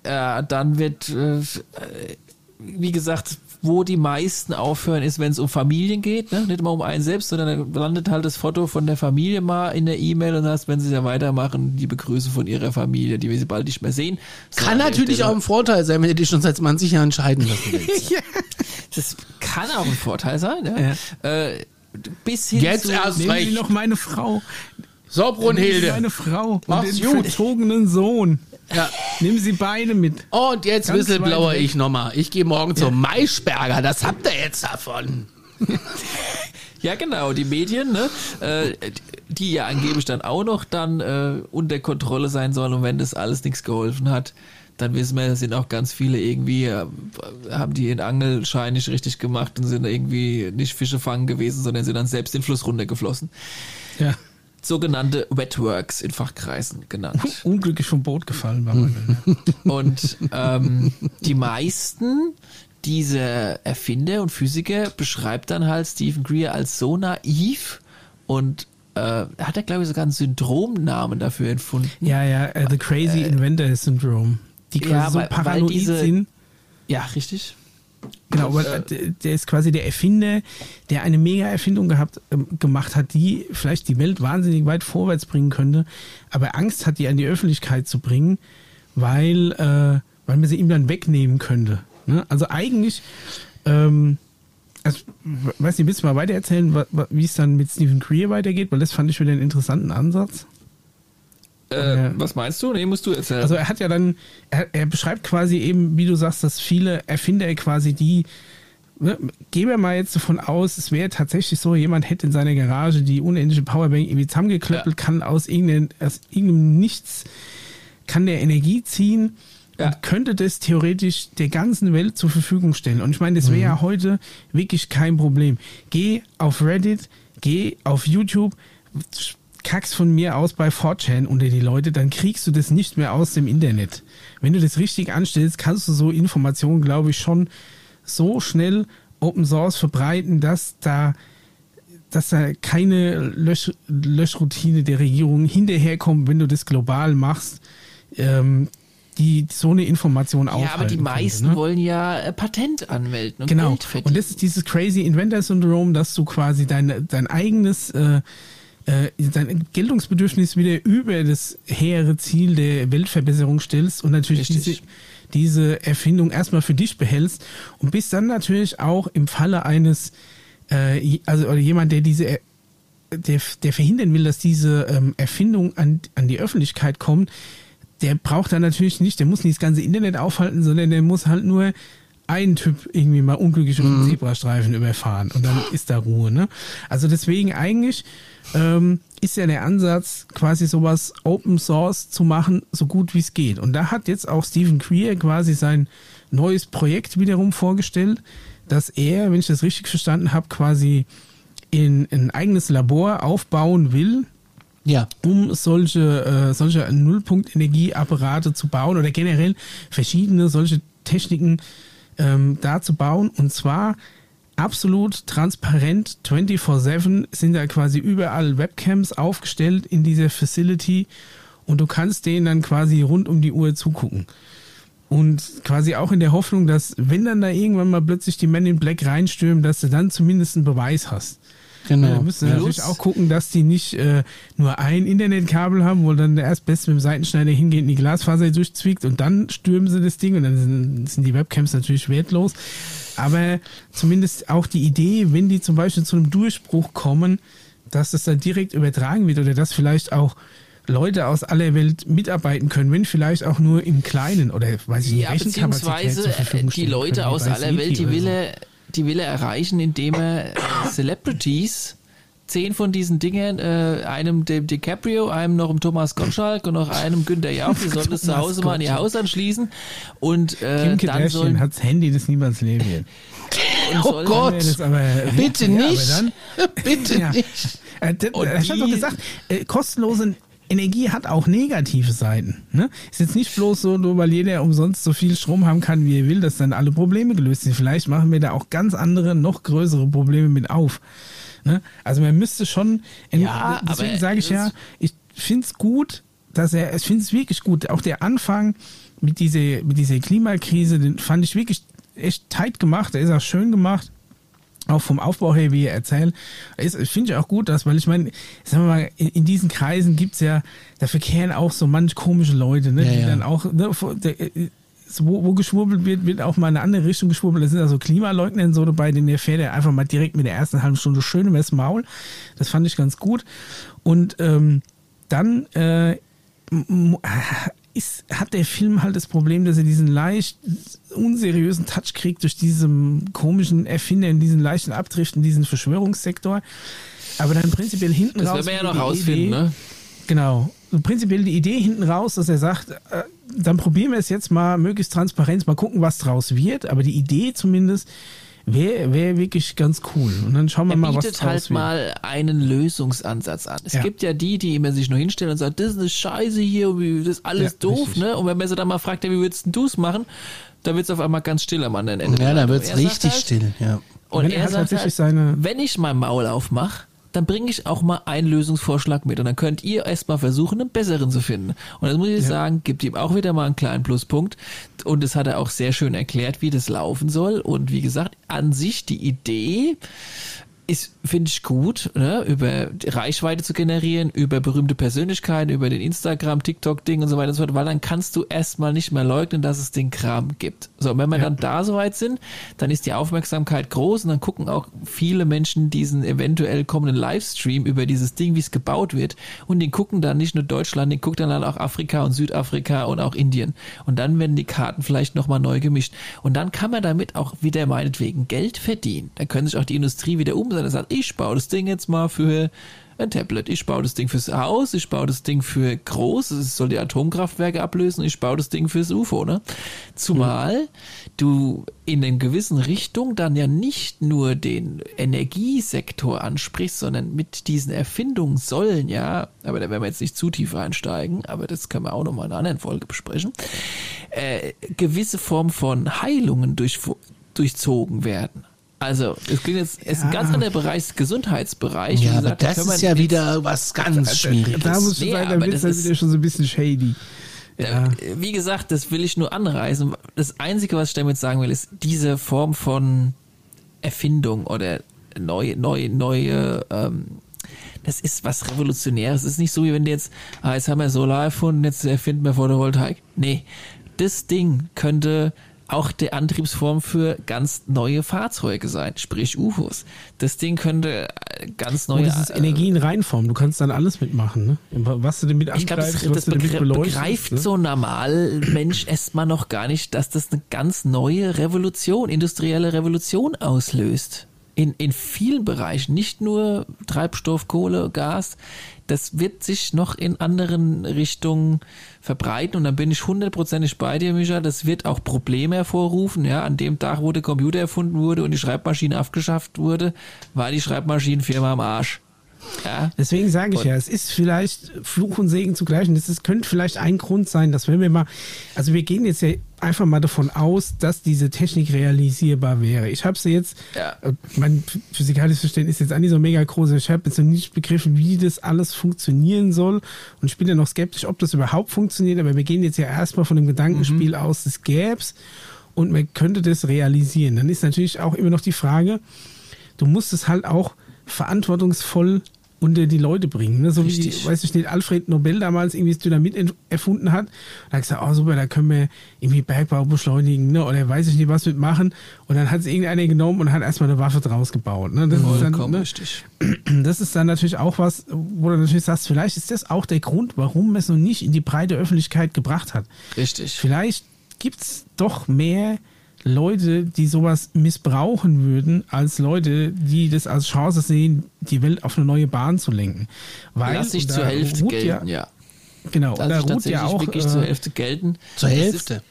[SPEAKER 3] äh, dann wird, äh, wie gesagt, wo die meisten aufhören, ist, wenn es um Familien geht, ne? nicht immer um einen selbst, sondern dann landet halt das Foto von der Familie mal in der E-Mail und hast, wenn sie ja weitermachen, die Begrüße von ihrer Familie, die wir sie bald nicht mehr sehen. So,
[SPEAKER 2] Kann natürlich
[SPEAKER 3] Stelle-
[SPEAKER 2] auch ein Vorteil sein, wenn du dich schon seit 20 Jahren scheiden lassen willst.
[SPEAKER 3] Das kann auch ein Vorteil sein, ja. Äh, bis hin
[SPEAKER 2] Jetzt
[SPEAKER 3] zu,
[SPEAKER 2] erst recht.
[SPEAKER 1] noch meine Frau.
[SPEAKER 2] So, Brunhilde.
[SPEAKER 1] meine Frau und
[SPEAKER 2] Mach's
[SPEAKER 1] den
[SPEAKER 2] gut.
[SPEAKER 1] verzogenen Sohn.
[SPEAKER 2] Ja.
[SPEAKER 1] Nehmen Sie beide mit.
[SPEAKER 2] Und jetzt
[SPEAKER 1] Ganz
[SPEAKER 2] Whistleblower ich nochmal. Ich gehe morgen zum Maischberger. Das habt ihr jetzt davon.
[SPEAKER 3] Ja, genau, die Medien, ne, äh, die ja angeblich dann auch noch dann äh, unter Kontrolle sein sollen und wenn das alles nichts geholfen hat, dann wissen wir, es sind auch ganz viele irgendwie, äh, haben die ihren Angelschein nicht richtig gemacht und sind irgendwie nicht Fische fangen gewesen, sondern sind dann selbst den Fluss runtergeflossen.
[SPEAKER 1] Ja.
[SPEAKER 3] Sogenannte Wetworks in Fachkreisen genannt.
[SPEAKER 1] Unglücklich vom Boot gefallen war man.
[SPEAKER 3] Und ähm, die meisten dieser Erfinder und Physiker beschreibt dann halt Stephen Greer als so naiv und äh, hat er, glaube ich, sogar einen Syndromnamen dafür entfunden.
[SPEAKER 1] Ja, ja, äh, The Crazy Inventor Syndrome. Die quasi
[SPEAKER 3] ja,
[SPEAKER 1] so
[SPEAKER 3] weil- weil
[SPEAKER 1] paranoid
[SPEAKER 3] diese-
[SPEAKER 1] sind.
[SPEAKER 3] Ja, richtig.
[SPEAKER 1] Genau, aber
[SPEAKER 3] äh,
[SPEAKER 1] der, ist quasi der Erfinder, der eine mega Erfindung gehabt, ähm, gemacht hat, die vielleicht die Welt wahnsinnig weit vorwärts bringen könnte, aber Angst hat, die an die Öffentlichkeit zu bringen, weil, äh, weil man sie ihm dann wegnehmen könnte. Ne? Also eigentlich, ähm, also, weiß nicht, willst du mal weiter erzählen, wa- wa- wie es dann mit Stephen Greer weitergeht? Weil das fand ich wieder einen interessanten Ansatz.
[SPEAKER 3] Äh,
[SPEAKER 1] Ja.
[SPEAKER 3] Was meinst du? Nee, musst du erzählen.
[SPEAKER 1] Also er hat ja dann, er, er beschreibt quasi eben, wie du sagst, dass viele Erfinder quasi die, ne, gehen wir mal jetzt davon aus, es wäre tatsächlich so, jemand hätte in seiner Garage die unendliche Powerbank irgendwie zusammengeklöppelt, kann aus irgendeinem, aus irgendeinem Nichts, kann der Energie ziehen
[SPEAKER 3] Ja.
[SPEAKER 1] und könnte das theoretisch der ganzen Welt zur Verfügung stellen. Und ich meine, das wäre ja heute wirklich kein Problem. Geh auf Reddit, geh auf YouTube, kackst von mir aus bei 4chan unter die Leute, dann kriegst du das nicht mehr aus dem Internet. Wenn du das richtig anstellst, kannst du so Informationen, glaube ich, schon so schnell Open Source verbreiten, dass da dass da keine Lösch, Löschroutine der Regierung hinterherkommt, wenn du das global machst, ähm, die so eine Information aufhalten
[SPEAKER 3] Ja, aber die
[SPEAKER 1] könnte,
[SPEAKER 3] meisten
[SPEAKER 1] ne?
[SPEAKER 3] wollen ja äh, Patent anmelden und
[SPEAKER 1] Genau.
[SPEAKER 3] Geld verdienen.
[SPEAKER 1] Und das ist dieses crazy Inventor-Syndrom, dass du quasi dein, dein eigenes äh, dein Geltungsbedürfnis wieder über das hehre Ziel der Weltverbesserung stellst und natürlich
[SPEAKER 3] Richtig.
[SPEAKER 1] diese, diese Erfindung erstmal für dich behältst und bist dann natürlich auch im Falle eines, äh, also oder jemand, der diese Er- der, der verhindern will, dass diese ähm, Erfindung an, an die Öffentlichkeit kommt, der braucht dann natürlich nicht, der muss nicht das ganze Internet aufhalten, sondern der muss halt nur einen Typ irgendwie mal unglücklich auf dem Zebrastreifen überfahren und dann ist da Ruhe. Ne? Also deswegen eigentlich ähm, ist ja der Ansatz, quasi sowas Open Source zu machen, so gut wie es geht. Und da hat jetzt auch Stephen Creer quasi sein neues Projekt wiederum vorgestellt, dass er, wenn ich das richtig verstanden habe, quasi in ein eigenes Labor aufbauen will,
[SPEAKER 2] Ja.
[SPEAKER 1] um solche, äh, solche Nullpunkt-Energieapparate zu bauen oder generell verschiedene solche Techniken ähm, da zu bauen. Und zwar absolut transparent, 24-7 sind da quasi überall Webcams aufgestellt in dieser Facility und du kannst denen dann quasi rund um die Uhr zugucken. Und quasi auch in der Hoffnung, dass wenn dann da irgendwann mal plötzlich die Men in Black reinstürmen, dass du dann zumindest einen Beweis hast.
[SPEAKER 2] Genau.
[SPEAKER 1] Ja, da müssen wir
[SPEAKER 2] ja.
[SPEAKER 1] natürlich auch gucken, dass die nicht äh, nur ein Internetkabel haben, wo dann der Erstbeste mit dem Seitenschneider hingeht und die Glasfaser durchzwickt und dann stürmen sie das Ding und dann sind, sind die Webcams natürlich wertlos. Aber zumindest auch die Idee, wenn die zum Beispiel zu einem Durchbruch kommen, dass das dann direkt übertragen wird oder dass vielleicht auch Leute aus aller Welt mitarbeiten können, wenn vielleicht auch nur im Kleinen oder weiß ich nicht,
[SPEAKER 3] Ja, beziehungsweise
[SPEAKER 1] zur Verfügung
[SPEAKER 3] äh, die Leute
[SPEAKER 1] können,
[SPEAKER 3] aus aller Welt, die
[SPEAKER 1] City oder
[SPEAKER 3] will
[SPEAKER 1] so.
[SPEAKER 3] Er, die will er erreichen, indem er äh, Celebrities, zehn von diesen Dingen, äh, einem dem DiCaprio, einem noch dem Thomas Gottschalk und noch einem Günther Jauch, die sollen das zu
[SPEAKER 1] Thomas
[SPEAKER 3] Hause mal an ihr
[SPEAKER 1] Gottschalk.
[SPEAKER 3] Haus anschließen und
[SPEAKER 1] Kim
[SPEAKER 3] äh, dann
[SPEAKER 1] Kardashian
[SPEAKER 3] sollen,
[SPEAKER 1] hat das Handy des Niemands Leben.
[SPEAKER 2] Oh Gott.
[SPEAKER 1] Aber,
[SPEAKER 2] Bitte
[SPEAKER 1] ja,
[SPEAKER 2] nicht.
[SPEAKER 1] Aber dann,
[SPEAKER 2] Bitte
[SPEAKER 1] ja.
[SPEAKER 2] nicht.
[SPEAKER 1] Äh, ich habe doch gesagt, äh, kostenlose Energie hat auch negative Seiten. Ne? Ist jetzt nicht bloß so, nur weil jeder umsonst so viel Strom haben kann, wie er will, dass dann alle Probleme gelöst sind. Vielleicht machen wir da auch ganz andere, noch größere Probleme mit auf. Ne? Also man müsste schon,
[SPEAKER 3] Ja,
[SPEAKER 1] deswegen sage ich ja, ich finde es gut, dass er, ich finde es wirklich gut. Auch der Anfang mit dieser, mit dieser Klimakrise, den fand ich wirklich echt tight gemacht. Der ist auch schön gemacht auch vom Aufbau her, wie er erzählt, ist, finde ich auch gut, dass, weil ich meine, sagen wir mal, in, in diesen Kreisen gibt's ja, da verkehren auch so manch komische Leute, ne,
[SPEAKER 2] Ja,
[SPEAKER 1] die
[SPEAKER 2] ja.
[SPEAKER 1] dann auch, ne, der, äh, wo, wo geschwurbelt wird, wird auch mal in eine andere Richtung geschwurbelt. Da sind also Klimaleugner und so dabei, den der fährt er einfach mal direkt mit der ersten halben Stunde schön übers Maul. Das fand ich ganz gut. Und ähm, dann äh, ist, hat der Film halt das Problem, dass er diesen leicht unseriösen Touch kriegt durch diesen komischen Erfinder in diesen leichten Abdrift in diesen Verschwörungssektor. Aber dann prinzipiell hinten
[SPEAKER 3] das
[SPEAKER 1] raus.
[SPEAKER 3] werden wir ja noch rausfinden,
[SPEAKER 1] Idee-
[SPEAKER 3] ne?
[SPEAKER 1] Genau. Prinzipiell die Idee hinten raus, dass er sagt, äh, dann probieren wir es jetzt mal möglichst transparent, mal gucken, was draus wird. Aber die Idee zumindest wäre wär wirklich ganz cool. Und dann schauen wir
[SPEAKER 3] Er
[SPEAKER 1] mal, was
[SPEAKER 3] bietet
[SPEAKER 1] draus
[SPEAKER 3] halt
[SPEAKER 1] wird.
[SPEAKER 3] mal einen Lösungsansatz an. Es
[SPEAKER 1] Ja.
[SPEAKER 3] gibt ja die, die immer sich nur hinstellen und sagen, das ist eine Scheiße hier, wie- das ist alles
[SPEAKER 1] Ja,
[SPEAKER 3] doof,
[SPEAKER 1] richtig.
[SPEAKER 3] ne? Und wenn man sie dann mal fragt, ja, wie würdest du es machen? Da wird es auf einmal ganz still am anderen Ende.
[SPEAKER 2] Ja,
[SPEAKER 3] der
[SPEAKER 2] da
[SPEAKER 3] Leitung.
[SPEAKER 2] wird's
[SPEAKER 3] Er sagt
[SPEAKER 2] richtig
[SPEAKER 3] halt,
[SPEAKER 2] still, ja.
[SPEAKER 3] Und
[SPEAKER 1] Wenn
[SPEAKER 3] er
[SPEAKER 1] er hat
[SPEAKER 3] sagt
[SPEAKER 1] tatsächlich
[SPEAKER 3] halt,
[SPEAKER 1] seine-
[SPEAKER 3] wenn ich mein Maul aufmache, dann bringe ich auch mal einen Lösungsvorschlag mit und dann könnt ihr erstmal versuchen, einen besseren zu finden. Und das muss ich sagen, gibt ihm auch wieder mal einen kleinen Pluspunkt. Und das hat er auch sehr schön erklärt, wie das laufen soll. Und wie gesagt, an sich die Idee ist, finde ich gut, ne? über Reichweite zu generieren, über berühmte Persönlichkeiten, über den Instagram, TikTok-Ding und so weiter und so fort, weil dann kannst du erstmal nicht mehr leugnen, dass es den Kram gibt. So, und wenn wir dann da soweit sind, dann ist die Aufmerksamkeit groß und dann gucken auch viele Menschen diesen eventuell kommenden Livestream über dieses Ding, wie es gebaut wird. Und den gucken dann nicht nur Deutschland, den guckt dann halt auch Afrika und Südafrika und auch Indien. Und dann werden die Karten vielleicht nochmal neu gemischt. Und dann kann man damit auch wieder meinetwegen Geld verdienen. Dann können sich auch die Industrie wieder umsetzen sondern er sagt, ich baue das Ding jetzt mal für ein Tablet. Ich baue das Ding fürs Haus, ich baue das Ding für groß, es soll die Atomkraftwerke ablösen, ich baue das Ding fürs UFO, ne? Zumal du in einer gewissen Richtung dann ja nicht nur den Energiesektor ansprichst, sondern mit diesen Erfindungen sollen ja, aber da werden wir jetzt nicht zu tief einsteigen, aber das können wir auch nochmal in einer anderen Folge besprechen, äh, gewisse Form von Heilungen durch, durchzogen werden. Also, es klingt jetzt, es ist ein ganz anderer Bereich, Gesundheitsbereich.
[SPEAKER 2] Ja, aber
[SPEAKER 3] gesagt, da
[SPEAKER 2] das ist ja wieder was ganz Schwieriges.
[SPEAKER 1] Da muss ich
[SPEAKER 3] Nee,
[SPEAKER 1] sagen, da wird
[SPEAKER 3] das
[SPEAKER 1] es wieder schon so ein bisschen shady. Ja.
[SPEAKER 3] Wie gesagt, das will ich nur anreißen. Das Einzige, was ich damit sagen will, ist diese Form von Erfindung oder neue, neue, neue, ähm, das ist was Revolutionäres. Es ist nicht so, wie wenn du jetzt, ah, jetzt haben wir Solar erfunden, jetzt erfinden wir Photovoltaik. Nee, das Ding könnte auch die Antriebsform für ganz neue Fahrzeuge sein, sprich UFOs. Das Ding könnte äh, ganz neue...
[SPEAKER 1] Und das ist
[SPEAKER 3] äh,
[SPEAKER 1] Energie in Reinform. Du kannst dann alles mitmachen. Ne? Was du damit
[SPEAKER 3] ich glaube, das, das begre begreift
[SPEAKER 1] ne?
[SPEAKER 3] so normal Mensch erstmal noch gar nicht, dass das eine ganz neue Revolution, industrielle Revolution auslöst. In, in vielen Bereichen, nicht nur Treibstoff, Kohle, Gas, das wird sich noch in anderen Richtungen verbreiten und dann bin ich hundertprozentig bei dir, Micha. Das wird auch Probleme hervorrufen. Ja, an dem Tag, wo der Computer erfunden wurde und die Schreibmaschine abgeschafft wurde, war die Schreibmaschinenfirma am Arsch. Ja,
[SPEAKER 1] Deswegen sage ich ja, es ist vielleicht Fluch und Segen zugleich. Und das ist, könnte vielleicht ein Grund sein, dass wenn wir mal, also wir gehen jetzt ja einfach mal davon aus, dass diese Technik realisierbar wäre. Ich habe sie jetzt,
[SPEAKER 3] Ja.
[SPEAKER 1] äh, mein physikalisches Verständnis ist jetzt auch nicht so mega groß. Ich habe jetzt noch nicht begriffen, wie das alles funktionieren soll. Und ich bin ja noch skeptisch, ob das überhaupt funktioniert. Aber wir gehen jetzt ja erstmal von dem Gedankenspiel aus, das gäb's und man könnte das realisieren. Dann ist natürlich auch immer noch die Frage, du musst es halt auch verantwortungsvoll unter die Leute bringen. Ne? So
[SPEAKER 3] Richtig.
[SPEAKER 1] wie, weiß ich nicht, Alfred Nobel damals irgendwie das Dynamit erfunden hat. Da hat gesagt, oh super, da können wir irgendwie Bergbau beschleunigen, ne? oder weiß ich nicht, was mitmachen. Und dann hat es irgendeiner genommen und hat erstmal eine Waffe draus gebaut. Ne? Das, ist dann, ne?
[SPEAKER 3] richtig.
[SPEAKER 1] das ist dann natürlich auch was, wo du natürlich sagst, vielleicht ist das auch der Grund, warum es noch nicht in die breite Öffentlichkeit gebracht hat.
[SPEAKER 3] Richtig.
[SPEAKER 1] Vielleicht gibt es doch mehr Leute, die sowas missbrauchen würden, als Leute, die das als Chance sehen, die Welt auf eine neue Bahn zu lenken. Weil,
[SPEAKER 3] Lass sich zur Hälfte
[SPEAKER 1] ruht
[SPEAKER 3] gelten,
[SPEAKER 1] ja.
[SPEAKER 3] ja.
[SPEAKER 1] Genau,
[SPEAKER 3] Lass
[SPEAKER 1] da
[SPEAKER 3] sich
[SPEAKER 1] ruht
[SPEAKER 3] tatsächlich
[SPEAKER 1] ja auch.
[SPEAKER 3] wirklich zur
[SPEAKER 1] Äh,
[SPEAKER 3] Hälfte gelten.
[SPEAKER 2] Zur Hälfte.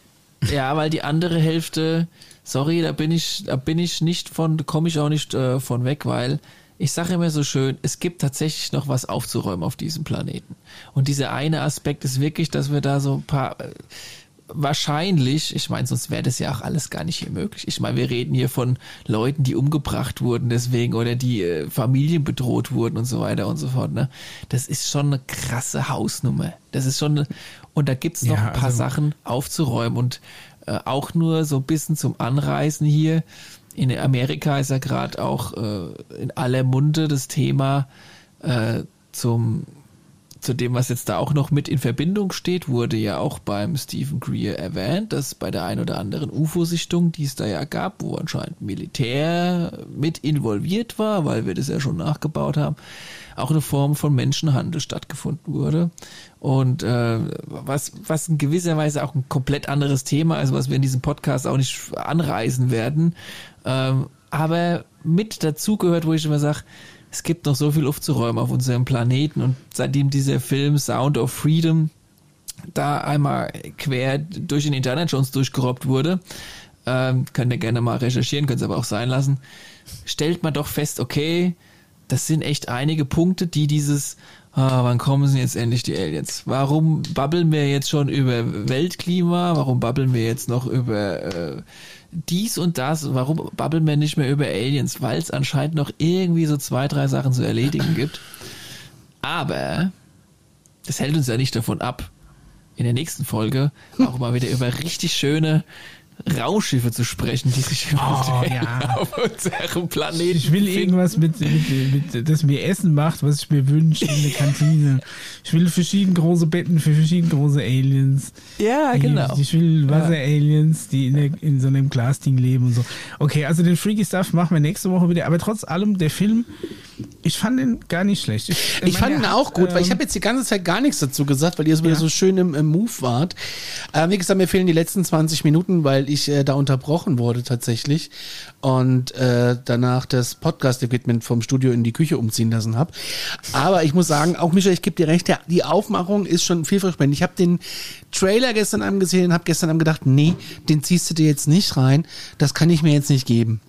[SPEAKER 3] Ist, ja, weil die andere Hälfte, sorry, da bin ich, da bin ich nicht von, da komme ich auch nicht äh, von weg, weil ich sage immer so schön, es gibt tatsächlich noch was aufzuräumen auf diesem Planeten. Und dieser eine Aspekt ist wirklich, dass wir da so ein paar äh, wahrscheinlich, ich meine, sonst wäre das ja auch alles gar nicht hier möglich. Ich meine, wir reden hier von Leuten, die umgebracht wurden deswegen oder die äh, Familien bedroht wurden und so weiter und so fort. Ne? Das ist schon eine krasse Hausnummer. Das ist schon, eine, und da gibt's noch
[SPEAKER 1] Ja,
[SPEAKER 3] ein paar
[SPEAKER 1] also-
[SPEAKER 3] Sachen aufzuräumen und äh, auch nur so ein bisschen zum Anreißen hier. In Amerika ist ja gerade auch äh, in aller Munde das Thema äh, zum zu dem, was jetzt da auch noch mit in Verbindung steht, wurde ja auch beim Stephen Greer erwähnt, dass bei der ein oder anderen UFO-Sichtung, die es da ja gab, wo anscheinend Militär mit involviert war, weil wir das ja schon nachgebaut haben, auch eine Form von Menschenhandel stattgefunden wurde. Und äh, was, was in gewisser Weise auch ein komplett anderes Thema ist, was wir in diesem Podcast auch nicht anreißen werden. Ähm, aber mit dazu gehört, wo ich immer sage, es gibt noch so viel aufzuräumen auf unserem Planeten und seitdem dieser Film Sound of Freedom da einmal quer durch den Internet schon durchgerobbt wurde, ähm, könnt ihr gerne mal recherchieren, könnt es aber auch sein lassen, stellt man doch fest, okay, das sind echt einige Punkte, die dieses, ah, wann kommen sie jetzt endlich die Aliens? Warum babbeln wir jetzt schon über Weltklima? Warum babbeln wir jetzt noch über äh, dies und das? Warum babbeln wir nicht mehr über Aliens? Weil es anscheinend noch irgendwie so zwei, drei Sachen zu erledigen gibt. Aber das hält uns ja nicht davon ab, in der nächsten Folge auch mal wieder über richtig schöne Raumschiffe zu sprechen, die sich
[SPEAKER 1] Oh, ja.
[SPEAKER 3] auf unserem Planeten
[SPEAKER 1] Ich will
[SPEAKER 3] befinden.
[SPEAKER 1] irgendwas mit, mit, mit, das mir Essen macht, was ich mir wünsche in der Kantine. Ich will verschieden große Betten für verschieden große Aliens.
[SPEAKER 3] Ja, genau.
[SPEAKER 1] Ich will Wasser-Aliens, die in, der, in so einem Glasding leben und so. Okay, also den Freaky Stuff machen wir nächste Woche wieder. Aber trotz allem, der Film ich fand ihn gar nicht schlecht.
[SPEAKER 2] Ich, ich fand ihn auch hat, gut, weil ich ähm, habe jetzt die ganze Zeit gar nichts dazu gesagt, weil ihr so wieder ja. so schön im, im Move wart. Äh, wie gesagt, mir fehlen die letzten 20 Minuten, weil ich äh, da unterbrochen wurde tatsächlich und äh, danach das Podcast-Equipment vom Studio in die Küche umziehen lassen habe. Aber ich muss sagen, auch Michael, ich gebe dir recht, die Aufmachung ist schon vielversprechend. Ich habe den Trailer gestern Abend gesehen und habe gestern Abend gedacht, nee, den ziehst du dir jetzt nicht rein. Das kann ich mir jetzt nicht geben.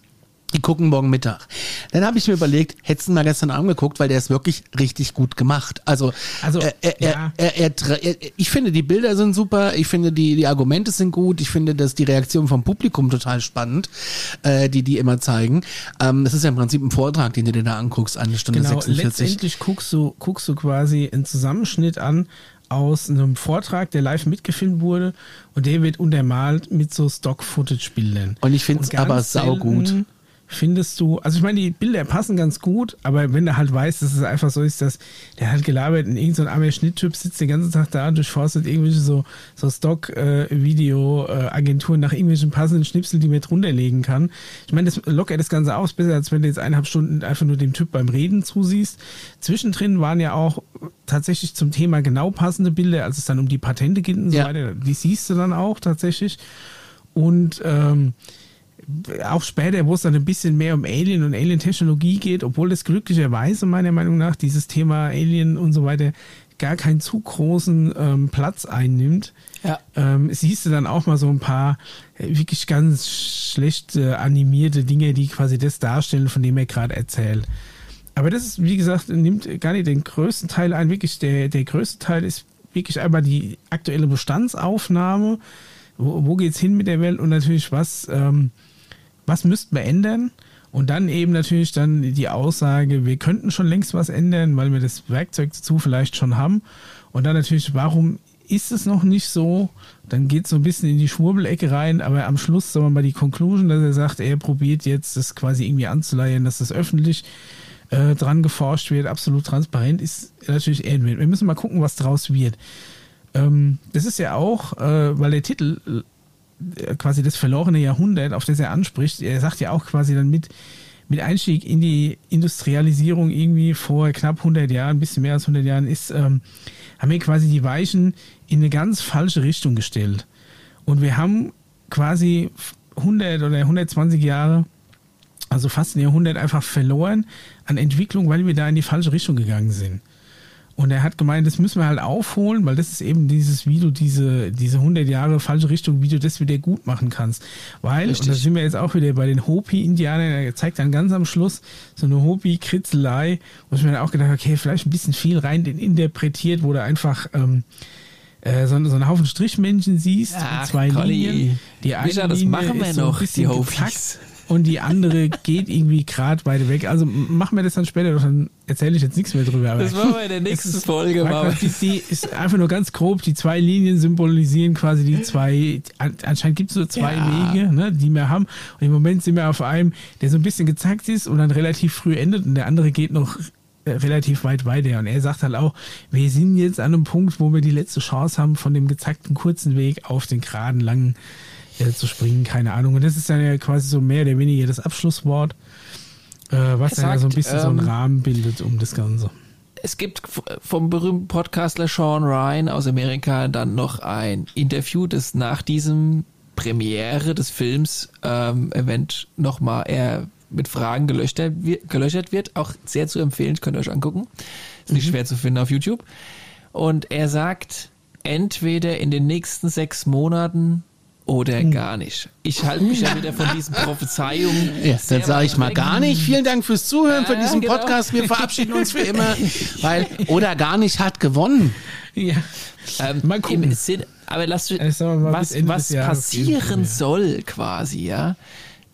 [SPEAKER 2] Die gucken morgen Mittag. Dann habe ich mir überlegt, hättest du mal gestern angeguckt, weil der ist wirklich richtig gut gemacht. Also, also äh, er, ja. er, er, ich finde, die Bilder sind super, ich finde, die, die Argumente sind gut, ich finde, dass die Reaktion vom Publikum total spannend, äh, die die immer zeigen. Ähm, das ist ja im Prinzip ein Vortrag, den du dir da anguckst, eine Stunde genau, 46.
[SPEAKER 1] Letztendlich guckst du, guckst du quasi einen Zusammenschnitt an aus einem Vortrag, der live mitgefilmt wurde und der wird untermalt mit so Stock-Footage-Bildern.
[SPEAKER 2] Und ich finde es aber saugut. Selten,
[SPEAKER 1] findest du, also ich meine, die Bilder passen ganz gut, aber wenn du halt weißt, dass es einfach so ist, dass der halt gelabert und irgendein so armer Schnitttyp sitzt den ganzen Tag da und durchforstet irgendwelche so, so Stock-Video-Agenturen nach irgendwelchen passenden Schnipsel, die man drunter legen kann. Ich meine, das lockert das Ganze aus, besser als wenn du jetzt eineinhalb Stunden einfach nur dem Typ beim Reden zusiehst. Zwischendrin waren ja auch tatsächlich zum Thema genau passende Bilder, als es dann um die Patente geht und so ja. weiter. Die siehst du dann auch tatsächlich. Und ähm, auch später, wo es dann ein bisschen mehr um Alien und Alien-Technologie geht, obwohl das glücklicherweise meiner Meinung nach dieses Thema Alien und so weiter gar keinen zu großen ähm, Platz einnimmt, ja. ähm, siehst du dann auch mal so ein paar äh, wirklich ganz schlecht äh, animierte Dinge, die quasi das darstellen, von dem er gerade erzählt. Aber das ist, wie gesagt, nimmt gar nicht den größten Teil ein. Wirklich, der, der größte Teil ist wirklich einmal die aktuelle Bestandsaufnahme. Wo, wo es hin mit der Welt und natürlich was ähm, was müssten wir ändern? Und dann eben natürlich dann die Aussage, wir könnten schon längst was ändern, weil wir das Werkzeug dazu vielleicht schon haben. Und dann natürlich, warum ist es noch nicht so? Dann geht es so ein bisschen in die Schwurbelecke rein, aber am Schluss sagen wir mal die Conclusion, dass er sagt, er probiert jetzt das quasi irgendwie anzuleihen, dass das öffentlich äh, dran geforscht wird, absolut transparent, ist natürlich eher Wir müssen mal gucken, was draus wird. Ähm, das ist ja auch, äh, weil der Titel quasi das verlorene Jahrhundert, auf das er anspricht. Er sagt ja auch quasi dann mit, mit Einstieg in die Industrialisierung irgendwie vor knapp 100 Jahren, ein bisschen mehr als 100 Jahren, ist, ähm, haben wir quasi die Weichen in eine ganz falsche Richtung gestellt. Und wir haben quasi 100 oder 120 Jahre, also fast ein Jahrhundert einfach verloren an Entwicklung, weil wir da in die falsche Richtung gegangen sind. Und er hat gemeint, das müssen wir halt aufholen, weil das ist eben dieses, wie du diese, diese 100 Jahre falsche Richtung, wie du das wieder gut machen kannst. Weil, Richtig. und da sind wir jetzt auch wieder bei den Hopi-Indianern, er zeigt dann ganz am Schluss so eine Hopi-Kritzelei, wo ich mir dann auch gedacht okay, vielleicht ein bisschen viel rein interpretiert, wo du einfach, ähm, äh, so, so einen Haufen Strichmännchen siehst,
[SPEAKER 3] Ach, zwei Colli. Linien. Die eine Micha, das Linie machen wir noch, so die Hopis
[SPEAKER 1] und die andere geht irgendwie gerade beide weg. Also machen wir das dann später, dann erzähle ich jetzt nichts mehr drüber.
[SPEAKER 3] das machen wir in der nächsten ist, Folge.
[SPEAKER 1] Die, ist einfach nur ganz grob, die zwei Linien symbolisieren quasi die zwei, anscheinend gibt es so zwei ja. Wege, ne, die wir haben. Und im Moment sind wir auf einem, der so ein bisschen gezackt ist und dann relativ früh endet und der andere geht noch äh, relativ weit weiter. Und er sagt halt auch, wir sind jetzt an einem Punkt, wo wir die letzte Chance haben, von dem gezackten kurzen Weg auf den geraden langen äh, zu springen, keine Ahnung. Und das ist dann ja quasi so mehr oder weniger das Abschlusswort, äh, was dann ja so ein bisschen ähm, so einen ähm, Rahmen bildet um das Ganze.
[SPEAKER 3] Es gibt vom berühmten Podcastler Sean Ryan aus Amerika dann noch ein Interview, das nach diesem Premiere des Films ähm, Event nochmal eher mit Fragen gelöchert, gelöchert wird. Auch sehr zu empfehlen, könnt ihr euch angucken. Ist nicht mhm. schwer zu finden auf YouTube. Und er sagt, entweder in den nächsten sechs Monaten oder hm. gar nicht. Ich halte mich ja wieder von diesen Prophezeiungen.
[SPEAKER 2] Ja, dann sage ich mal gar nicht. Vielen Dank fürs Zuhören für diesen genau. Podcast. Wir verabschieden uns für immer, weil oder gar nicht hat gewonnen.
[SPEAKER 3] Ja. Ähm, mal gucken. Im Sinn, aber lass was, was passieren soll quasi, ja.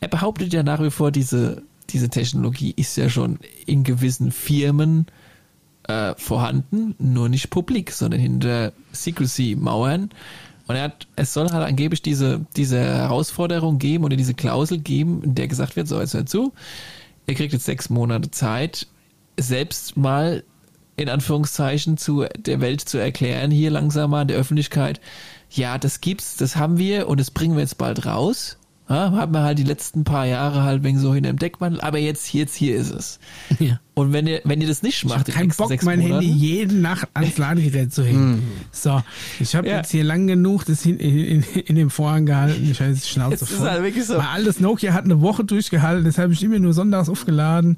[SPEAKER 3] Er behauptet ja nach wie vor, diese, diese Technologie ist ja schon in gewissen Firmen äh, vorhanden, nur nicht publik, sondern hinter Secrecy-Mauern. Und er hat, es soll halt angeblich diese, diese Herausforderung geben oder diese Klausel geben, in der gesagt wird, so, jetzt hör zu, ihr kriegt jetzt sechs Monate Zeit, selbst mal in Anführungszeichen zu der Welt zu erklären, hier langsam mal der Öffentlichkeit, ja, das gibt's, das haben wir und das bringen wir jetzt bald raus. Ja, hat man halt die letzten paar Jahre halt wegen so in dem Deckmantel, aber jetzt, jetzt hier ist es.
[SPEAKER 1] Ja.
[SPEAKER 3] Und wenn ihr, wenn ihr das nicht macht, in den
[SPEAKER 1] Kein
[SPEAKER 3] nächsten
[SPEAKER 1] Bock, mein
[SPEAKER 3] Monaten,
[SPEAKER 1] Handy jede Nacht ans Ladegerät zu hängen. So, ich habe
[SPEAKER 3] Ja.
[SPEAKER 1] jetzt hier lang genug das in, in, in dem Vorhang gehalten. Ich die Schnauze
[SPEAKER 3] Es ist
[SPEAKER 1] voll.
[SPEAKER 3] halt wirklich so.
[SPEAKER 1] Mein altes Nokia hat eine Woche durchgehalten, das habe ich immer nur sonntags aufgeladen.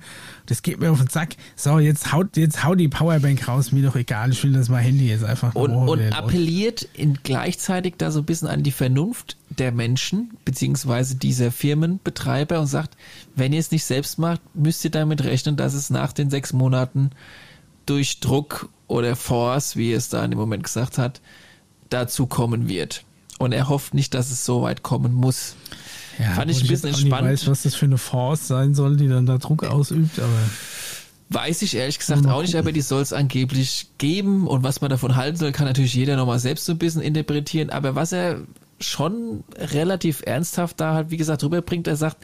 [SPEAKER 1] Das geht mir auf den Sack. So, jetzt haut, jetzt hau die Powerbank raus, mir doch egal. Ich will, dass mein Handy jetzt einfach
[SPEAKER 3] und, und appelliert in gleichzeitig da so ein bisschen an die Vernunft der Menschen, beziehungsweise dieser Firmenbetreiber und sagt, wenn ihr es nicht selbst macht, müsst ihr damit rechnen, dass es nach den sechs Monaten durch Druck oder Force, wie er es da in dem Moment gesagt hat, dazu kommen wird. Und er hofft nicht, dass es so weit kommen muss.
[SPEAKER 1] Ja,
[SPEAKER 3] fand ich ein bisschen
[SPEAKER 1] auch
[SPEAKER 3] entspannt.
[SPEAKER 1] nicht weiß, was das für eine Force sein soll, die dann da Druck ausübt, aber
[SPEAKER 3] Weiß ich ehrlich gesagt auch nicht, aber die soll es angeblich geben. Und was man davon halten soll, kann natürlich jeder nochmal selbst so ein bisschen interpretieren. Aber was er schon relativ ernsthaft da halt, wie gesagt, rüberbringt, er sagt,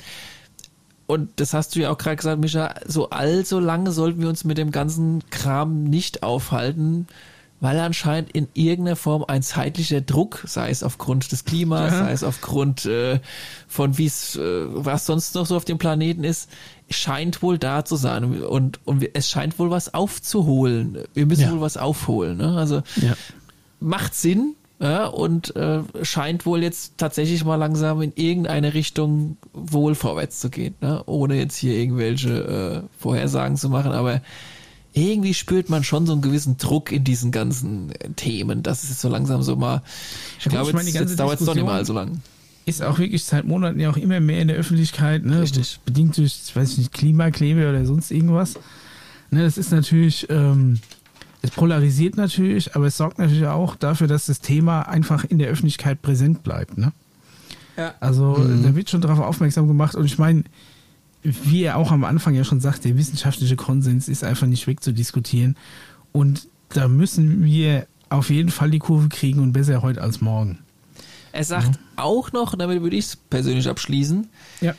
[SPEAKER 3] und das hast du ja auch gerade gesagt, Micha, so allzu lange sollten wir uns mit dem ganzen Kram nicht aufhalten, weil anscheinend in irgendeiner Form ein zeitlicher Druck, sei es aufgrund des Klimas,
[SPEAKER 1] Ja.
[SPEAKER 3] sei es aufgrund äh, von wie es, äh, was sonst noch so auf dem Planeten ist, scheint wohl da zu sein. Und, und es scheint wohl was aufzuholen. Wir müssen
[SPEAKER 1] Ja.
[SPEAKER 3] wohl was aufholen. Ne? Also
[SPEAKER 1] ja.
[SPEAKER 3] macht Sinn ja, und äh, scheint wohl jetzt tatsächlich mal langsam in irgendeine Richtung wohl vorwärts zu gehen, ne? ohne jetzt hier irgendwelche äh, Vorhersagen zu machen, aber irgendwie spürt man schon so einen gewissen Druck in diesen ganzen äh, Themen. Das ist jetzt so langsam so mal, ich
[SPEAKER 1] Ja,
[SPEAKER 3] glaube,
[SPEAKER 1] ich meine,
[SPEAKER 3] jetzt, jetzt dauert es doch nicht mal so lang.
[SPEAKER 1] ist auch wirklich seit Monaten ja auch immer mehr in der Öffentlichkeit, ne?
[SPEAKER 3] Richtig.
[SPEAKER 1] Bedingt durch, ich weiß nicht, Klimakleber oder sonst irgendwas. Ne, das ist natürlich, ähm, es polarisiert natürlich, aber es sorgt natürlich auch dafür, dass das Thema einfach in der Öffentlichkeit präsent bleibt, ne?
[SPEAKER 3] Ja.
[SPEAKER 1] Also da wird schon darauf aufmerksam gemacht und ich meine, wie er auch am Anfang ja schon sagt, der wissenschaftliche Konsens ist einfach nicht wegzudiskutieren und da müssen wir auf jeden Fall die Kurve kriegen und besser heute als morgen.
[SPEAKER 3] Er sagt auch noch, und damit würde ich es persönlich abschließen,
[SPEAKER 1] Ja.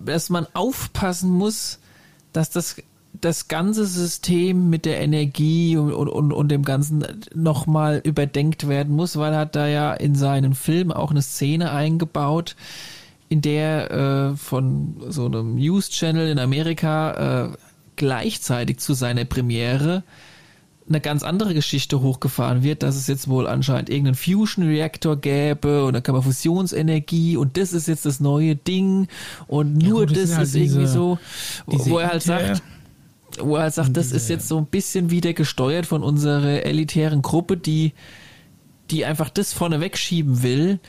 [SPEAKER 3] dass man aufpassen muss, dass das, das ganze System mit der Energie und, und, und dem Ganzen nochmal überdenkt werden muss, weil er hat da ja in seinen Film auch eine Szene eingebaut, in der äh, von so einem News-Channel in Amerika äh, gleichzeitig zu seiner Premiere eine ganz andere Geschichte hochgefahren wird, dass es jetzt wohl anscheinend irgendeinen Fusion-Reaktor gäbe und da kann man Fusionsenergie und das ist jetzt das neue Ding und
[SPEAKER 1] Ja,
[SPEAKER 3] nur
[SPEAKER 1] gut, das sind halt
[SPEAKER 3] ist irgendwie
[SPEAKER 1] diese-
[SPEAKER 3] so,
[SPEAKER 1] diese
[SPEAKER 3] wo er halt sagt, wo er halt sagt, das ist jetzt so ein bisschen wieder gesteuert von unserer elitären Gruppe, die, die einfach das vorne wegschieben will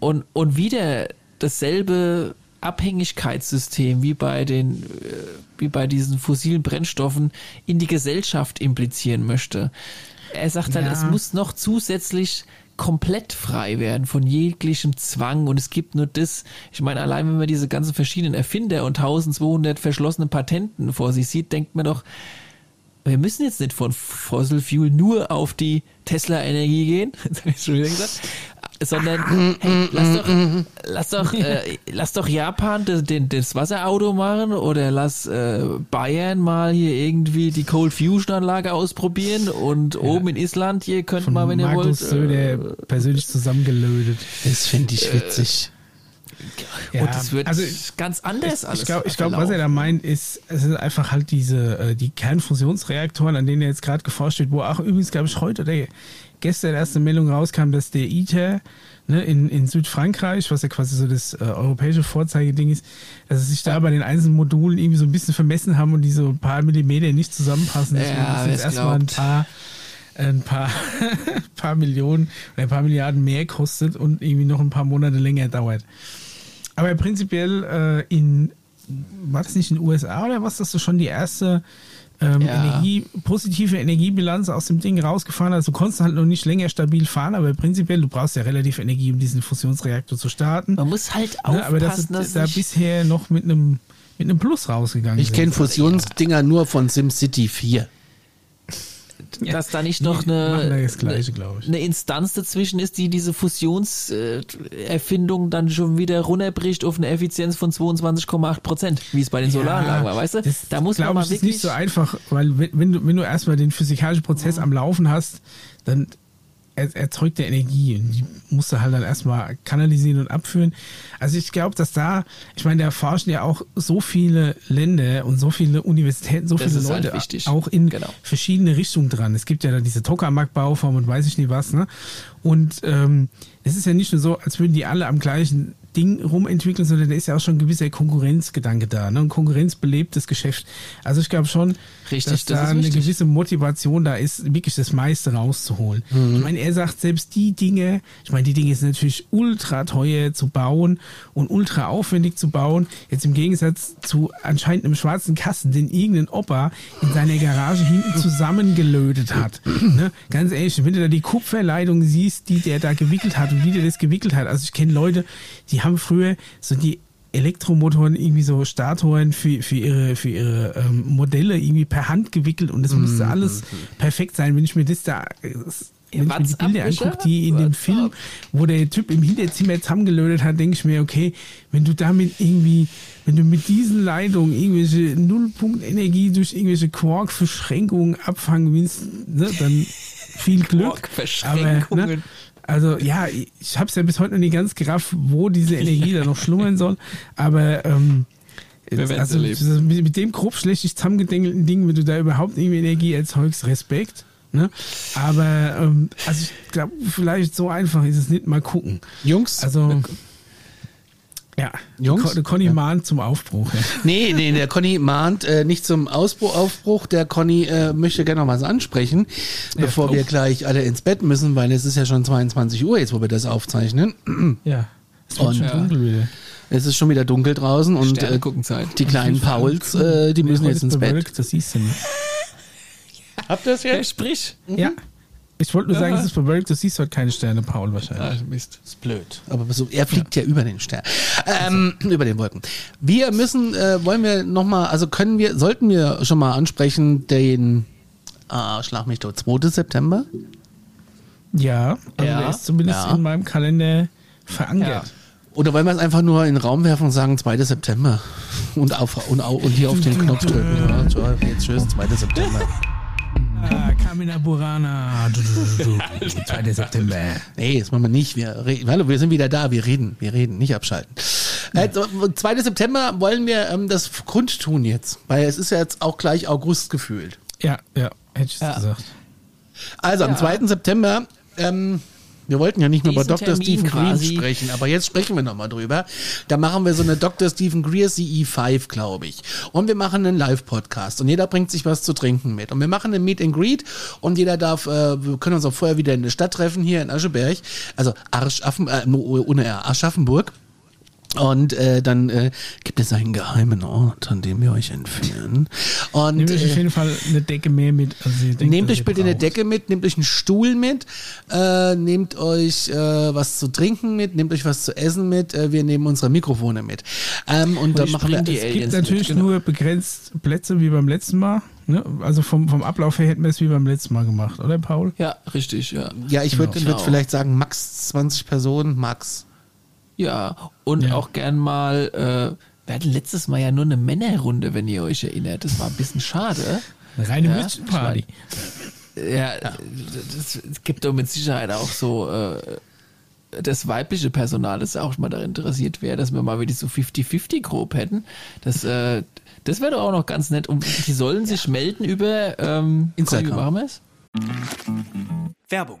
[SPEAKER 3] und, und wieder dasselbe Abhängigkeitssystem wie bei den, äh, wie bei diesen fossilen Brennstoffen in die Gesellschaft implizieren möchte. Er sagt halt,
[SPEAKER 1] Ja.
[SPEAKER 3] es muss noch zusätzlich komplett frei werden von jeglichem Zwang und es gibt nur das, ich meine, allein wenn man diese ganzen verschiedenen Erfinder und 1200 verschlossene Patenten vor sich sieht, denkt man doch, wir müssen jetzt nicht von Fossil Fuel nur auf die Tesla-Energie gehen, das habe ich schon wieder gesagt, sondern hey, lass doch, lass doch, äh, lass doch Japan das, den, das Wasserauto machen oder lass äh, Bayern mal hier irgendwie die Cold Fusion Anlage ausprobieren und oben in Island hier könnt
[SPEAKER 1] Von
[SPEAKER 3] mal, wenn ihr
[SPEAKER 1] Markus
[SPEAKER 3] wollt,
[SPEAKER 1] Söder
[SPEAKER 3] äh,
[SPEAKER 1] persönlich zusammengelötet.
[SPEAKER 2] Das finde ich witzig.
[SPEAKER 1] Ja,
[SPEAKER 3] und es wird
[SPEAKER 1] also
[SPEAKER 3] ganz anders alles.
[SPEAKER 1] Ich glaube, ich glaub, was er da meint, ist, es sind einfach halt diese, äh, die Kernfusionsreaktoren, an denen er jetzt gerade geforscht wird, wo auch übrigens, glaube ich, heute oder gestern erste Meldung rauskam, dass der ITER ne, in, in Südfrankreich, was ja quasi so das äh, europäische Vorzeigeding ist, dass sie sich da bei den einzelnen Modulen irgendwie so ein bisschen vermessen haben und die so ein paar Millimeter nicht zusammenpassen. Deswegen
[SPEAKER 3] Ja,
[SPEAKER 1] ist jetzt erstmal ein paar ein paar, paar Millionen oder ein paar Milliarden mehr kostet und irgendwie noch ein paar Monate länger dauert. Aber prinzipiell äh, in, war das nicht in den USA oder was, dass du schon die erste ähm,
[SPEAKER 3] Ja.
[SPEAKER 1] Energie, positive Energiebilanz aus dem Ding rausgefahren hast? Du konntest halt noch nicht länger stabil fahren, aber prinzipiell, du brauchst ja relativ Energie, um diesen Fusionsreaktor zu starten.
[SPEAKER 3] Man muss halt
[SPEAKER 1] Ne,
[SPEAKER 3] aufpassen,
[SPEAKER 1] aber das
[SPEAKER 3] dass
[SPEAKER 1] ist da
[SPEAKER 3] nicht-
[SPEAKER 1] bisher noch mit einem mit einem Plus rausgegangen
[SPEAKER 2] Ich kenne Fusionsdinger nur von SimCity 4.
[SPEAKER 3] dass da nicht noch eine,
[SPEAKER 1] das Gleiche, ich.
[SPEAKER 3] eine Instanz dazwischen ist, die diese Fusionserfindung dann schon wieder runterbricht auf eine Effizienz von 22,8 Prozent, wie es bei den Solaranlagen war, weißt du?
[SPEAKER 1] Das,
[SPEAKER 3] Da muss man mal
[SPEAKER 1] ich, ist
[SPEAKER 3] wirklich
[SPEAKER 1] nicht so einfach, weil wenn, wenn du, wenn du erstmal den physikalischen Prozess am Laufen hast, dann er, erzeugt der Energie und die musst du halt dann erstmal kanalisieren und abführen. Also ich glaube, dass da, ich meine, da forschen ja auch so viele Länder und so viele Universitäten, so
[SPEAKER 3] Das
[SPEAKER 1] viele
[SPEAKER 3] halt
[SPEAKER 1] Leute
[SPEAKER 3] wichtig.
[SPEAKER 1] auch in
[SPEAKER 3] Genau.
[SPEAKER 1] verschiedene Richtungen dran. Es gibt ja da diese Tokamak-Bauform und weiß ich nicht was, ne? Und ähm, es ist ja nicht nur so, als würden die alle am gleichen Ding rumentwickeln, sondern da ist ja auch schon ein gewisser Konkurrenzgedanke da. Ne? Und Konkurrenz belebt das Geschäft. Also ich glaube schon,
[SPEAKER 3] Richtig,
[SPEAKER 1] dass
[SPEAKER 3] das
[SPEAKER 1] da
[SPEAKER 3] ist
[SPEAKER 1] eine
[SPEAKER 3] wichtig.
[SPEAKER 1] gewisse Motivation da ist, wirklich das meiste rauszuholen. Ich meine, er sagt selbst die Dinge, ich meine, die Dinge sind natürlich ultra teuer zu bauen und ultra aufwendig zu bauen. Jetzt im Gegensatz zu anscheinend einem schwarzen Kasten, den irgendein Opa in seiner Garage hinten zusammengelötet hat. ne? Ganz ehrlich, wenn du da die Kupferleitung siehst, die der da gewickelt hat und wie der das gewickelt hat. Also ich kenne Leute, die haben früher so die Elektromotoren irgendwie so Statoren für, für ihre, für ihre ähm, Modelle irgendwie per Hand gewickelt und das musste alles perfekt sein. Wenn ich mir das da, äh, wenn ich mir die Bilder angucke, die in dem
[SPEAKER 3] WhatsApp?
[SPEAKER 1] Film, wo der Typ im Hinterzimmer zusammengelötet hat, denke ich mir, okay, wenn du damit irgendwie, wenn du mit diesen Leitungen irgendwelche Nullpunktenergie durch irgendwelche Quark-Verschränkungen abfangen willst, ne, dann viel Glück. Aber,
[SPEAKER 3] Quark-Verschränkungen.
[SPEAKER 1] ne, also ja, ich habe es ja bis heute noch nicht ganz gerafft, wo diese Energie da noch schlummern soll. Aber ähm, also mit, mit dem grob schlecht zusammengedenkelten Ding, wenn du da überhaupt irgendwie Energie erzeugst, Respekt. Ne? Aber ähm, also ich glaube, vielleicht so einfach ist es nicht. Mal gucken.
[SPEAKER 2] Jungs,
[SPEAKER 1] Also ja,
[SPEAKER 2] Jungs?
[SPEAKER 1] Con- Conny
[SPEAKER 2] Ja.
[SPEAKER 1] mahnt zum Aufbruch. Ja.
[SPEAKER 2] Nee, nee, der Conny mahnt äh, nicht zum Ausbruch, Aufbruch. Der Conny äh, möchte gerne noch was ansprechen, bevor wir gleich alle ins Bett müssen, weil es ist ja schon 22 Uhr jetzt, wo wir das aufzeichnen.
[SPEAKER 1] ja. Es wird
[SPEAKER 2] Und-
[SPEAKER 1] schon
[SPEAKER 2] Ja.
[SPEAKER 1] dunkel wieder.
[SPEAKER 2] Es ist schon wieder dunkel draußen und äh,
[SPEAKER 3] gucken Zeit.
[SPEAKER 2] die kleinen Pauls, äh, die
[SPEAKER 1] Nee,
[SPEAKER 2] müssen
[SPEAKER 1] heute
[SPEAKER 2] jetzt ins Bett.
[SPEAKER 1] bewölkt, Das siehst du nicht.
[SPEAKER 2] Habt ihr das
[SPEAKER 3] Ja, sprich.
[SPEAKER 1] Ja. Ich wollte nur sagen,
[SPEAKER 3] Ja.
[SPEAKER 1] es ist bewölkt, du siehst heute keine Sterne, Paul, wahrscheinlich.
[SPEAKER 3] Ah, Mist.
[SPEAKER 2] ist blöd. Aber so, er fliegt ja, über den Stern. Ähm, über den Wolken. Wir müssen, äh, wollen wir nochmal, also können wir, sollten wir schon mal ansprechen, den, ah, schlag mich tot, 2. September?
[SPEAKER 1] Ja, also
[SPEAKER 3] Ja.
[SPEAKER 1] der ist zumindest
[SPEAKER 2] Ja.
[SPEAKER 1] in meinem Kalender verankert.
[SPEAKER 2] Oder wollen wir es einfach nur in den Raum werfen und sagen 2. September? Und, auf, und, und hier auf den Knopf drücken. Ja, so, jetzt tschüss, 2. September.
[SPEAKER 1] Ah, Kamina Burana. Du, du, du, du. 2. September.
[SPEAKER 2] Nee, das machen wir nicht. Wir, hallo, wir sind wieder da. Wir reden, wir reden, nicht abschalten. Äh, so, 2. September wollen wir ähm, das kundtun jetzt. Weil es ist ja jetzt auch gleich August gefühlt.
[SPEAKER 1] Ja, ja, hätte ich
[SPEAKER 3] Ja.
[SPEAKER 1] gesagt.
[SPEAKER 2] Also am
[SPEAKER 3] Ja.
[SPEAKER 2] 2. September, ähm, wir wollten ja nicht mehr über Dr.
[SPEAKER 3] Termin
[SPEAKER 2] Stephen Green
[SPEAKER 3] quasi.
[SPEAKER 2] sprechen, aber jetzt sprechen wir nochmal drüber. Da machen wir so eine Dr. Stephen Greer CE5, glaube ich. Und wir machen einen Live-Podcast und jeder bringt sich was zu trinken mit. Und wir machen einen Meet and Greet und jeder darf, äh, wir können uns auch vorher wieder in der Stadt treffen, hier in Ascheberg. Also Arschaffen, äh, ohne R, Aschaffenburg. Und äh, dann äh, gibt es einen geheimen Ort, an dem wir euch entführen. Und
[SPEAKER 1] Nehmt euch
[SPEAKER 2] äh,
[SPEAKER 1] auf jeden Fall eine Decke mehr mit. Als ihr denkt,
[SPEAKER 2] Nehmt euch bitte eine
[SPEAKER 1] braucht.
[SPEAKER 2] Decke mit, nehmt euch einen Stuhl mit, äh, nehmt euch äh, was zu trinken mit, nehmt euch was zu essen mit, äh, wir nehmen unsere Mikrofone mit. Ähm, und dann
[SPEAKER 3] ich
[SPEAKER 2] machen wir.
[SPEAKER 3] die
[SPEAKER 1] Es gibt
[SPEAKER 3] Aliens
[SPEAKER 1] natürlich
[SPEAKER 3] mit, genau.
[SPEAKER 1] nur begrenzt Plätze wie beim letzten Mal. Ne? Also vom, vom Ablauf her hätten wir es wie beim letzten Mal gemacht, oder Paul?
[SPEAKER 3] Ja, richtig, ja.
[SPEAKER 2] Ja, ich würde
[SPEAKER 3] Genau.
[SPEAKER 2] würd vielleicht sagen, max 20 Personen, max.
[SPEAKER 3] Ja, und
[SPEAKER 1] Ja.
[SPEAKER 3] auch gern mal, äh, wir hatten letztes Mal ja nur eine Männerrunde, wenn ihr euch erinnert. Das war ein bisschen schade.
[SPEAKER 1] Eine reine
[SPEAKER 3] Ja,
[SPEAKER 1] Würstchenparty.
[SPEAKER 3] Ja, das, es gibt doch mit Sicherheit auch so äh, das weibliche Personal, das auch mal daran interessiert wäre, dass wir mal wieder so 50-50 grob hätten. Das, äh, das wäre doch auch noch ganz nett. Und die sollen sich melden über ähm,
[SPEAKER 2] Instagram.
[SPEAKER 3] Conny, wie machen wir es?
[SPEAKER 4] Werbung.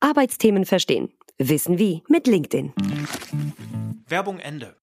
[SPEAKER 5] Arbeitsthemen verstehen. Wissen wie mit LinkedIn.
[SPEAKER 4] Werbung Ende.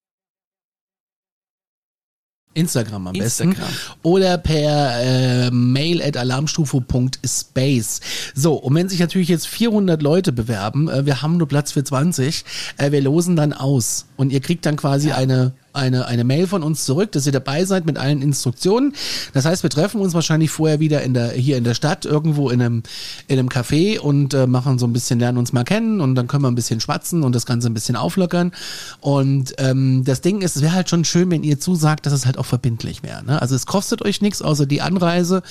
[SPEAKER 2] Instagram am besten.
[SPEAKER 3] Instagram.
[SPEAKER 2] Oder per äh, mail at alarmstufe.space. So, und wenn sich natürlich jetzt 400 Leute bewerben, äh, wir haben nur Platz für 20, äh, wir losen dann aus. Und ihr kriegt dann quasi eine eine, eine Mail von uns zurück, dass ihr dabei seid mit allen Instruktionen. Das heißt, wir treffen uns wahrscheinlich vorher wieder in der, hier in der Stadt, irgendwo in einem, in einem Café und äh, machen so ein bisschen, lernen uns mal kennen und dann können wir ein bisschen schwatzen und das Ganze ein bisschen auflockern. Und ähm, das Ding ist, es wäre halt schon schön, wenn ihr zusagt, dass es halt auch verbindlich wäre. Ne? Also es kostet euch nichts außer die Anreise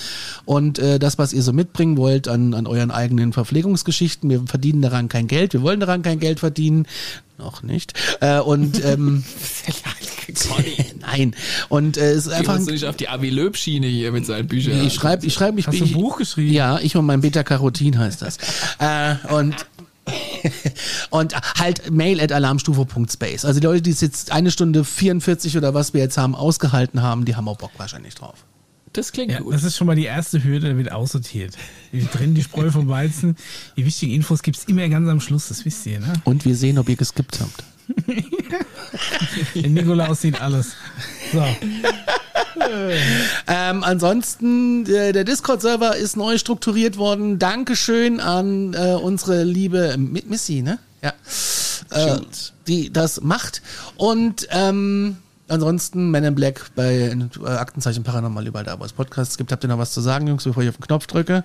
[SPEAKER 2] und äh, das, was ihr so mitbringen wollt an, an euren eigenen Verpflegungsgeschichten. Wir verdienen daran kein Geld, wir wollen daran kein Geld verdienen. Noch nicht. Äh, und ähm, nein. Und äh, es ist einfach.
[SPEAKER 3] Wir nicht auf die Avi Löb Schiene hier mit seinen Büchern.
[SPEAKER 2] Ich schreibe, ich schreibe, ich
[SPEAKER 1] Hast du ein Buch geschrieben?
[SPEAKER 2] Ja, ich und mein Beta-Carotin heißt das. äh, und und halt mail at alarmstufe.space. Also die Leute, die es jetzt eine Stunde 44 oder was wir jetzt haben, ausgehalten haben, die haben auch Bock wahrscheinlich drauf.
[SPEAKER 3] Das klingt
[SPEAKER 1] Ja,
[SPEAKER 3] gut.
[SPEAKER 1] das ist schon mal die erste Hürde, da wird aussortiert. Wir trennen die Spreu vom Weizen. Die wichtigen Infos gibt es immer ganz am Schluss, das wisst ihr, ne?
[SPEAKER 2] Und wir sehen, ob ihr geskippt habt.
[SPEAKER 1] Der Nikolaus sieht alles. So,
[SPEAKER 2] Ähm, ansonsten, äh, der Discord-Server ist neu strukturiert worden. Dankeschön an äh, unsere liebe Mi- Missy, ne? Ja. Äh, die das macht. Und ähm, ansonsten Men in Black bei äh, Aktenzeichen Paranormal überall da, wo es Podcasts gibt. Habt ihr noch was zu sagen, Jungs, bevor ich auf den Knopf drücke?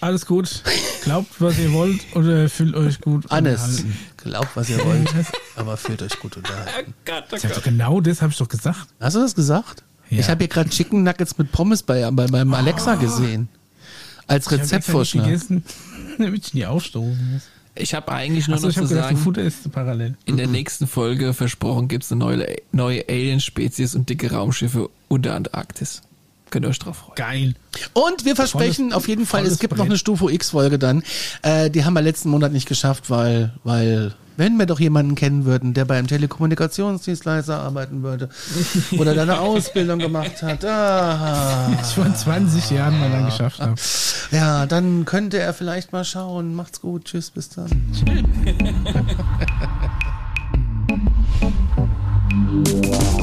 [SPEAKER 1] alles gut. Glaubt, was ihr wollt oder fühlt euch gut unterhalten.
[SPEAKER 2] glaubt, was ihr wollt, aber fühlt euch gut unterhalten.
[SPEAKER 1] Ich hab doch genau das habe ich doch gesagt.
[SPEAKER 2] Hast du das gesagt?
[SPEAKER 1] Ja.
[SPEAKER 2] Ich habe hier gerade Chicken Nuggets mit Pommes bei, bei meinem Alexa gesehen. Als
[SPEAKER 1] Ich hab extra nicht
[SPEAKER 2] Rezeptvorschlag.
[SPEAKER 1] gegessen, damit ich nie aufstoßen muss.
[SPEAKER 3] Ich habe eigentlich nur
[SPEAKER 1] Achso,
[SPEAKER 3] noch
[SPEAKER 1] ich
[SPEAKER 3] zu
[SPEAKER 1] gedacht,
[SPEAKER 3] sagen,
[SPEAKER 1] Futter ist parallel.
[SPEAKER 3] in der nächsten Folge versprochen gibt es eine neue, neue Alien-Spezies und dicke Raumschiffe unter Antarktis. Könnt ihr euch drauf freuen.
[SPEAKER 1] Geil.
[SPEAKER 2] Und wir versprechen
[SPEAKER 1] Volles-
[SPEAKER 2] auf jeden Fall, es gibt noch
[SPEAKER 1] Brett.
[SPEAKER 2] eine Stufe X-Folge dann. Äh, die haben wir letzten Monat nicht geschafft, weil, weil, wenn wir doch jemanden kennen würden, der bei einem Telekommunikationsdienstleister arbeiten würde oder da eine Ausbildung gemacht hat. Ah,
[SPEAKER 1] ich vor 20 Jahren mal dann geschafft habe.
[SPEAKER 2] Ja, dann könnte er vielleicht mal schauen. Macht's gut. Tschüss, bis dann. Tschüss.